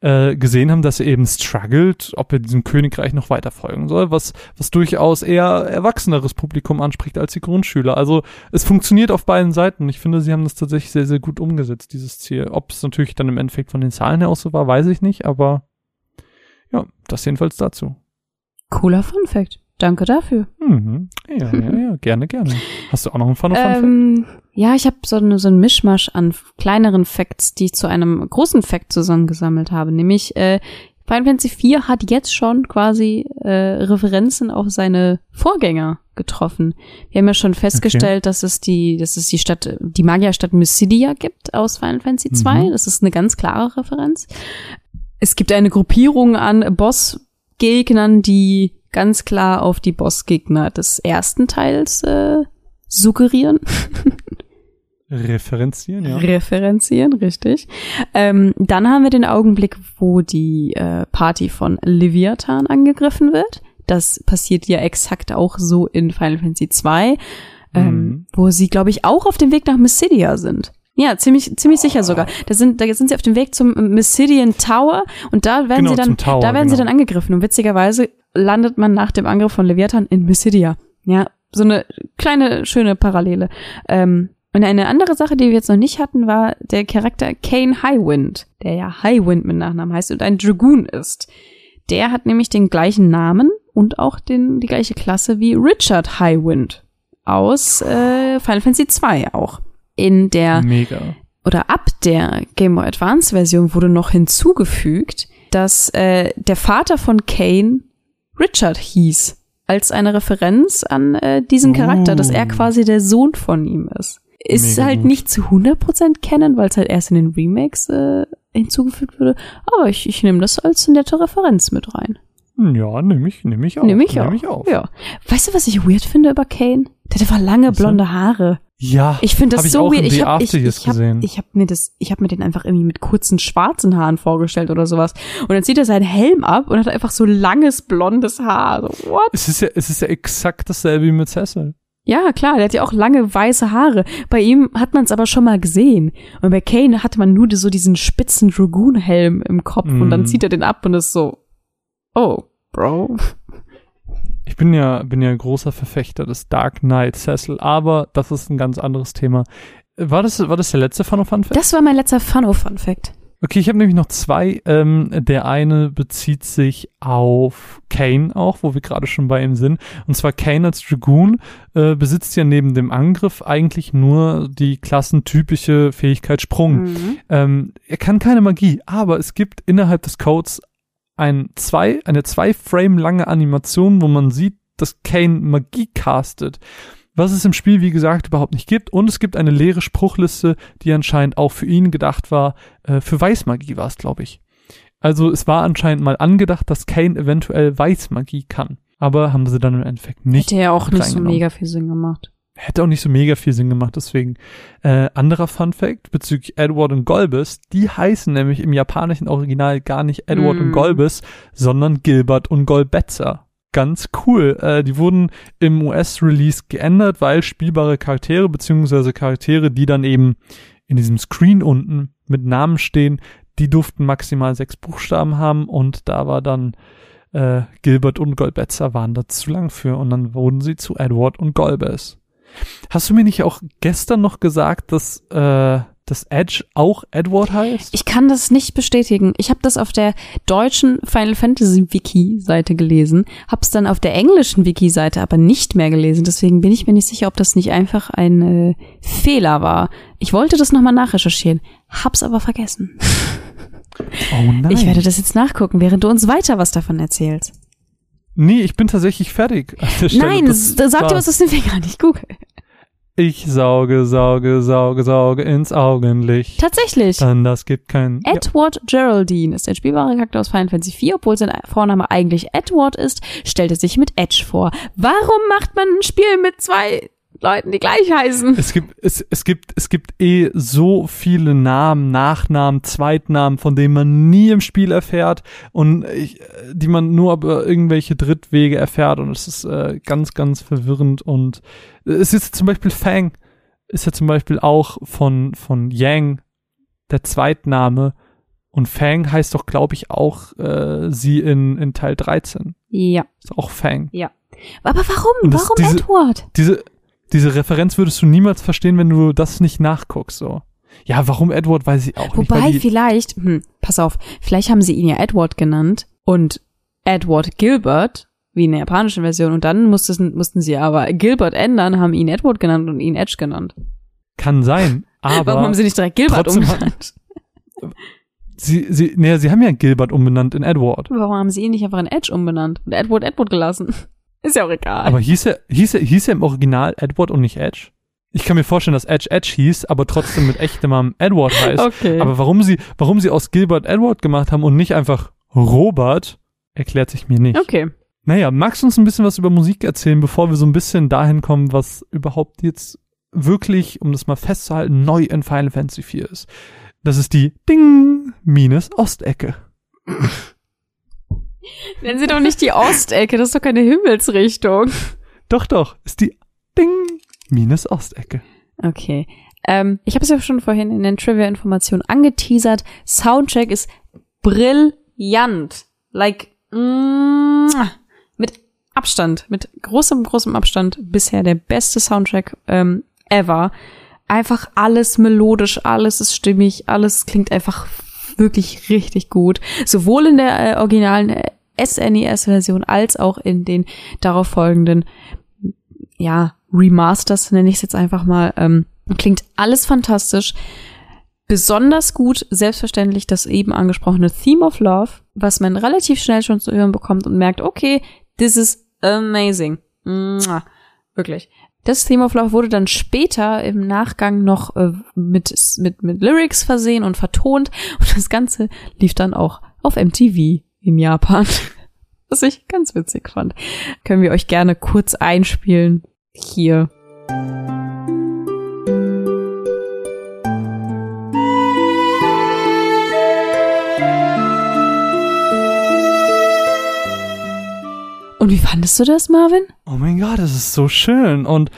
äh, gesehen haben, dass er eben struggelt, ob er diesem Königreich noch weiter folgen soll, was, was durchaus eher erwachseneres Publikum anspricht als die Grundschüler. Also es funktioniert auf beiden Seiten. Ich finde, sie haben das tatsächlich sehr, sehr gut umgesetzt, dieses Ziel. Ob es natürlich dann im Endeffekt von den Zahlen her auch so war, weiß ich nicht, aber ja, das jedenfalls dazu. Cooler Fun Fact. Danke dafür. Mhm. Ja, ja, ja, gerne, gerne. Hast du auch noch einen Fun Fun Fact? Ähm, ja, ich habe so, eine, so ein Mischmasch an kleineren Facts, die ich zu einem großen Fact zusammengesammelt habe. Nämlich, äh, Final Fantasy IV hat jetzt schon quasi äh, Referenzen auf seine Vorgänger getroffen. Wir haben ja schon festgestellt, dass es die, dass es die Stadt, die Magierstadt Mysidia gibt aus Final Fantasy II. Mhm. Das ist eine ganz klare Referenz. Es gibt eine Gruppierung an Bossgegnern, die ganz klar auf die Bossgegner des ersten Teils äh, suggerieren. Referenzieren, ja. Referenzieren, richtig. Ähm, dann haben wir den Augenblick, wo die äh, Party von Leviathan angegriffen wird. Das passiert ja exakt auch so in Final Fantasy II, ähm, Mhm. wo sie, glaube ich, auch auf dem Weg nach Mysidia sind. Ja, ziemlich, ziemlich sicher sogar. Da sind, da sind sie auf dem Weg zum Mysidian Tower und da werden Genau, sie dann, Tower, da werden sie genau. dann angegriffen und witzigerweise landet man nach dem Angriff von Leviathan in Mysidia. Ja, so eine kleine, schöne Parallele. Ähm, und eine andere Sache, die wir jetzt noch nicht hatten, war der Charakter Kane Highwind, der ja Highwind mit Nachnamen heißt und ein Dragoon ist. Der hat nämlich den gleichen Namen und auch den, die gleiche Klasse wie Richard Highwind aus äh, Final Fantasy II auch. In der Mega. oder ab der Game Boy Advance Version wurde noch hinzugefügt, dass äh, der Vater von Kane Richard hieß, als eine Referenz an äh, diesen Charakter, dass er Oh. quasi der Sohn von ihm ist. Ist Mega halt gut. nicht zu 100% kennen, weil es halt erst in den Remakes äh, hinzugefügt wurde, aber ich, ich nehme das als nette Referenz mit rein. Ja, nehme ich, nehm ich auf. Nehme ich auch. Nehm ich auf. Ja. Weißt du, was ich weird finde über Kane? Der hat einfach lange blonde Haare. Ja, Ich finde das Hab ich so auch weird. Ich habe ich, ich hab, gesehen. ich hab mir das, ich habe mir den einfach irgendwie mit kurzen schwarzen Haaren vorgestellt oder sowas. Und dann zieht er seinen Helm ab und hat einfach so langes blondes Haar. So, what? es ist ja, es ist ja exakt dasselbe wie mit Cecil. Ja, klar, der hat ja auch lange weiße Haare. Bei ihm hat man es aber schon mal gesehen. Und bei Kane hatte man nur so diesen spitzen Dragoon-Helm im Kopf und dann Mhm. zieht er den ab und ist so, oh, Bro. Ich bin ja, bin ja großer Verfechter des Dark Knight Cecil, aber das ist ein ganz anderes Thema. War das, war das der letzte Fun Fun Fact? Das war mein letzter Fun-O-Fun-Fact. Okay, ich habe nämlich noch zwei. Ähm, der eine bezieht sich auf Kane auch, wo wir gerade schon bei ihm sind. Und zwar Kane als Dragoon äh, besitzt ja neben dem Angriff eigentlich nur die klassentypische Fähigkeit Sprung. Mhm. Ähm, er kann keine Magie, aber es gibt innerhalb des Codes ein zwei, eine zwei Frame lange Animation, wo man sieht, dass Kane Magie castet. Was es im Spiel, wie gesagt, überhaupt nicht gibt. Und es gibt eine leere Spruchliste, die anscheinend auch für ihn gedacht war. Äh, für Weißmagie war es, glaube ich. Also es war anscheinend mal angedacht, dass Kane eventuell Weißmagie kann. Aber haben sie dann im Endeffekt nicht. Hätte ja auch nicht so mega viel Sinn gemacht. Hätte auch nicht so mega viel Sinn gemacht, deswegen. Äh, anderer Fun Fact bezüglich Edward und Golbes, die heißen nämlich im japanischen Original gar nicht Edward Mm. und Golbes, sondern Gilbert und Golbetzer. Ganz cool. Äh, die wurden im US-Release geändert, weil spielbare Charaktere, beziehungsweise Charaktere, die dann eben in diesem Screen unten mit Namen stehen, die durften maximal sechs Buchstaben haben und da war dann äh, Gilbert und Golbetzer waren da zu lang für und dann wurden sie zu Edward und Golbes. Hast du mir nicht auch gestern noch gesagt, dass, äh, dass Edge auch Edward heißt? Ich kann das nicht bestätigen. Ich habe das auf der deutschen Final Fantasy Wiki Seite gelesen, hab's dann auf der englischen Wiki Seite aber nicht mehr gelesen. Deswegen bin ich mir nicht sicher, ob das nicht einfach ein äh, Fehler war. Ich wollte das nochmal nachrecherchieren, hab's aber vergessen. oh nein. Ich werde das jetzt nachgucken, während du uns weiter was davon erzählst. Nee, ich bin tatsächlich fertig. der. Nein, Das s- sag dir was aus dem Finger, nicht Google. Ich sauge, sauge, sauge, sauge ins Augenlicht. Tatsächlich. Dann das gibt kein. Ja. Edward Geraldine ist ein spielbarer Charakter aus Final Fantasy IV. Obwohl sein Vorname eigentlich Edward ist, stellt er sich mit Edge vor. Warum macht man ein Spiel mit zwei Leuten, die gleich heißen? Es gibt, es, es gibt, es gibt eh so viele Namen, Nachnamen, Zweitnamen, von denen man nie im Spiel erfährt und ich, die man nur über irgendwelche Drittwege erfährt und es ist äh, ganz, ganz verwirrend und es ist zum Beispiel Fang, ist ja zum Beispiel auch von, von Yang der Zweitname und Fang heißt doch, glaube ich, auch äh, sie in, in Teil 13. Ja. Ist auch Fang. Aber warum? Warum diese- Edward? diese, diese Referenz würdest du niemals verstehen, wenn du das nicht nachguckst, so. Ja, warum Edward, weiß ich auch nicht. Wobei weil die, vielleicht, hm, pass auf, vielleicht haben sie ihn ja Edward genannt und Edward Gilbert, wie in der japanischen Version, und dann mussten, mussten sie aber Gilbert ändern, haben ihn Edward genannt und ihn Edge genannt. kann sein, aber Warum haben sie nicht direkt Gilbert hat- umgenannt? sie, sie, nee, sie haben ja Gilbert umbenannt in Edward. Warum haben sie ihn nicht einfach in Edge umbenannt und Edward Edward gelassen? Ist ja auch egal. Aber hieß er, hieß er, hieß er im Original Edward und nicht Edge? Ich kann mir vorstellen, dass Edge Edge hieß, aber trotzdem mit echtem Namen Edward heißt. okay. Aber warum sie, warum sie aus Gilbert Edward gemacht haben und nicht einfach Robert, erklärt sich mir nicht. okay. Naja, magst du uns ein bisschen was über Musik erzählen, bevor wir so ein bisschen dahin kommen, was überhaupt jetzt wirklich, um das mal festzuhalten, neu in Final Fantasy IV ist? Das ist die Ding minus Ostecke. Nennen Sie doch nicht die Ostecke, das ist doch keine Himmelsrichtung. Doch, doch, ist die Ding minus Ostecke. Okay. Ähm, ich habe es ja schon vorhin in den Trivia-Informationen angeteasert. Soundtrack ist brillant. Like, mm, mit Abstand, mit großem, großem Abstand bisher der beste Soundtrack ähm, ever. Einfach alles melodisch, alles ist stimmig, alles klingt einfach wirklich richtig gut. Sowohl in der äh, originalen äh, SNES-Version als auch in den darauf folgenden, ja, Remasters nenne ich es jetzt einfach mal. Ähm, klingt alles fantastisch. Besonders gut, selbstverständlich, das eben angesprochene Theme of Love, was man relativ schnell schon zu hören bekommt und merkt, okay, this is amazing. Mua. Wirklich. Das Theme of Love wurde dann später im Nachgang noch äh, mit, mit, mit Lyrics versehen und vertont. Und das Ganze lief dann auch auf MTV in Japan. Was ich ganz witzig fand. Können wir euch gerne kurz einspielen. Hier. Und wie fandest du das, Marvin? Oh mein Gott, das ist so schön. Und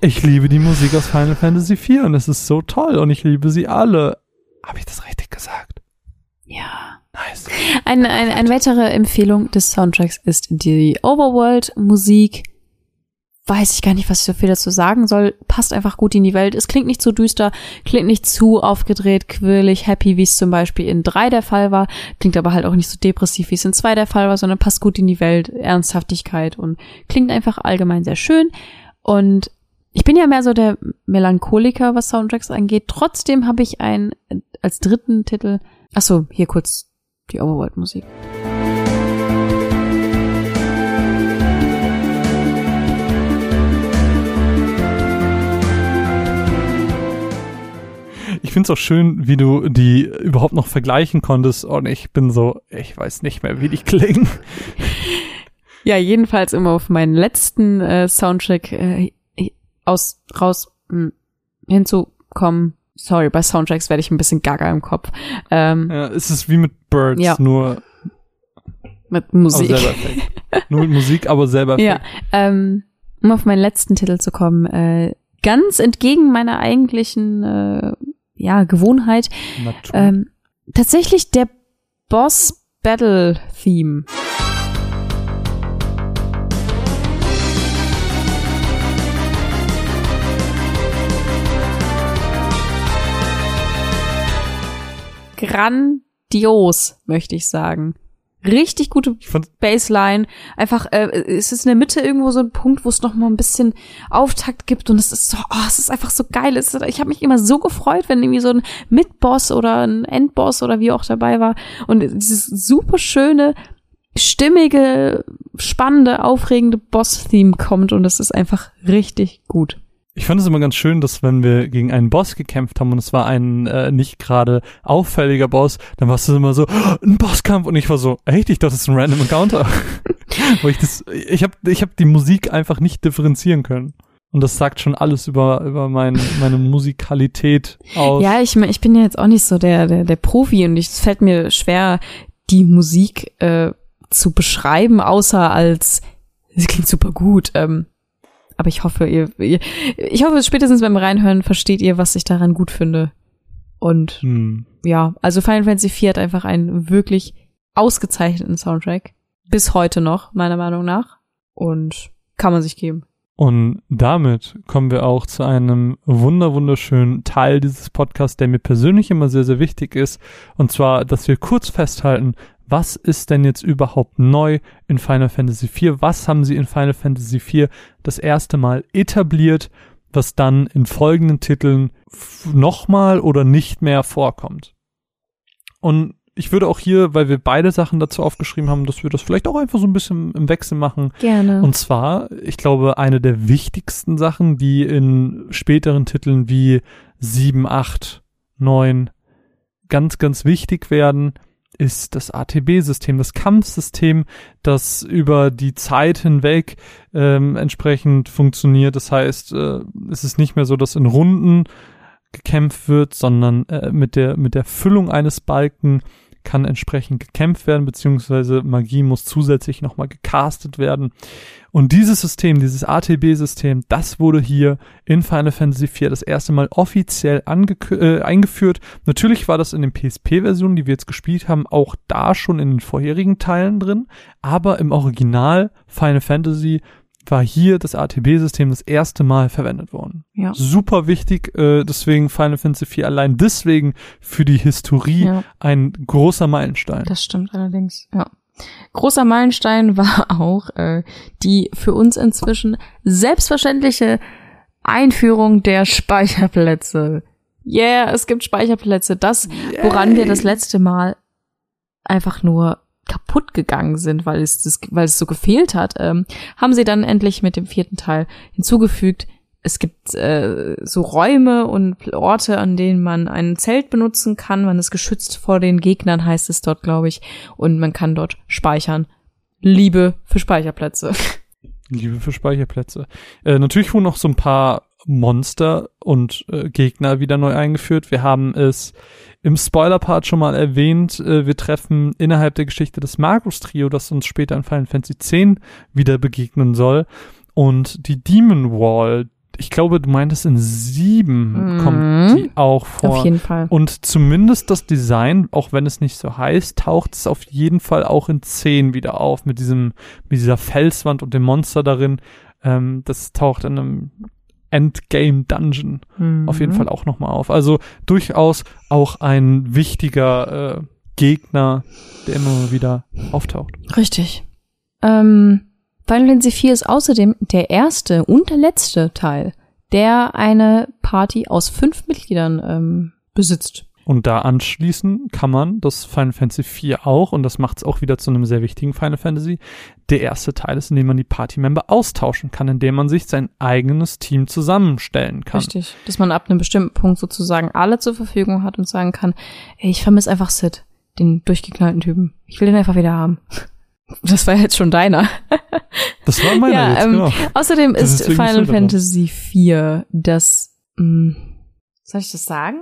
ich liebe die Musik aus Final Fantasy IV und es ist so toll und ich liebe sie alle. Habe ich das richtig gesagt? Ja. Nice. Eine, eine, eine weitere Empfehlung des Soundtracks ist die Overworld-Musik. Weiß ich gar nicht, was ich so viel dazu sagen soll. Passt einfach gut in die Welt. Es klingt nicht zu düster, klingt nicht zu aufgedreht, quirlig, happy, wie es zum Beispiel in drei der Fall war. Klingt aber halt auch nicht so depressiv, wie es in zwei der Fall war, sondern passt gut in die Welt, Ernsthaftigkeit und klingt einfach allgemein sehr schön. Und ich bin ja mehr so der Melancholiker, was Soundtracks angeht. Trotzdem habe ich einen als dritten Titel. Ach so, hier kurz die Overworld-Musik. Ich finde es auch schön, wie du die überhaupt noch vergleichen konntest und ich bin so, ich weiß nicht mehr, wie die klingen. Ja, jedenfalls immer auf meinen letzten äh, Soundtrack äh, aus raus mh, hinzukommen. Sorry, bei Soundtracks werde ich ein bisschen gaga im Kopf. Ähm, Ja, es ist wie mit Birds, Ja. nur mit Musik. Nur mit Musik, aber selber Ja, ähm, um auf meinen letzten Titel zu kommen, äh, ganz entgegen meiner eigentlichen äh, ja, Gewohnheit, ähm, tatsächlich der Boss Battle Theme. Grandios, möchte ich sagen. Richtig gute Baseline. Einfach, äh, es ist in der Mitte irgendwo so ein Punkt, wo es noch mal ein bisschen Auftakt gibt und es ist so, oh, es ist einfach so geil. Es ist, ich habe mich immer so gefreut, wenn irgendwie so ein Mitboss oder ein Endboss oder wie auch dabei war und dieses super schöne, stimmige, spannende, aufregende Boss-Theme kommt und es ist einfach richtig gut. Ich fand es immer ganz schön, dass wenn wir gegen einen Boss gekämpft haben und es war ein äh, nicht gerade auffälliger Boss, dann warst du immer so, "Oh, ein Bosskampf und ich war so, echt, ich dachte, das ist ein random Encounter. Weil ich das, ich habe ich hab die Musik einfach nicht differenzieren können. Und das sagt schon alles über, über mein, meine Musikalität aus. Ja, ich, ich bin ja jetzt auch nicht so der, der, der Profi und es fällt mir schwer, die Musik äh, zu beschreiben, außer als, sie klingt super gut. Ähm, aber ich hoffe, ihr, ihr, ich hoffe, spätestens beim Reinhören versteht ihr, was ich daran gut finde. Und Hm. ja, also Final Fantasy IV hat einfach einen wirklich ausgezeichneten Soundtrack. Bis heute noch, meiner Meinung nach. Und kann man sich geben. Und damit kommen wir auch zu einem wunder wunderschönen Teil dieses Podcasts, der mir persönlich immer sehr, sehr wichtig ist. Und zwar, dass wir kurz festhalten, was ist denn jetzt überhaupt neu in Final Fantasy IV? Was haben sie in Final Fantasy IV das erste Mal etabliert, was dann in folgenden Titeln nochmal oder nicht mehr vorkommt? Und ich würde auch hier, weil wir beide Sachen dazu aufgeschrieben haben, dass wir das vielleicht auch einfach so ein bisschen im Wechsel machen, Gerne. und zwar, ich glaube, eine der wichtigsten Sachen, die in späteren Titeln wie 7, 8, 9 ganz, ganz wichtig werden, ist das ATB-System, das Kampfsystem, das über die Zeit hinweg ähm, entsprechend funktioniert. Das heißt, äh, es ist nicht mehr so, dass in Runden gekämpft wird, sondern äh, mit der mit der Füllung eines Balken kann entsprechend gekämpft werden, beziehungsweise Magie muss zusätzlich nochmal gecastet werden. Und dieses System, dieses ATB-System, das wurde hier in Final Fantasy IV das erste Mal offiziell äh, eingeführt. Natürlich war das in den PSP-Versionen, die wir jetzt gespielt haben, auch da schon in den vorherigen Teilen drin. Aber im Original Final Fantasy war hier das ATB-System das erste Mal verwendet worden. Ja. Super wichtig, äh, deswegen Final Fantasy IV allein deswegen für die Historie Ja. ein großer Meilenstein. Das stimmt allerdings, ja. Großer Meilenstein war auch äh, die für uns inzwischen selbstverständliche Einführung der Speicherplätze. Yeah, es gibt Speicherplätze. Das, woran wir das letzte Mal einfach nur kaputt gegangen sind, weil es das, weil es so gefehlt hat, ähm, haben sie dann endlich mit dem vierten Teil hinzugefügt. Es gibt äh, so Räume und Orte, an denen man ein Zelt benutzen kann. Man ist geschützt vor den Gegnern, heißt es dort, glaube ich. Und man kann dort speichern. Liebe für Speicherplätze. Liebe für Speicherplätze. Äh, natürlich wurden noch so ein paar Monster und äh, Gegner wieder neu eingeführt. Wir haben es im Spoiler-Part schon mal erwähnt. Äh, wir treffen innerhalb der Geschichte das Magus-Trio, das uns später in Final Fantasy X wieder begegnen soll. Und die Demon Wall, ich glaube, du meintest in sieben Mhm. kommt die auch vor. Auf jeden Fall. Und zumindest das Design, auch wenn es nicht so heißt, taucht es auf jeden Fall auch in 10 wieder auf, mit diesem, mit dieser Felswand und dem Monster darin. Ähm, das taucht in einem Endgame Dungeon auf jeden Mhm. Fall auch nochmal auf. Also durchaus auch ein wichtiger äh, Gegner, der immer wieder auftaucht. Richtig. Ähm, Final Fantasy IV ist außerdem der erste und der letzte Teil, der eine Party aus fünf Mitgliedern ähm, besitzt. Und da anschließen kann man das Final Fantasy 4 auch, und das macht es auch wieder zu einem sehr wichtigen Final Fantasy. Der erste Teil ist, in dem man die Party-Member austauschen kann, indem man sich sein eigenes Team zusammenstellen kann. Richtig. Dass man ab einem bestimmten Punkt sozusagen alle zur Verfügung hat und sagen kann, ey, ich vermisse einfach Sid, den durchgeknallten Typen. Ich will den einfach wieder haben. Das war jetzt schon deiner. Das war meiner Ja, jetzt, ähm, genau. Außerdem ist ist Final Fantasy IV das, mh, soll ich das sagen?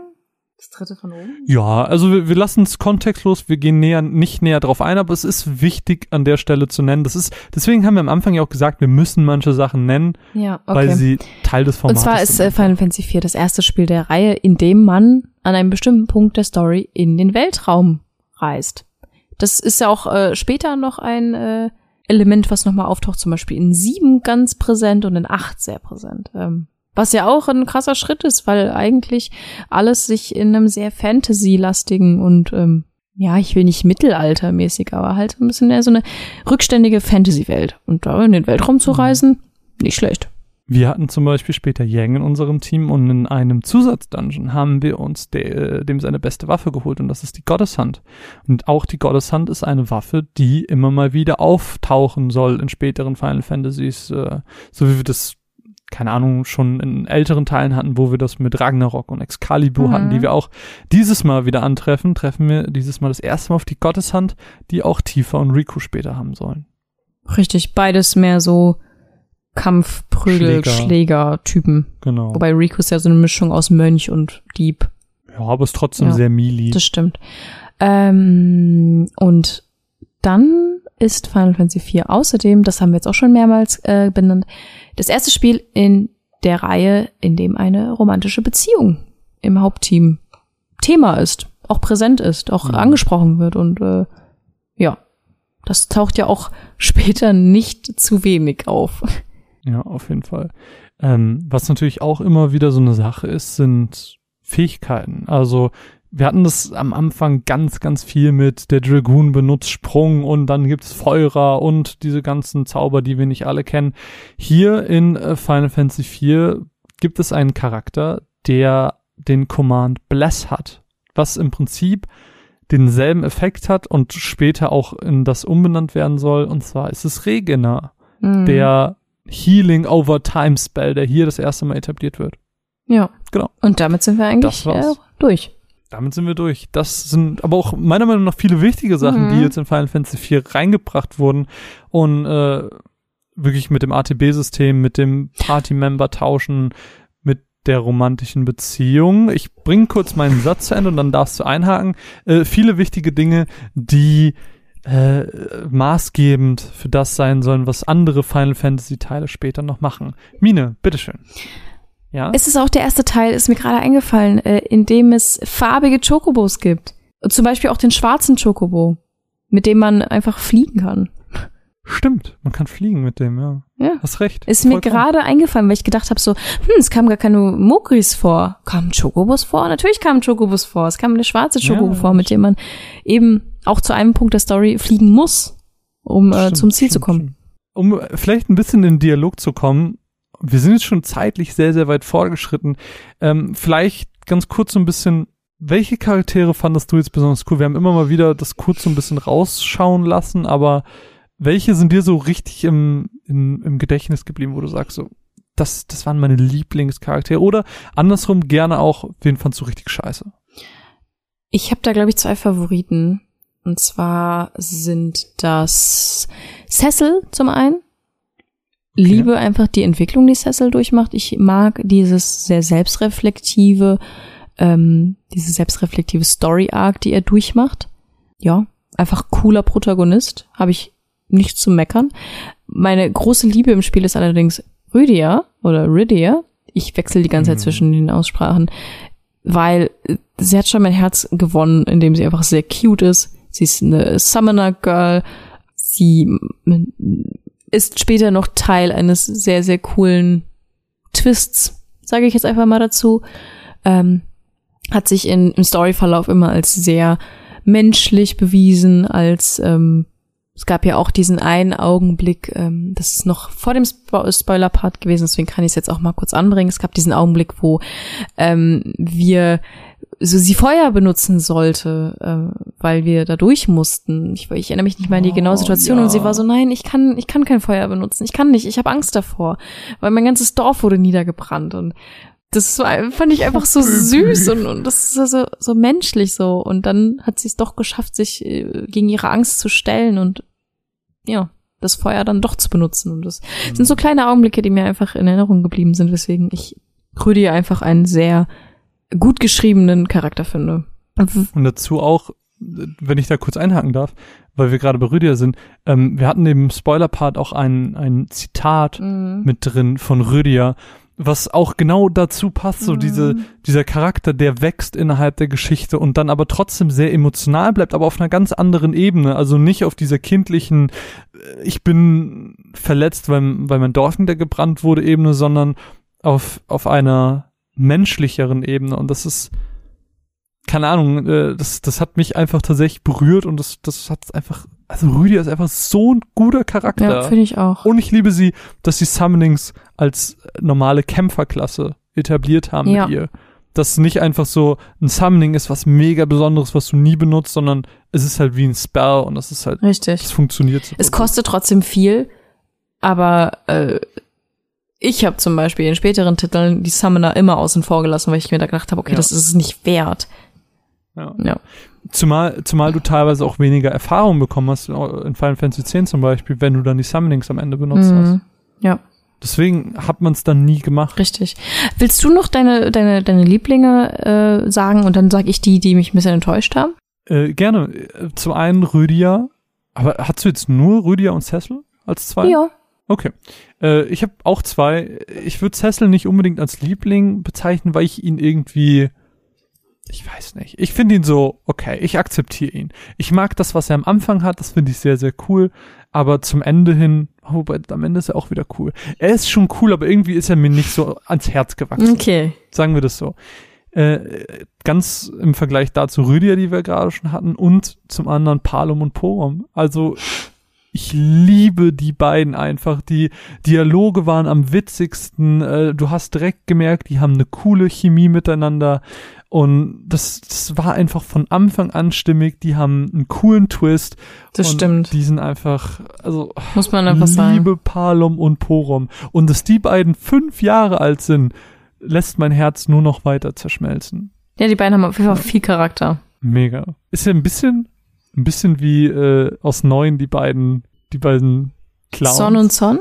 Das dritte von oben? Ja, also wir, wir lassen es kontextlos, wir gehen näher, nicht näher drauf ein, aber es ist wichtig an der Stelle zu nennen. Das ist, deswegen haben wir am Anfang ja auch gesagt, wir müssen manche Sachen nennen, Ja, okay. weil sie Teil des Und Formats zwar ist sind. äh, Final Fantasy IV das erste Spiel der Reihe, in dem man an einem bestimmten Punkt der Story in den Weltraum reist. Das ist ja auch äh, später noch ein äh, Element, was nochmal auftaucht, zum Beispiel in sieben ganz präsent und in acht sehr präsent. Ähm, was ja auch ein krasser Schritt ist, weil eigentlich alles sich in einem sehr Fantasy-lastigen und ähm, ja, ich will nicht mittelaltermäßig, aber halt ein bisschen eher so eine rückständige Fantasy-Welt. Und da in den Weltraum zu reisen, nicht schlecht. Wir hatten zum Beispiel später Yang in unserem Team und in einem Zusatzdungeon haben wir uns de, dem seine beste Waffe geholt und das ist die Goddess Hand. Und auch die Goddess Hand ist eine Waffe, die immer mal wieder auftauchen soll in späteren Final Fantasies, äh, so wie wir das keine Ahnung, schon in älteren Teilen hatten, wo wir das mit Ragnarok und Excalibur Mhm. hatten, die wir auch dieses Mal wieder antreffen, treffen wir dieses Mal das erste Mal auf die Gotteshand, die auch Tifa und Riku später haben sollen. Richtig, beides mehr so Kampfprügel, Schläger. Schläger-Typen. Genau. Wobei Riku ist ja so eine Mischung aus Mönch und Dieb. ja, aber es ist trotzdem Ja, sehr melee. Das stimmt. Ähm, und dann ist Final Fantasy IV außerdem, das haben wir jetzt auch schon mehrmals äh, benannt, das erste Spiel in der Reihe, in dem eine romantische Beziehung im Hauptteam Thema ist, auch präsent ist, auch Mhm. angesprochen wird und äh, ja, das taucht ja auch später nicht zu wenig auf. Ja, auf jeden Fall. Ähm, was natürlich auch immer wieder so eine Sache ist, sind Fähigkeiten. Also wir hatten das am Anfang ganz, ganz viel mit der Dragoon benutzt Sprung und dann gibt's Feurer und diese ganzen Zauber, die wir nicht alle kennen. Hier in äh, Final Fantasy IV gibt es einen Charakter, der den Command Bless hat, was im Prinzip denselben Effekt hat und später auch in das umbenannt werden soll. Und zwar ist es Regena Mhm. der Healing over Time Spell, der hier das erste Mal etabliert wird. Ja. Genau. Und damit sind wir eigentlich äh, durch. Damit sind wir durch. Das sind aber auch meiner Meinung nach viele wichtige Sachen, Mhm. die jetzt in Final Fantasy 4 reingebracht wurden und äh, wirklich mit dem ATB-System, mit dem Party-Member-Tauschen, mit der romantischen Beziehung. Ich bringe kurz meinen Satz zu Ende und dann darfst du einhaken. Äh, viele wichtige Dinge, die äh, maßgebend für das sein sollen, was andere Final Fantasy Teile später noch machen. Mine, bitteschön. Ja. Es ist auch der erste Teil, ist mir gerade eingefallen, äh, in dem es farbige Chocobos gibt. Und zum Beispiel auch den schwarzen Chocobo, mit dem man einfach fliegen kann. Stimmt, man kann fliegen mit dem, ja. Ja. Hast recht. Ist mir gerade eingefallen, weil ich gedacht habe so, hm, es kamen gar keine Mokris vor. Kamen Chocobos vor? Natürlich kamen Chocobos vor. Es kam der schwarze Chocobo Ja, vor, mit dem man eben auch zu einem Punkt der Story fliegen muss, um äh, Stimmt, zum Ziel zu stimmt, kommen. stimmt. Um vielleicht ein bisschen in den Dialog zu kommen, wir sind jetzt schon zeitlich sehr, sehr weit fortgeschritten. Ähm, vielleicht ganz kurz so ein bisschen, welche Charaktere fandest du jetzt besonders cool? Wir haben immer mal wieder das kurz so ein bisschen rausschauen lassen, aber welche sind dir so richtig im, im, im Gedächtnis geblieben, wo du sagst, so, das, das waren meine Lieblingscharaktere? Oder andersrum gerne auch, wen fandst du richtig scheiße? Ich habe da, glaube ich, zwei Favoriten. Und zwar sind das Cecil zum einen. Liebe einfach die Entwicklung, die Cecil durchmacht. Ich mag dieses sehr selbstreflektive, ähm, diese selbstreflektive Story-Arc, die er durchmacht. Ja, einfach cooler Protagonist. Habe ich nichts zu meckern. Meine große Liebe im Spiel ist allerdings Rydia oder Rydia. Ich wechsle die ganze Zeit Mhm. zwischen den Aussprachen, weil sie hat schon mein Herz gewonnen, indem sie einfach sehr cute ist. Sie ist eine Summoner Girl. Sie ist später noch Teil eines sehr, sehr coolen Twists, sage ich jetzt einfach mal dazu. Ähm, hat sich in, im Storyverlauf immer als sehr menschlich bewiesen, als ähm, es gab ja auch diesen einen Augenblick, ähm, das ist noch vor dem Spo Spoiler-Part gewesen, deswegen kann ich es jetzt auch mal kurz anbringen. Es gab diesen Augenblick, wo ähm, wir so sie Feuer benutzen sollte, äh, weil wir da durch mussten. Ich, ich erinnere mich nicht mal an die genaue Oh, Situation ja. und sie war so, nein, ich kann, ich kann kein Feuer benutzen, ich kann nicht, ich habe Angst davor, weil mein ganzes Dorf wurde niedergebrannt und das war, fand ich einfach so süß und, und das ist so, so menschlich so. Und dann hat sie es doch geschafft, sich äh, gegen ihre Angst zu stellen und ja, das Feuer dann doch zu benutzen. Und das sind so kleine Augenblicke, die mir einfach in Erinnerung geblieben sind, weswegen ich Rüdi einfach einen sehr gut geschriebenen Charakter finde. Und dazu auch, wenn ich da kurz einhaken darf, weil wir gerade bei Rüdiger sind, ähm, wir hatten im Spoiler-Part auch ein, ein Zitat Mhm. mit drin von Rüdiger, was auch genau dazu passt, so diese, dieser Charakter, der wächst innerhalb der Geschichte und dann aber trotzdem sehr emotional bleibt, aber auf einer ganz anderen Ebene, also nicht auf dieser kindlichen, äh, ich bin verletzt, weil, weil mein Dorf niedergebrannt wurde Ebene, sondern auf, auf einer menschlicheren Ebene und das ist, keine Ahnung, äh, das, das hat mich einfach tatsächlich berührt und das, das hat einfach, also Rüdiger ist einfach so ein guter Charakter. Ja, finde ich auch. Und ich liebe sie, dass sie Summonings als normale Kämpferklasse etabliert haben Ja. mit ihr. Dass nicht einfach so ein Summoning ist, was mega Besonderes, was du nie benutzt, sondern es ist halt wie ein Spell und das ist halt, Richtig. das funktioniert so. Es kostet trotzdem viel, aber äh, ich habe zum Beispiel in späteren Titeln die Summoner immer außen vor gelassen, weil ich mir da gedacht habe, okay, Ja. das ist es nicht wert. Ja. Ja. Zumal, zumal du teilweise auch weniger Erfahrung bekommen hast, in Final Fantasy X zum Beispiel, wenn du dann die Summonings am Ende benutzt hast. Mhm. Ja, Deswegen hat man es dann nie gemacht. richtig. Willst du noch deine, deine, deine Lieblinge äh, sagen und dann sage ich die, die mich ein bisschen enttäuscht haben? Äh, gerne. Äh, Zum einen Rüdiger, aber hast du jetzt nur Rüdiger und Cecil als zwei? Ja. Okay. Äh, ich habe auch zwei. Ich würde Cecil nicht unbedingt als Liebling bezeichnen, weil ich ihn irgendwie. Ich weiß nicht. Ich finde ihn so, okay, ich akzeptiere ihn. Ich mag das, was er am Anfang hat, das finde ich sehr, sehr cool. Aber zum Ende hin, wobei am Ende ist er auch wieder cool. Er ist schon cool, aber irgendwie ist er mir nicht so ans Herz gewachsen. Okay. Sagen wir das so. Äh, ganz im Vergleich dazu Rüdiger, die wir gerade schon hatten, und zum anderen Palom und Porom. Also ich liebe die beiden einfach. Die Dialoge waren am witzigsten. Äh, du hast direkt gemerkt, die haben eine coole Chemie miteinander. Und das, das war einfach von Anfang an stimmig. Die haben einen coolen Twist. Das stimmt. Die sind einfach, also Muss man einfach sagen. liebe Palom und Porom. Und dass die beiden fünf Jahre alt sind, lässt mein Herz nur noch weiter zerschmelzen. Ja, die beiden haben auf jeden Fall viel Charakter. Mega. Ist ja ein bisschen, ein bisschen wie äh, aus Neuen die beiden, die beiden Clowns. Son und Son?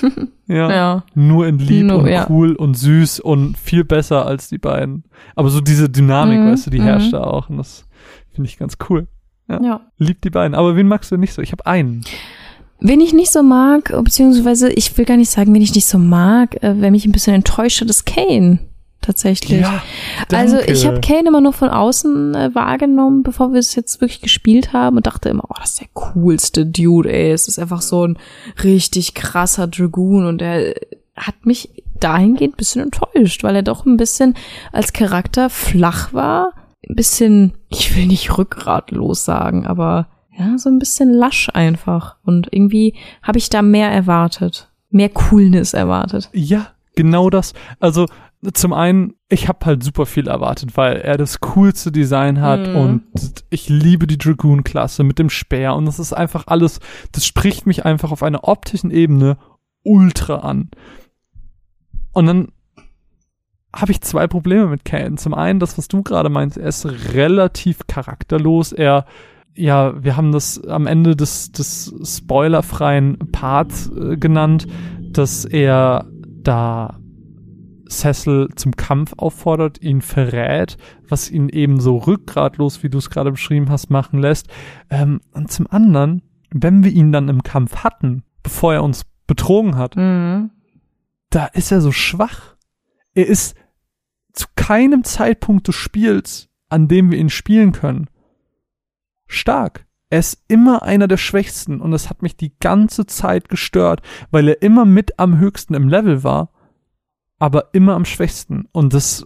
Ja. Ja. Nur in lieb Nur, und ja. cool und süß und viel besser als die beiden. Aber so diese Dynamik, Mhm, weißt du, die mhm. herrscht da auch und das finde ich ganz cool. Ja. Lieb die beiden. Aber wen magst du nicht so? Ich habe einen. Wen ich nicht so mag, beziehungsweise ich will gar nicht sagen, wen ich nicht so mag, äh, wer mich ein bisschen enttäuscht hat, ist Kane. Tatsächlich. also danke. ich habe Kane immer nur von außen äh, wahrgenommen, bevor wir es jetzt wirklich gespielt haben und dachte immer, oh, das ist der coolste Dude, ey. Es ist einfach so ein richtig krasser Dragoon und er hat mich dahingehend ein bisschen enttäuscht, weil er doch ein bisschen als Charakter flach war. Ein bisschen, ich will nicht rückgratlos sagen, aber ja, so ein bisschen lasch einfach. Und irgendwie habe ich da mehr erwartet. Mehr Coolness erwartet. Ja, genau das. Also zum einen, ich habe halt super viel erwartet, weil er das coolste Design hat Mhm. und ich liebe die Dragoon-Klasse mit dem Speer und das ist einfach alles, das spricht mich einfach auf einer optischen Ebene ultra an. Und dann habe ich zwei Probleme mit Kane. Zum einen, das, was du gerade meinst, er ist relativ charakterlos. Er, ja, wir haben das am Ende des, des spoilerfreien Parts äh, genannt, dass er da Cecil zum Kampf auffordert, ihn verrät, was ihn eben so rückgratlos, wie du es gerade beschrieben hast, machen lässt. Ähm, und zum anderen, wenn wir ihn dann im Kampf hatten, bevor er uns betrogen hat, Mhm. da ist er so schwach. Er ist zu keinem Zeitpunkt des Spiels, an dem wir ihn spielen können, stark. Er ist immer einer der Schwächsten und das hat mich die ganze Zeit gestört, weil er immer mit am höchsten im Level war, aber immer am schwächsten. Und das,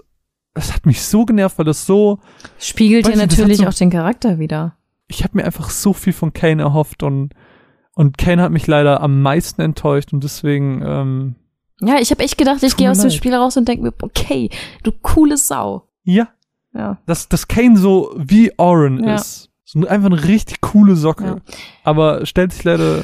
das hat mich so genervt, weil das so, Spiegelt ja natürlich so- auch den Charakter wieder. ich habe mir einfach so viel von Kane erhofft und, und Kane hat mich leider am meisten enttäuscht und deswegen, ähm, Ja, ich habe echt gedacht, ich gehe aus dem. Spiel raus und denke mir, okay, du coole Sau. ja, Ja. dass, dass Kane so wie Oren Ja. ist. So einfach eine richtig coole Socke. Ja. Aber stellt sich leider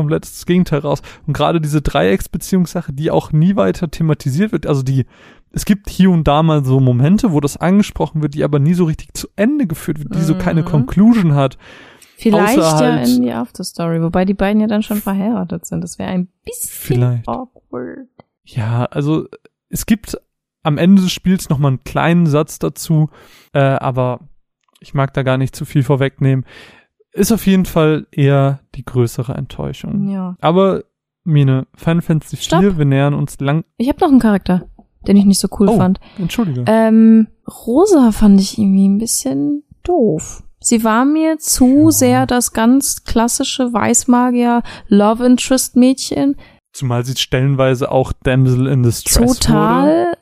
komplett das Gegenteil raus. Und gerade diese Dreiecksbeziehungssache, die auch nie weiter thematisiert wird, also die, es gibt hier und da mal so Momente, wo das angesprochen wird, die aber nie so richtig zu Ende geführt wird, die so keine Mhm. Conclusion hat. Vielleicht Außer ja halt- in die Afterstory, wobei die beiden ja dann schon verheiratet sind. Das wäre ein bisschen Vielleicht. awkward. Ja, also es gibt am Ende des Spiels noch mal einen kleinen Satz dazu, äh, aber ich mag da gar nicht zu viel vorwegnehmen. Ist auf jeden Fall eher die größere Enttäuschung. Ja. Aber Mine, Final Fantasy Stopp. wir nähern uns lang. Ich habe noch einen Charakter, den ich nicht so cool Oh. fand. Entschuldige. Ähm, Rosa fand ich irgendwie ein bisschen doof. Sie war mir zu Ja. sehr das ganz klassische Weißmagier Love Interest Mädchen. Zumal sie stellenweise auch Damsel in Distress wurde. Total,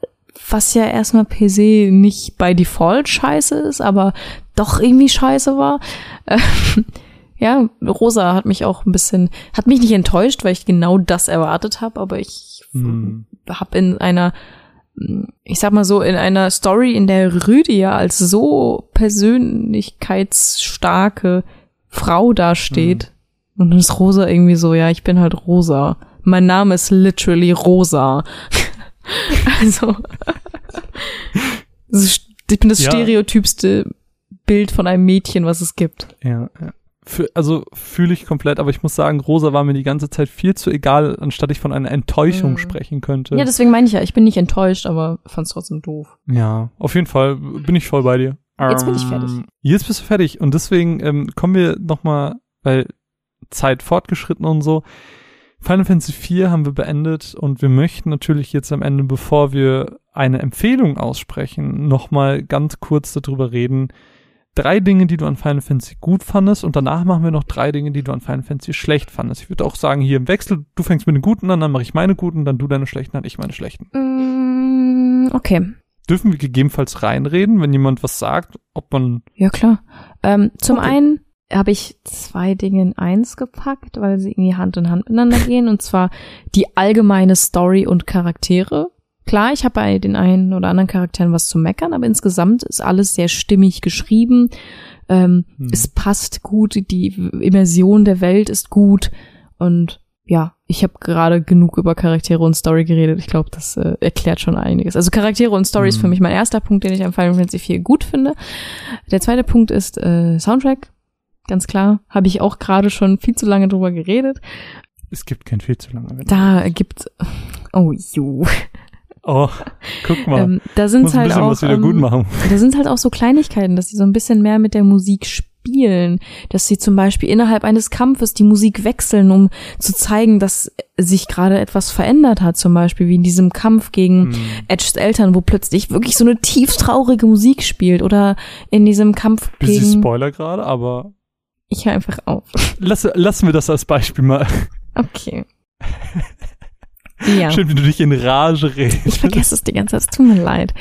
was ja erstmal per se nicht bei Default scheiße ist, aber doch irgendwie scheiße war. Ähm, ja, Rosa hat mich auch ein bisschen, hat mich nicht enttäuscht, weil ich genau das erwartet habe, aber ich Hm. habe in einer, ich sag mal so, in einer Story, in der Rüdia als so persönlichkeitsstarke Frau dasteht. Und dann ist Rosa irgendwie so, ja, ich bin halt Rosa. Mein Name ist literally Rosa. also, ich bin das Ja. stereotypste Bild von einem Mädchen, was es gibt. Ja, ja. Für, also fühle ich komplett, aber ich muss sagen, Rosa war mir die ganze Zeit viel zu egal, anstatt ich von einer Enttäuschung Mhm. sprechen könnte. Ja, deswegen meine ich ja, ich bin nicht enttäuscht, aber fand's trotzdem doof. Ja, auf jeden Fall bin ich voll bei dir. Jetzt bin ich Ähm, fertig. Jetzt bist du fertig und deswegen ähm, kommen wir nochmal, weil Zeit fortgeschritten und so. Final Fantasy IV haben wir beendet und wir möchten natürlich jetzt am Ende, bevor wir eine Empfehlung aussprechen, nochmal ganz kurz darüber reden. Drei Dinge, die du an Final Fantasy gut fandest und danach machen wir noch drei Dinge, die du an Final Fantasy schlecht fandest. Ich würde auch sagen, hier im Wechsel, du fängst mit den guten an, dann mache ich meine guten, dann du deine schlechten, dann ich meine schlechten. Mm, okay. Dürfen wir gegebenenfalls reinreden, wenn jemand was sagt, ob man Ja, klar. Ähm, zum Okay. einen habe ich zwei Dinge in eins gepackt, weil sie irgendwie Hand in Hand miteinander gehen. Und zwar die allgemeine Story und Charaktere. Klar, ich habe bei den einen oder anderen Charakteren was zu meckern, aber insgesamt ist alles sehr stimmig geschrieben. Ähm, Hm. Es passt gut, die Immersion der Welt ist gut. Und ja, ich habe gerade genug über Charaktere und Story geredet. Ich glaube, das äh, erklärt schon einiges. Also Charaktere und Story ist Mhm. für mich mein erster Punkt, den ich am Final Fantasy 4 gut finde. Der zweite Punkt ist äh, Soundtrack. Ganz klar, habe ich auch gerade schon viel zu lange drüber geredet. Es gibt kein viel zu lange. Da gibt Oh, ju. Oh, guck mal. Ähm, da sind halt auch ähm, gut machen. da sind halt auch so Kleinigkeiten, dass sie so ein bisschen mehr mit der Musik spielen, dass sie zum Beispiel innerhalb eines Kampfes die Musik wechseln, um zu zeigen, dass sich gerade etwas verändert hat, zum Beispiel wie in diesem Kampf gegen Hm. Edges Eltern, wo plötzlich wirklich so eine tief traurige Musik spielt oder in diesem Kampf Bisschen gegen Spoiler gerade, aber ich höre einfach auf. lass, lassen wir das als Beispiel mal. Okay. Ja. Schön, wie du dich in Rage redest. Ich vergesse es die ganze Zeit, es tut mir leid.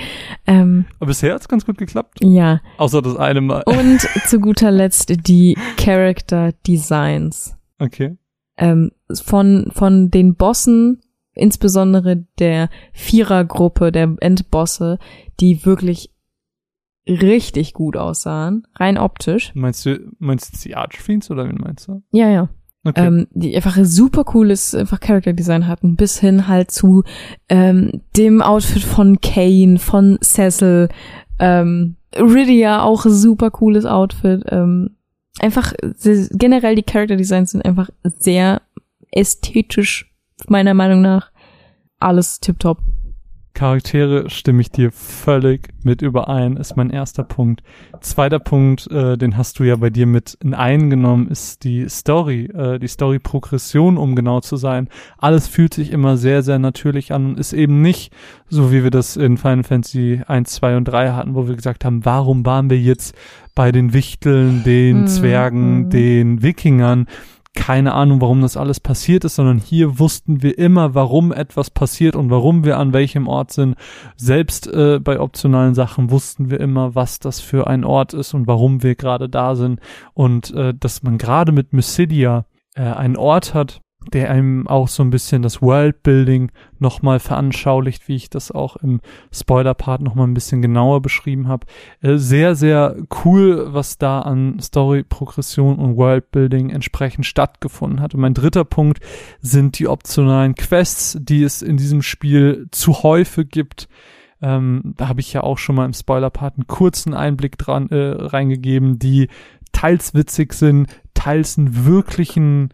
Ähm, Aber bisher hat's ganz gut geklappt. ja. Außer das eine Mal. Und zu guter Letzt die Character Designs. Okay. ähm, von, von den Bossen, insbesondere der Vierergruppe der Endbosse, die wirklich richtig gut aussahen, rein optisch. Meinst du, meinst du die Archfiends oder wen meinst du? Ja, ja. Okay. Ähm, die einfach ein super cooles einfach Character Design hatten, bis hin halt zu ähm, dem Outfit von Kane, von Cecil, ähm, Rydia auch super cooles Outfit. Ähm, einfach generell die Character Designs sind einfach sehr ästhetisch, meiner Meinung nach. Alles tipptopp. Charaktere stimme ich dir völlig mit überein, ist mein erster Punkt. Zweiter Punkt, äh, den hast du ja bei dir mit in eingenommen, ist die Story, äh, die Story-Progression, um genau zu sein. Alles fühlt sich immer sehr, sehr natürlich an und ist eben nicht so, wie wir das in Final Fantasy 1, 2 und 3 hatten, wo wir gesagt haben, warum waren wir jetzt bei den Wichteln, den Mhm. Zwergen, den Wikingern? Keine Ahnung, warum das alles passiert ist, sondern hier wussten wir immer, warum etwas passiert und warum wir an welchem Ort sind. Selbst äh, bei optionalen Sachen wussten wir immer, was das für ein Ort ist und warum wir gerade da sind. Und äh, dass man gerade mit Mysidia äh, einen Ort hat, der einem auch so ein bisschen das Worldbuilding nochmal veranschaulicht, wie ich das auch im Spoiler-Part nochmal ein bisschen genauer beschrieben habe. Äh, sehr, sehr cool, was da an Story-Progression und Worldbuilding entsprechend stattgefunden hat. Und mein dritter Punkt sind die optionalen Quests, die es in diesem Spiel zu häufig gibt. Ähm, da habe ich ja auch schon mal im Spoiler-Part einen kurzen Einblick dran äh, reingegeben, die teils witzig sind, teils einen wirklichen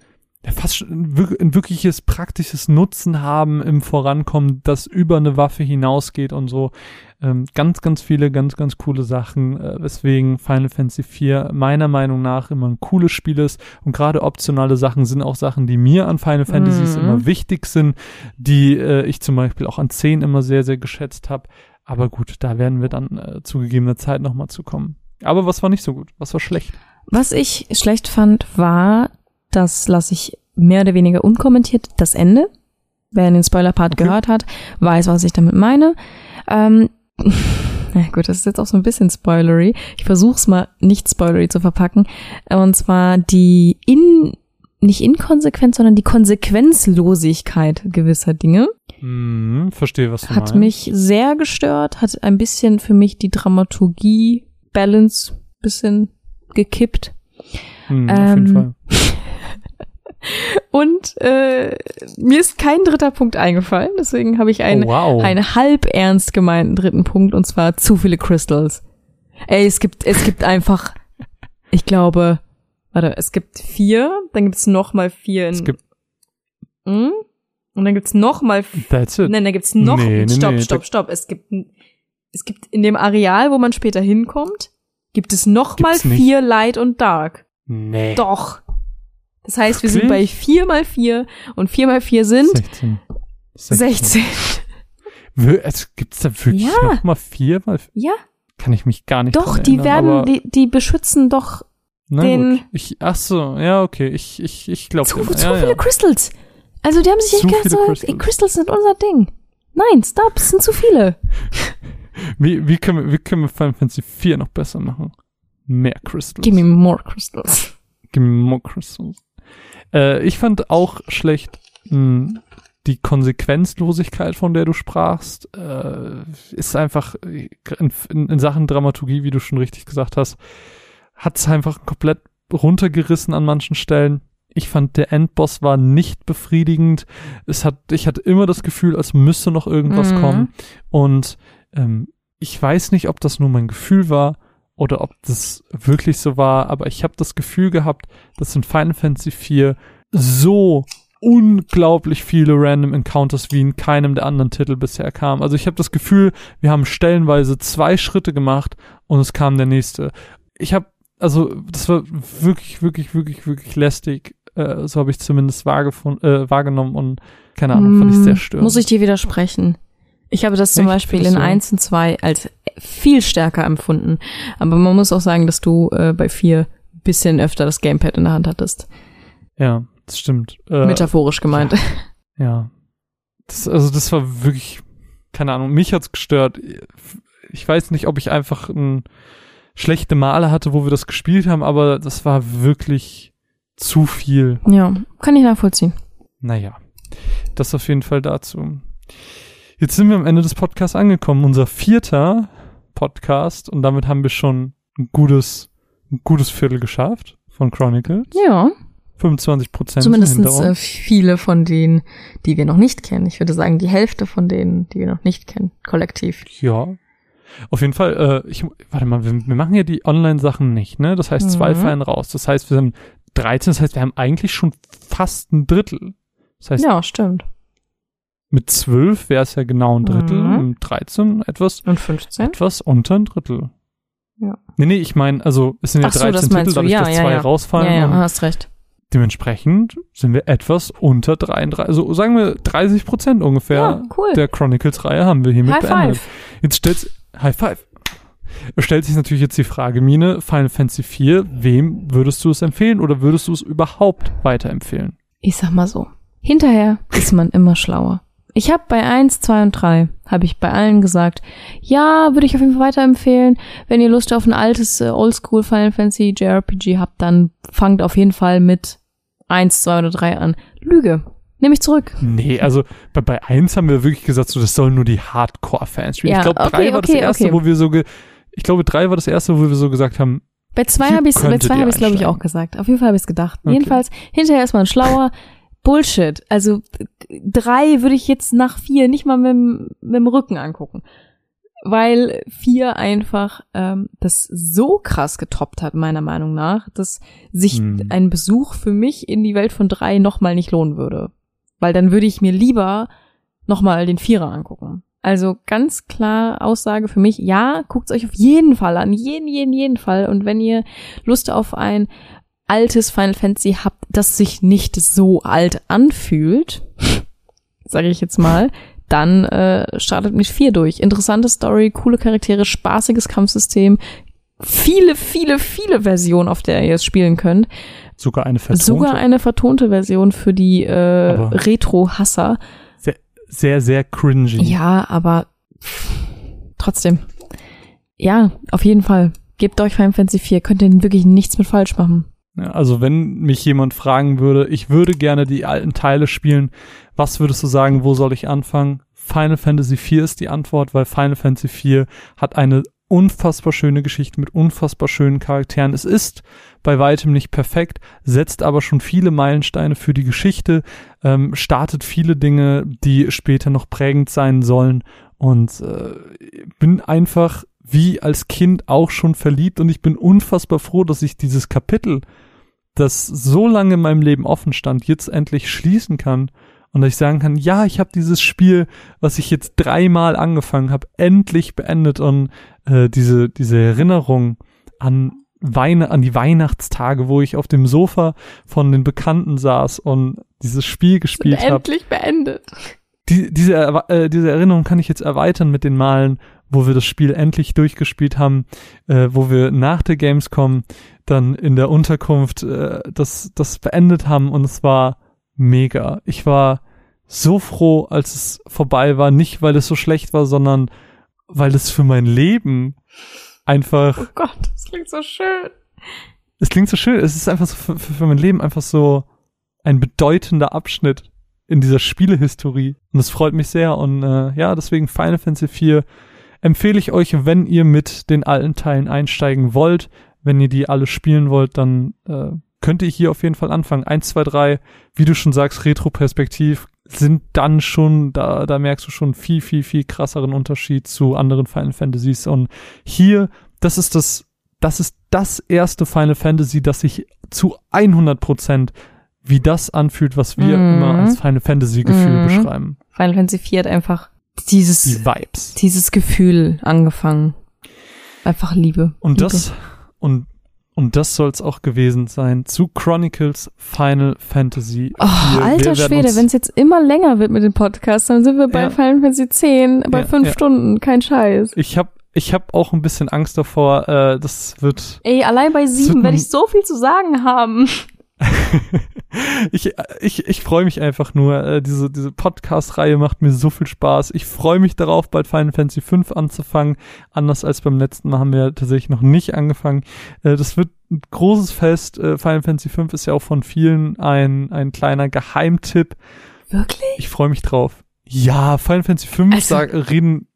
fast ein, wir- ein wirkliches praktisches Nutzen haben im Vorankommen, das über eine Waffe hinausgeht und so. Ähm, ganz, ganz viele, ganz, ganz coole Sachen, äh, weswegen Final Fantasy IV meiner Meinung nach immer ein cooles Spiel ist. Und gerade optionale Sachen sind auch Sachen, die mir an Final Fantasies Mhm. immer wichtig sind, die äh, ich zum Beispiel auch an 10 immer sehr, sehr geschätzt habe. Aber gut, da werden wir dann äh, zu gegebener Zeit nochmal zu kommen. Aber was war nicht so gut? Was war schlecht? Was ich schlecht fand, war, das lasse ich mehr oder weniger unkommentiert, das Ende. Wer den Spoiler-Part Okay. gehört hat, weiß, was ich damit meine. Ähm, na gut, das ist jetzt auch so ein bisschen spoilery. Ich versuche es mal nicht spoilery zu verpacken. Und zwar die in nicht Inkonsequenz, sondern die Konsequenzlosigkeit gewisser Dinge Hm, verstehe, was du hat meinst. mich sehr gestört, hat ein bisschen für mich die Dramaturgie, Balance bisschen gekippt. Hm, auf Ähm, jeden Fall. Und äh, mir ist kein dritter Punkt eingefallen, deswegen habe ich einen, oh, wow. einen halb ernst gemeinten dritten Punkt und zwar zu viele Crystals. Ey, es gibt es gibt einfach, ich glaube, warte, es gibt vier, dann gibt's noch mal vier in, es gibt, Hm? und dann gibt's noch mal that's it. Nein, da gibt's noch. Nee, stopp, nee, stopp, stopp. Es gibt, es gibt in dem Areal, wo man später hinkommt, gibt es noch mal nicht. vier Light und Dark. Nee. Doch. Das heißt, wir sind Wirklich? bei vier mal vier und vier mal vier sind 16. 16. Wir- Es gibt's da wirklich Ja. noch mal vier? Mal, Ja, kann ich mich gar nicht doch, dran die erinnern, werden, die, die beschützen doch na den- gut. Ich, ach so, ja, okay. Ich, ich, ich glaube zu, ja, zu ja. viele Crystals. Also die haben sich echt gedacht, so, Crystals. ey, Crystals sind unser Ding. Nein, stop, es sind zu viele. Wie, wie können wir, wie können wir Final Fantasy 4 noch besser machen? Mehr Crystals. Give me more Crystals. Give me more crystals. Äh, ich fand auch schlecht mh, die Konsequenzlosigkeit, von der du sprachst, äh, ist einfach äh, in, in, in Sachen Dramaturgie, wie du schon richtig gesagt hast, hat es einfach komplett runtergerissen an manchen Stellen. Ich fand, der Endboss war nicht befriedigend. Es hat, ich hatte immer das Gefühl, als müsste noch irgendwas Mhm. kommen. Und ähm, ich weiß nicht, ob das nur mein Gefühl war oder ob das wirklich so war, aber ich habe das Gefühl gehabt, dass in Final Fantasy IV so unglaublich viele Random Encounters wie in keinem der anderen Titel bisher kam. Also ich habe das Gefühl, wir haben stellenweise zwei Schritte gemacht und es kam der nächste. Ich habe, also das war wirklich, wirklich, wirklich, wirklich lästig. Äh, so habe ich zumindest äh, wahrgenommen und keine Ahnung, fand ich sehr störend. Muss ich dir widersprechen. Ich habe das zum Echt? Beispiel in du? 1 und 2 als viel stärker empfunden. Aber man muss auch sagen, dass du äh, bei 4 bisschen öfter das Gamepad in der Hand hattest. Ja, das stimmt. Äh, Metaphorisch gemeint. Ja. Das, also das war wirklich, keine Ahnung, mich hat's gestört. Ich weiß nicht, ob ich einfach ein schlechte Male hatte, wo wir das gespielt haben, aber das war wirklich zu viel. Ja, kann ich nachvollziehen. Naja, das auf jeden Fall dazu. Jetzt sind wir am Ende des Podcasts angekommen. Unser vierter Podcast und damit haben wir schon ein gutes, ein gutes Viertel geschafft von Chronicles. Ja, 25 Prozent zumindest äh, viele von denen, die wir noch nicht kennen. Ich würde sagen, die Hälfte von denen, die wir noch nicht kennen, kollektiv. Ja. Auf jeden Fall, äh, ich, warte mal, wir, wir machen ja die Online-Sachen nicht, ne? Das heißt, zwei Mhm. fallen raus. Das heißt, wir haben 13, das heißt, wir haben eigentlich schon fast ein Drittel. Das heißt, Ja, stimmt. Mit 12 wäre es ja genau ein Drittel Mhm. und 13 etwas, Und 15? etwas unter ein Drittel. Ja. Nee, nee, ich meine, also es sind ja Ach so, 13 das Titel, dadurch, Ja, dass ja, zwei ja. rausfallen. Ja, ja, hast recht. dementsprechend sind wir etwas unter 33, also sagen wir 30 Prozent ungefähr Ja, cool. der Chronicles-Reihe haben wir hiermit High beendet. five. Jetzt stellt High Five. Stellt sich natürlich jetzt die Frage, Mine, Final Fantasy 4, wem würdest du es empfehlen oder würdest du es überhaupt weiterempfehlen? Ich sag mal so. Hinterher ist man immer schlauer. Ich habe bei 1, 2 und 3, habe ich bei allen gesagt, ja, würde ich auf jeden Fall weiterempfehlen. Wenn ihr Lust auf ein altes äh, Oldschool Final Fantasy JRPG habt, dann fangt auf jeden Fall mit 1, 2 oder 3 an. Lüge. Nehme ich zurück. Nee, also bei, bei 1 haben wir wirklich gesagt, so, das sollen nur die Hardcore-Fans spielen. Ja, ich glaube, 3 okay, war das okay, erste, okay. wo wir so ge ich glaube, 3 war das erste, wo wir so gesagt haben, Bei zwei habe ich zwei ich glaube ich auch gesagt. Auf jeden Fall habe ich es gedacht. Jedenfalls hinterher ist man schlauer. Bullshit. Also drei würde ich jetzt nach vier nicht mal mit, dem- mit dem Rücken angucken, weil vier einfach ähm, das so krass getoppt hat meiner Meinung nach, dass sich Hm. ein Besuch für mich in die Welt von drei noch mal nicht lohnen würde, weil dann würde ich mir lieber noch mal den Vierer angucken. Also ganz klar Aussage für mich, ja, guckt's euch auf jeden Fall an, jeden, jeden, jeden Fall. Und wenn ihr Lust auf ein altes Final Fantasy habt, das sich nicht so alt anfühlt, sage ich jetzt mal, dann äh, startet mit vier durch. Interessante Story, coole Charaktere, spaßiges Kampfsystem, viele, viele, viele Versionen, auf der ihr es spielen könnt. sogar eine vertonte, Sogar eine vertonte Version für die äh, Retro-Hasser. sehr, sehr cringy. Ja, aber trotzdem. Ja, auf jeden Fall. Gebt euch Final Fantasy 4, könnt ihr wirklich nichts mit falsch machen. Ja, Also wenn mich jemand fragen würde, ich würde gerne die alten Teile spielen, was würdest du sagen, wo soll ich anfangen? Final Fantasy 4 ist die Antwort, weil Final Fantasy 4 hat eine unfassbar schöne Geschichte mit unfassbar schönen Charakteren. Es ist bei weitem nicht perfekt, setzt aber schon viele Meilensteine für die Geschichte, ähm, startet viele Dinge, die später noch prägend sein sollen und äh, bin einfach wie als Kind auch schon verliebt und ich bin unfassbar froh, dass ich dieses Kapitel, das so lange in meinem Leben offen stand, jetzt endlich schließen kann und dass ich sagen kann, ja, ich habe dieses Spiel, was ich jetzt dreimal angefangen habe, endlich beendet und äh, diese diese Erinnerung an Weine, an die Weihnachtstage, wo ich auf dem Sofa von den Bekannten saß und dieses Spiel gespielt habe Endlich beendet. die, diese, äh, diese Erinnerung kann ich jetzt erweitern mit den Malen, wo wir das Spiel endlich durchgespielt haben, äh, wo wir nach der Gamescom dann in der Unterkunft äh, das, das beendet haben und es war mega. Ich war so froh, als es vorbei war, nicht weil es so schlecht war, sondern weil es für mein Leben einfach Oh Gott, das klingt so schön. es klingt so schön, es ist einfach so für, für, mein Leben einfach so ein bedeutender Abschnitt in dieser Spielehistorie. Und das freut mich sehr. Und äh, ja, deswegen Final Fantasy 4 empfehle ich euch, wenn ihr mit den alten Teilen einsteigen wollt, wenn ihr die alle spielen wollt, dann äh, könnt ihr hier auf jeden Fall anfangen. 1, 2, 3, wie du schon sagst, Retro-Perspektiv sind dann schon, da, da merkst du schon viel, viel, viel krasseren Unterschied zu anderen Final Fantasies. Und hier, das ist das, das ist das erste Final Fantasy, das ich zu 100 Prozent wie das anfühlt, was wir Mhm. immer als Final Fantasy Gefühl Mhm. beschreiben. Final Fantasy 4 hat einfach dieses, Die Vibes. dieses Gefühl angefangen. Einfach Liebe. Und Liebe. das, und, und das soll es auch gewesen sein zu Chronicles Final Fantasy. Oh, 4. Wir alter Schwede, wenn es jetzt immer länger wird mit dem Podcast, dann sind wir bei Ja. Final Fantasy 10 bei Ja, fünf ja. Stunden. Kein Scheiß. Ich habe ich hab auch ein bisschen Angst davor, äh, das wird Ey, allein bei sieben werde ich so viel zu sagen haben. ich, ich, ich freue mich einfach nur. Äh, diese diese Podcast-Reihe macht mir so viel Spaß. Ich freue mich darauf, bald Final Fantasy 5 anzufangen. Anders als beim letzten Mal haben wir tatsächlich noch nicht angefangen. Äh, das wird ein großes Fest. Äh, Final Fantasy 5 ist ja auch von vielen ein, ein kleiner Geheimtipp. Wirklich? Ich freue mich drauf. Ja, Final Fantasy 5 Also- sag, reden,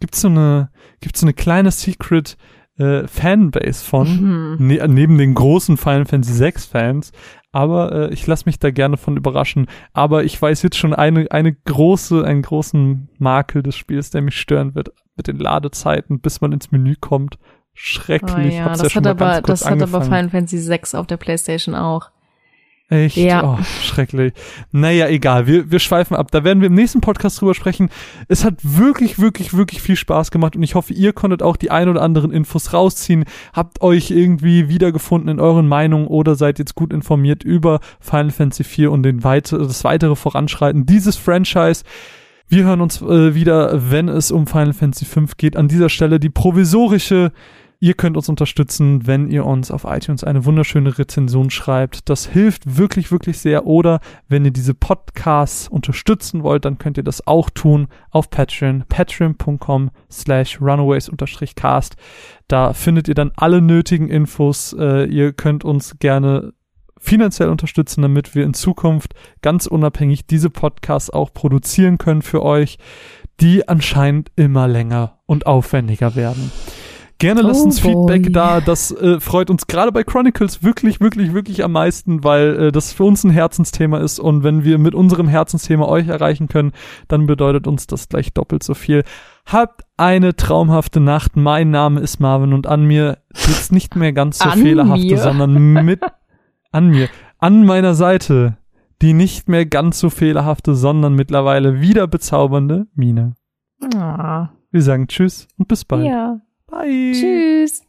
gibt's so eine, gibt's so eine kleine Secret äh, Fanbase von, Hm. ne, neben den großen Final Fantasy 6 Fans. Aber äh, ich lasse mich da gerne von überraschen. Aber ich weiß jetzt schon eine, eine große, einen großen Makel des Spiels, der mich stören wird mit den Ladezeiten, bis man ins Menü kommt. Oh Schrecklich. ja, Hab's das ja hat aber, ganz kurz das hat aber. Final Fantasy 6 auf der Playstation auch. Echt? Ja. Oh, schrecklich. Naja, egal. Wir, wir schweifen ab. Da werden wir im nächsten Podcast drüber sprechen. Es hat wirklich, wirklich, wirklich viel Spaß gemacht und ich hoffe, ihr konntet auch die ein oder anderen Infos rausziehen, habt euch irgendwie wiedergefunden in euren Meinungen oder seid jetzt gut informiert über Final Fantasy 4 und den weite, das weitere Voranschreiten dieses Franchise. Wir hören uns äh, wieder, wenn es um Final Fantasy 5 geht. An dieser Stelle die provisorische Ihr könnt uns unterstützen, wenn ihr uns auf iTunes eine wunderschöne Rezension schreibt. Das hilft wirklich, wirklich sehr. Oder wenn ihr diese Podcasts unterstützen wollt, dann könnt ihr das auch tun auf Patreon. Patreon.com slash runaways-cast. Da findet ihr dann alle nötigen Infos. Äh, ihr könnt uns gerne finanziell unterstützen, damit wir in Zukunft ganz unabhängig diese Podcasts auch produzieren können für euch, die anscheinend immer länger und aufwendiger werden. Gerne lasst Oh uns boy. Feedback da. Das äh, freut uns gerade bei Chronicles wirklich, wirklich, wirklich am meisten, weil äh, das für uns ein Herzensthema ist. Und wenn wir mit unserem Herzensthema euch erreichen können, dann bedeutet uns das gleich doppelt so viel. Habt eine traumhafte Nacht. Mein Name ist Marvin und an mir jetzt nicht mehr ganz so An fehlerhafte, mir? sondern mit an mir, an meiner Seite, die nicht mehr ganz so fehlerhafte, sondern mittlerweile wieder bezaubernde Mine. Ah, Wir sagen Tschüss und bis bald. ja. Bye. Tschüss.